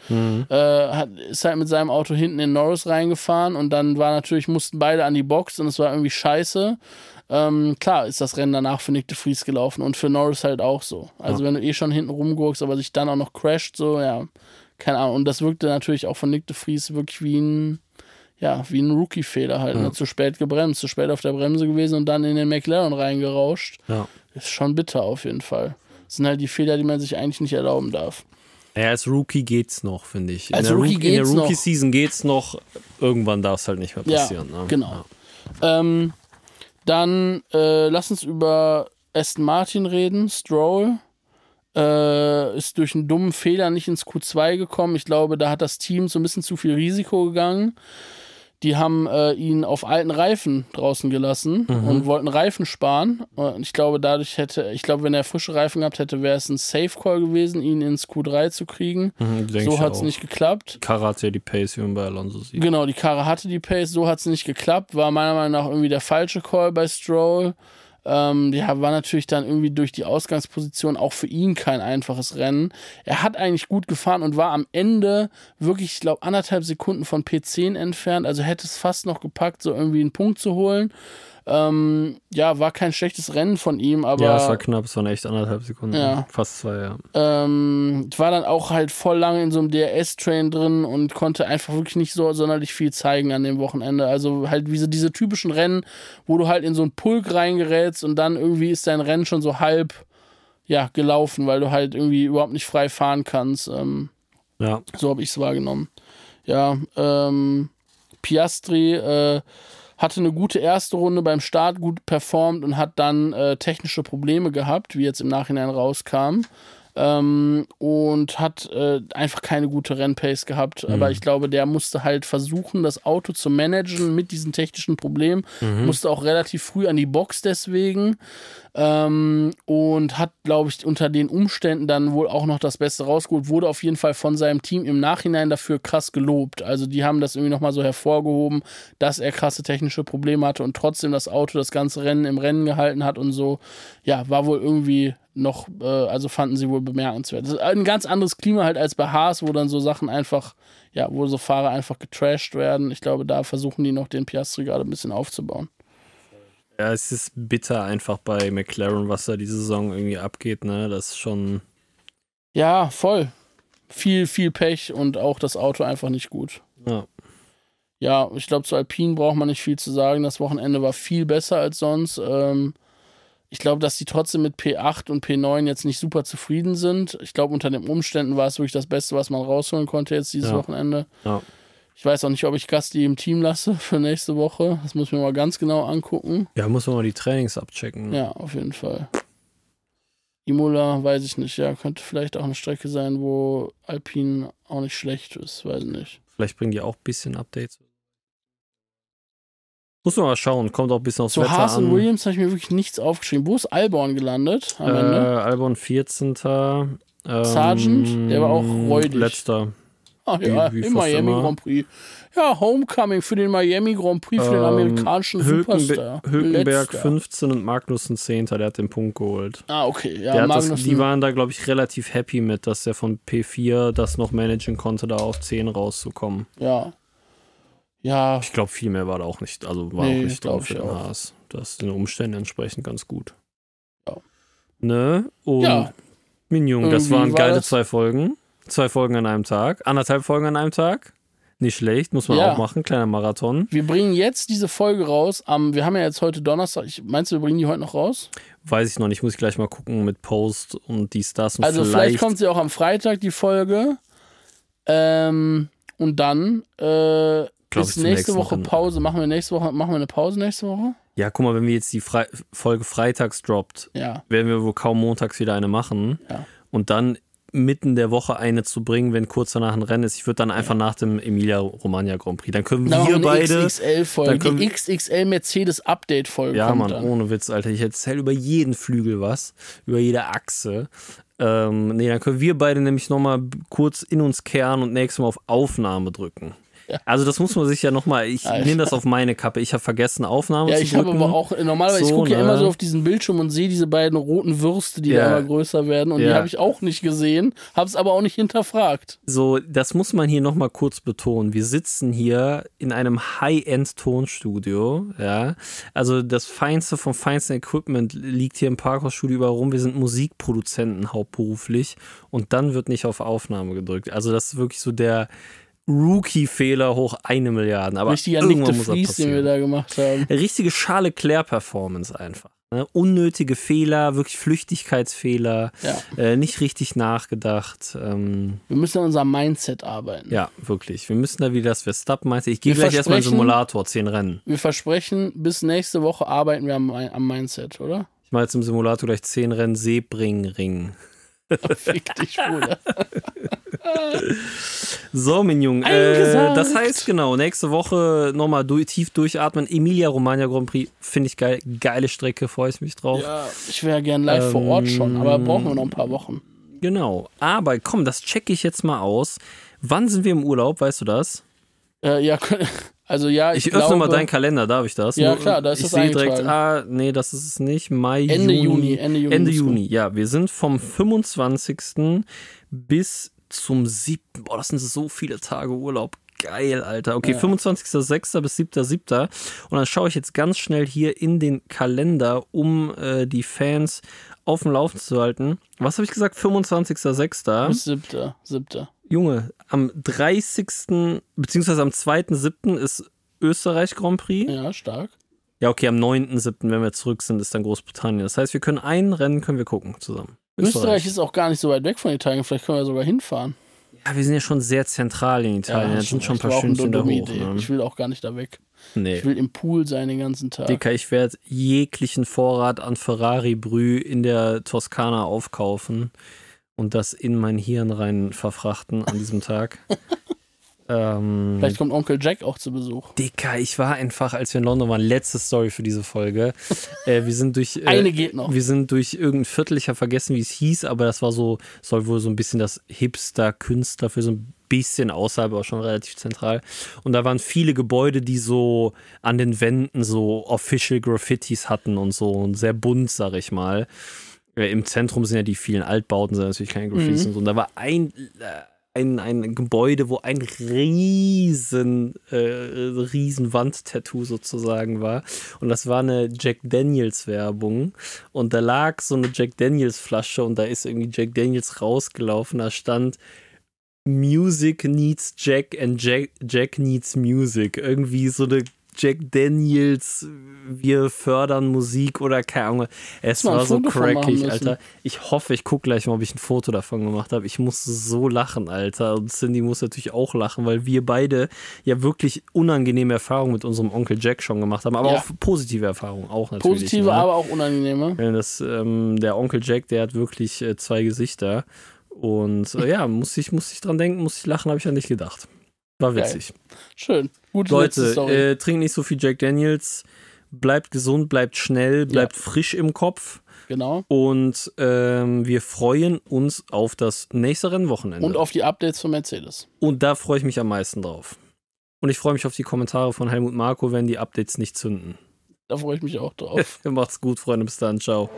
Speaker 3: Äh, hat, ist halt mit seinem Auto hinten in Norris reingefahren und dann war natürlich, mussten beide an die Box und es war irgendwie scheiße. Ähm, klar ist das Rennen danach für Nick de Vries gelaufen und für Norris halt auch so. Also wenn du eh schon hinten rumgurkst, aber sich dann auch noch crasht, so, ja, keine Ahnung. Und das wirkte natürlich auch von Nick de Vries wirklich wie ein, ja, wie ein Rookie-Fehler halt. Ne? Zu spät gebremst, zu spät auf der Bremse gewesen und dann in den McLaren reingerauscht.
Speaker 2: Ja.
Speaker 3: Ist schon bitter auf jeden Fall. Das sind halt die Fehler, die man sich eigentlich nicht erlauben darf.
Speaker 2: Ja, als Rookie geht's noch, finde ich.
Speaker 3: Als
Speaker 2: in der
Speaker 3: Rookie
Speaker 2: Rook- In
Speaker 3: geht's
Speaker 2: der
Speaker 3: noch.
Speaker 2: Rookie-Season geht's noch. Irgendwann darf es halt nicht mehr
Speaker 3: Ja,
Speaker 2: passieren. ne?
Speaker 3: genau. Ähm, dann äh, lass uns über Aston Martin reden. Stroll äh, ist durch einen dummen Fehler nicht ins Q2 gekommen. Ich glaube, da hat das Team so ein bisschen zu viel Risiko gegangen. Die haben äh, ihn auf alten Reifen draußen gelassen und wollten Reifen sparen. Und ich glaube, dadurch hätte, ich glaube, wenn er frische Reifen gehabt hätte, wäre es ein Safe Call gewesen, ihn ins Q3 zu kriegen.
Speaker 2: Mhm,
Speaker 3: so hat es nicht geklappt.
Speaker 2: Karre hat ja die Pace, wie man bei Alonso sieht.
Speaker 3: Genau, die Karre hatte die Pace, so hat es nicht geklappt. War meiner Meinung nach irgendwie der falsche Call bei Stroll. Ähm, ja, war natürlich dann irgendwie durch die Ausgangsposition auch für ihn kein einfaches Rennen. Er hat eigentlich gut gefahren und war am Ende wirklich, ich glaube, anderthalb Sekunden von P10 entfernt. Also hätte es fast noch gepackt, so irgendwie einen Punkt zu holen. Ähm, ja, war kein schlechtes Rennen von ihm, aber
Speaker 2: ja, es war knapp, es waren echt anderthalb Sekunden.
Speaker 3: Ja.
Speaker 2: Fast zwei, ja.
Speaker 3: ähm, war dann auch halt voll lange in so einem DRS-Train drin und konnte einfach wirklich nicht so sonderlich viel zeigen an dem Wochenende. Also halt wie so diese typischen Rennen, wo du halt in so einen Pulk reingerätst und dann irgendwie ist dein Rennen schon so halb ja, gelaufen, weil du halt irgendwie überhaupt nicht frei fahren kannst. Ähm,
Speaker 2: Ja,
Speaker 3: so habe ich es wahrgenommen. Ja, ähm, Piastri äh, hatte eine gute erste Runde beim Start, gut performt und hat dann äh, technische Probleme gehabt, wie jetzt im Nachhinein rauskam. Ähm, und hat äh, einfach keine gute Rennpace gehabt. Aber ich glaube, der musste halt versuchen, das Auto zu managen mit diesen technischen Problemen. Musste auch relativ früh an die Box deswegen. Ähm, und hat, glaube ich, unter den Umständen dann wohl auch noch das Beste rausgeholt. Wurde auf jeden Fall von seinem Team im Nachhinein dafür krass gelobt. Also die haben das irgendwie nochmal so hervorgehoben, dass er krasse technische Probleme hatte und trotzdem das Auto das ganze Rennen im Rennen gehalten hat und so. Ja, war wohl irgendwie noch, äh, also fanden sie wohl bemerkenswert. Das ist ein ganz anderes Klima halt als bei Haas, wo dann so Sachen einfach, ja, wo so Fahrer einfach getrashed werden. Ich glaube, da versuchen die noch den Piastri gerade ein bisschen aufzubauen.
Speaker 2: ja, es ist bitter einfach bei McLaren, was da diese Saison irgendwie abgeht, ne? Das ist schon.
Speaker 3: Ja, voll. Viel, viel Pech und auch das Auto einfach nicht gut.
Speaker 2: Ja.
Speaker 3: Ja, ich glaube, zu Alpine braucht man nicht viel zu sagen. Das Wochenende war viel besser als sonst. Ähm, ich glaube, dass die trotzdem mit P8 und P9 jetzt nicht super zufrieden sind. Ich glaube, unter den Umständen war es wirklich das Beste, was man rausholen konnte jetzt dieses
Speaker 2: Ja.
Speaker 3: Wochenende.
Speaker 2: Ja.
Speaker 3: Ich weiß auch nicht, ob ich Gasti im Team lasse *laughs* für nächste Woche. Das muss ich mir mal ganz genau angucken.
Speaker 2: Ja, muss man mal die Trainings abchecken.
Speaker 3: Ja, auf jeden Fall. Imola, weiß ich nicht. Ja, könnte vielleicht auch eine Strecke sein, wo Alpine auch nicht schlecht ist. Weiß ich nicht.
Speaker 2: Vielleicht bringen die auch ein bisschen Updates. Muss man mal schauen, kommt auch ein bisschen aufs
Speaker 3: Zu
Speaker 2: Wetter
Speaker 3: Haas und
Speaker 2: an.
Speaker 3: Williams habe ich mir wirklich nichts aufgeschrieben. Wo ist Albon gelandet am
Speaker 2: äh,
Speaker 3: Ende?
Speaker 2: Albon 14. Ähm,
Speaker 3: Sargent, der war auch räudig.
Speaker 2: Letzter.
Speaker 3: Ach ja,
Speaker 2: wie
Speaker 3: im Miami
Speaker 2: immer.
Speaker 3: Grand Prix. Ja, Homecoming für den Miami Grand Prix, für den
Speaker 2: Ähm,
Speaker 3: amerikanischen
Speaker 2: Hülkenbe
Speaker 3: Superstar.
Speaker 2: Hülkenberg
Speaker 3: Letzter.
Speaker 2: 15 und Magnussen 10. Der hat den Punkt geholt.
Speaker 3: Ah, okay. Ja,
Speaker 2: der das, die waren da, glaube ich, relativ happy mit, dass er von P4 das noch managen konnte, da auf 10 rauszukommen.
Speaker 3: ja. Ja,
Speaker 2: Ich glaube, viel mehr war da auch nicht, also war
Speaker 3: Nee,
Speaker 2: auch nicht drin für den. Haas. Das ist den Umständen entsprechend ganz gut.
Speaker 3: Ja.
Speaker 2: Ne? Und
Speaker 3: Ja.
Speaker 2: Minjung, das waren
Speaker 3: war
Speaker 2: geile
Speaker 3: das-
Speaker 2: zwei Folgen. Zwei Folgen an einem Tag. Anderthalb Folgen an einem Tag. Nicht schlecht, muss man
Speaker 3: Ja.
Speaker 2: auch machen. Kleiner Marathon.
Speaker 3: wir bringen jetzt diese Folge raus. Am, wir haben ja jetzt heute Donnerstag. Ich, meinst du, wir bringen die heute noch raus?
Speaker 2: Weiß ich noch nicht, muss ich gleich mal gucken mit Post und dies, das und
Speaker 3: Also vielleicht,
Speaker 2: vielleicht.
Speaker 3: kommt sie auch am Freitag, die Folge. Ähm, und dann äh,
Speaker 2: Glaub
Speaker 3: ist
Speaker 2: ich,
Speaker 3: nächste Woche. Pause. Machen wir nächste Woche, machen wir eine Pause nächste Woche?
Speaker 2: ja, guck mal, wenn wir jetzt die Fre Folge freitags droppt,
Speaker 3: Ja.
Speaker 2: werden wir wohl kaum montags wieder eine machen.
Speaker 3: Ja.
Speaker 2: Und dann mitten der Woche eine zu bringen, wenn kurz danach ein Rennen ist. Ich würde dann einfach nach dem Emilia-Romagna Grand Prix. Dann können
Speaker 3: Dann
Speaker 2: wir beide.
Speaker 3: XXL-Folge. Die XXL Mercedes Update-Folge.
Speaker 2: Ja,
Speaker 3: kommt
Speaker 2: Mann,
Speaker 3: dann.
Speaker 2: ohne Witz, Alter. Ich erzähle über jeden Flügel was, über jede Achse. Ähm, nee, dann können wir beide nämlich nochmal kurz in uns kehren und nächstes Mal auf Aufnahme drücken.
Speaker 3: Ja.
Speaker 2: Also das muss man sich ja nochmal, ich
Speaker 3: Alter.
Speaker 2: nehme das auf meine Kappe. Ich habe vergessen, Aufnahme
Speaker 3: Ja,
Speaker 2: zu
Speaker 3: ich
Speaker 2: drücken.
Speaker 3: habe aber auch, normalerweise, ich
Speaker 2: So,
Speaker 3: gucke ja
Speaker 2: ne?
Speaker 3: immer so auf diesen Bildschirm und sehe diese beiden roten Würste, die
Speaker 2: Ja.
Speaker 3: da immer größer werden. Und die
Speaker 2: Ja.
Speaker 3: habe ich auch nicht gesehen, habe es aber auch nicht hinterfragt.
Speaker 2: So, das muss man hier nochmal kurz betonen. Wir sitzen hier in einem High-End-Tonstudio, ja. Also das Feinste vom feinsten Equipment liegt hier im Parkhausstudio überall rum. Wir sind Musikproduzenten hauptberuflich und dann wird nicht auf Aufnahme gedrückt. Also das ist wirklich so der Rookie-Fehler hoch eine Milliarde. Aber
Speaker 3: Richtiger
Speaker 2: irgendwann muss das
Speaker 3: Vries, den wir da gemacht haben.
Speaker 2: Richtige Charles Leclerc-Performance einfach. Ne? Unnötige Fehler, wirklich Flüchtigkeitsfehler,
Speaker 3: Ja.
Speaker 2: äh, nicht richtig nachgedacht. Ähm,
Speaker 3: Wir müssen an unserem Mindset arbeiten.
Speaker 2: ja, wirklich. Wir müssen da wieder das Verstappen meinte. Ich gehe gleich erstmal in den Simulator, 10 Rennen.
Speaker 3: Wir versprechen, bis nächste Woche arbeiten wir am, am Mindset, oder?
Speaker 2: Ich mache jetzt im Simulator gleich 10 Rennen Seebringring. *laughs*
Speaker 3: Fick dich, Bruder. *laughs*
Speaker 2: So, mein Junge. Äh, das heißt, genau, nächste Woche nochmal durch, tief durchatmen. Emilia Romagna Grand Prix, finde ich geil. Geile Strecke, freue ich mich drauf.
Speaker 3: Ja, ich wäre gern live vor Ort schon, aber
Speaker 2: Ähm,
Speaker 3: brauchen wir noch ein paar Wochen.
Speaker 2: Genau. Aber komm, das checke ich jetzt mal aus. Wann sind wir im Urlaub, weißt du das?
Speaker 3: Äh, ja, *laughs* also ja, ich,
Speaker 2: Ich, öffne
Speaker 3: glaube,
Speaker 2: mal deinen Kalender, darf ich das?
Speaker 3: Ja,
Speaker 2: Nur-
Speaker 3: klar, da ist
Speaker 2: ich
Speaker 3: das
Speaker 2: sehe direkt, ah, nee, das ist es nicht. Mai,
Speaker 3: Ende
Speaker 2: Juni.
Speaker 3: Juni, Ende Juni
Speaker 2: Ende. Juni, ja. Wir sind vom 25. bis zum 7. Boah, das sind so viele Tage Urlaub. Geil, Alter. Okay,
Speaker 3: Ja.
Speaker 2: 25.06. bis 7.07. Und dann schaue ich jetzt ganz schnell hier in den Kalender, um äh, die Fans auf dem Laufen zu halten. Was habe ich gesagt? 25.06.
Speaker 3: bis siebter, siebter.
Speaker 2: Junge, am 30. beziehungsweise am 2.7. ist Österreich Grand Prix.
Speaker 3: Ja, stark.
Speaker 2: Ja, okay, am 9.7., wenn wir zurück sind, ist dann Großbritannien. Das heißt, wir können ein Rennen können wir gucken zusammen.
Speaker 3: Österreich ist auch gar nicht so weit weg von Italien, vielleicht können wir sogar hinfahren.
Speaker 2: Ja, wir sind ja schon sehr zentral in Italien. das sind schon ein paar Stündchen da hoch. Ne?
Speaker 3: Ich will auch gar nicht da weg.
Speaker 2: Nee.
Speaker 3: Ich will im Pool sein den ganzen Tag.
Speaker 2: Dicker, ich werde jeglichen Vorrat an Ferrari-Brüh in der Toskana aufkaufen und das in mein Hirn rein verfrachten an diesem Tag. *laughs* ähm,
Speaker 3: Vielleicht kommt Onkel Jack auch zu Besuch.
Speaker 2: Dicker, ich war einfach, als wir in London waren, letzte Story für diese Folge. *laughs* äh, wir sind durch. Äh,
Speaker 3: Eine geht noch.
Speaker 2: Wir sind durch irgendein Viertel, ich habe vergessen, wie es hieß, aber das war so, soll wohl so ein bisschen das Hipster-Künstler für so ein bisschen außerhalb, aber schon relativ zentral. Und da waren viele Gebäude, die so an den Wänden so Official Graffitis hatten und so und sehr bunt, sag ich mal. Äh, Im Zentrum sind ja die vielen Altbauten, sind natürlich keine Graffitis
Speaker 3: Mhm.
Speaker 2: und so. Und da war ein, äh, ein, ein Gebäude, wo ein riesen, äh, riesen Wandtattoo sozusagen war. Und das war eine Jack Daniels Werbung. Und da lag so eine Jack Daniels Flasche und da ist irgendwie Jack Daniels rausgelaufen. Da stand Music needs Jack and Jack, Jack needs music. Irgendwie so eine Jack Daniels, wir fördern Musik oder keine Ahnung. Es war so crackig. Alter. Ich hoffe, ich gucke gleich mal, ob ich ein Foto davon gemacht habe. Ich musste so lachen, Alter. Und Cindy muss natürlich auch lachen, weil wir beide ja wirklich unangenehme Erfahrungen mit unserem Onkel Jack schon gemacht haben. Aber
Speaker 3: Ja.
Speaker 2: auch positive Erfahrungen auch natürlich.
Speaker 3: Positive,
Speaker 2: ne?
Speaker 3: aber auch unangenehme.
Speaker 2: Ja, Das, ähm, der Onkel Jack, der hat wirklich äh, zwei Gesichter. Und äh, ja, muss ich, muss ich dran denken, muss ich lachen, habe ich an dich gedacht. War
Speaker 3: Geil.
Speaker 2: witzig.
Speaker 3: Schön. Gute
Speaker 2: Leute, äh, trinkt nicht so viel Jack Daniels. Bleibt gesund, bleibt schnell, bleibt frisch im Kopf.
Speaker 3: genau.
Speaker 2: Und ähm, wir freuen uns auf das nächste Rennwochenende.
Speaker 3: Und auf die Updates von Mercedes.
Speaker 2: Und da freue ich mich am meisten drauf. Und ich freue mich auf die Kommentare von Helmut Marko, wenn die Updates nicht zünden.
Speaker 3: Da freue ich mich auch drauf. *laughs*
Speaker 2: Macht's gut, Freunde. Bis dann. Ciao.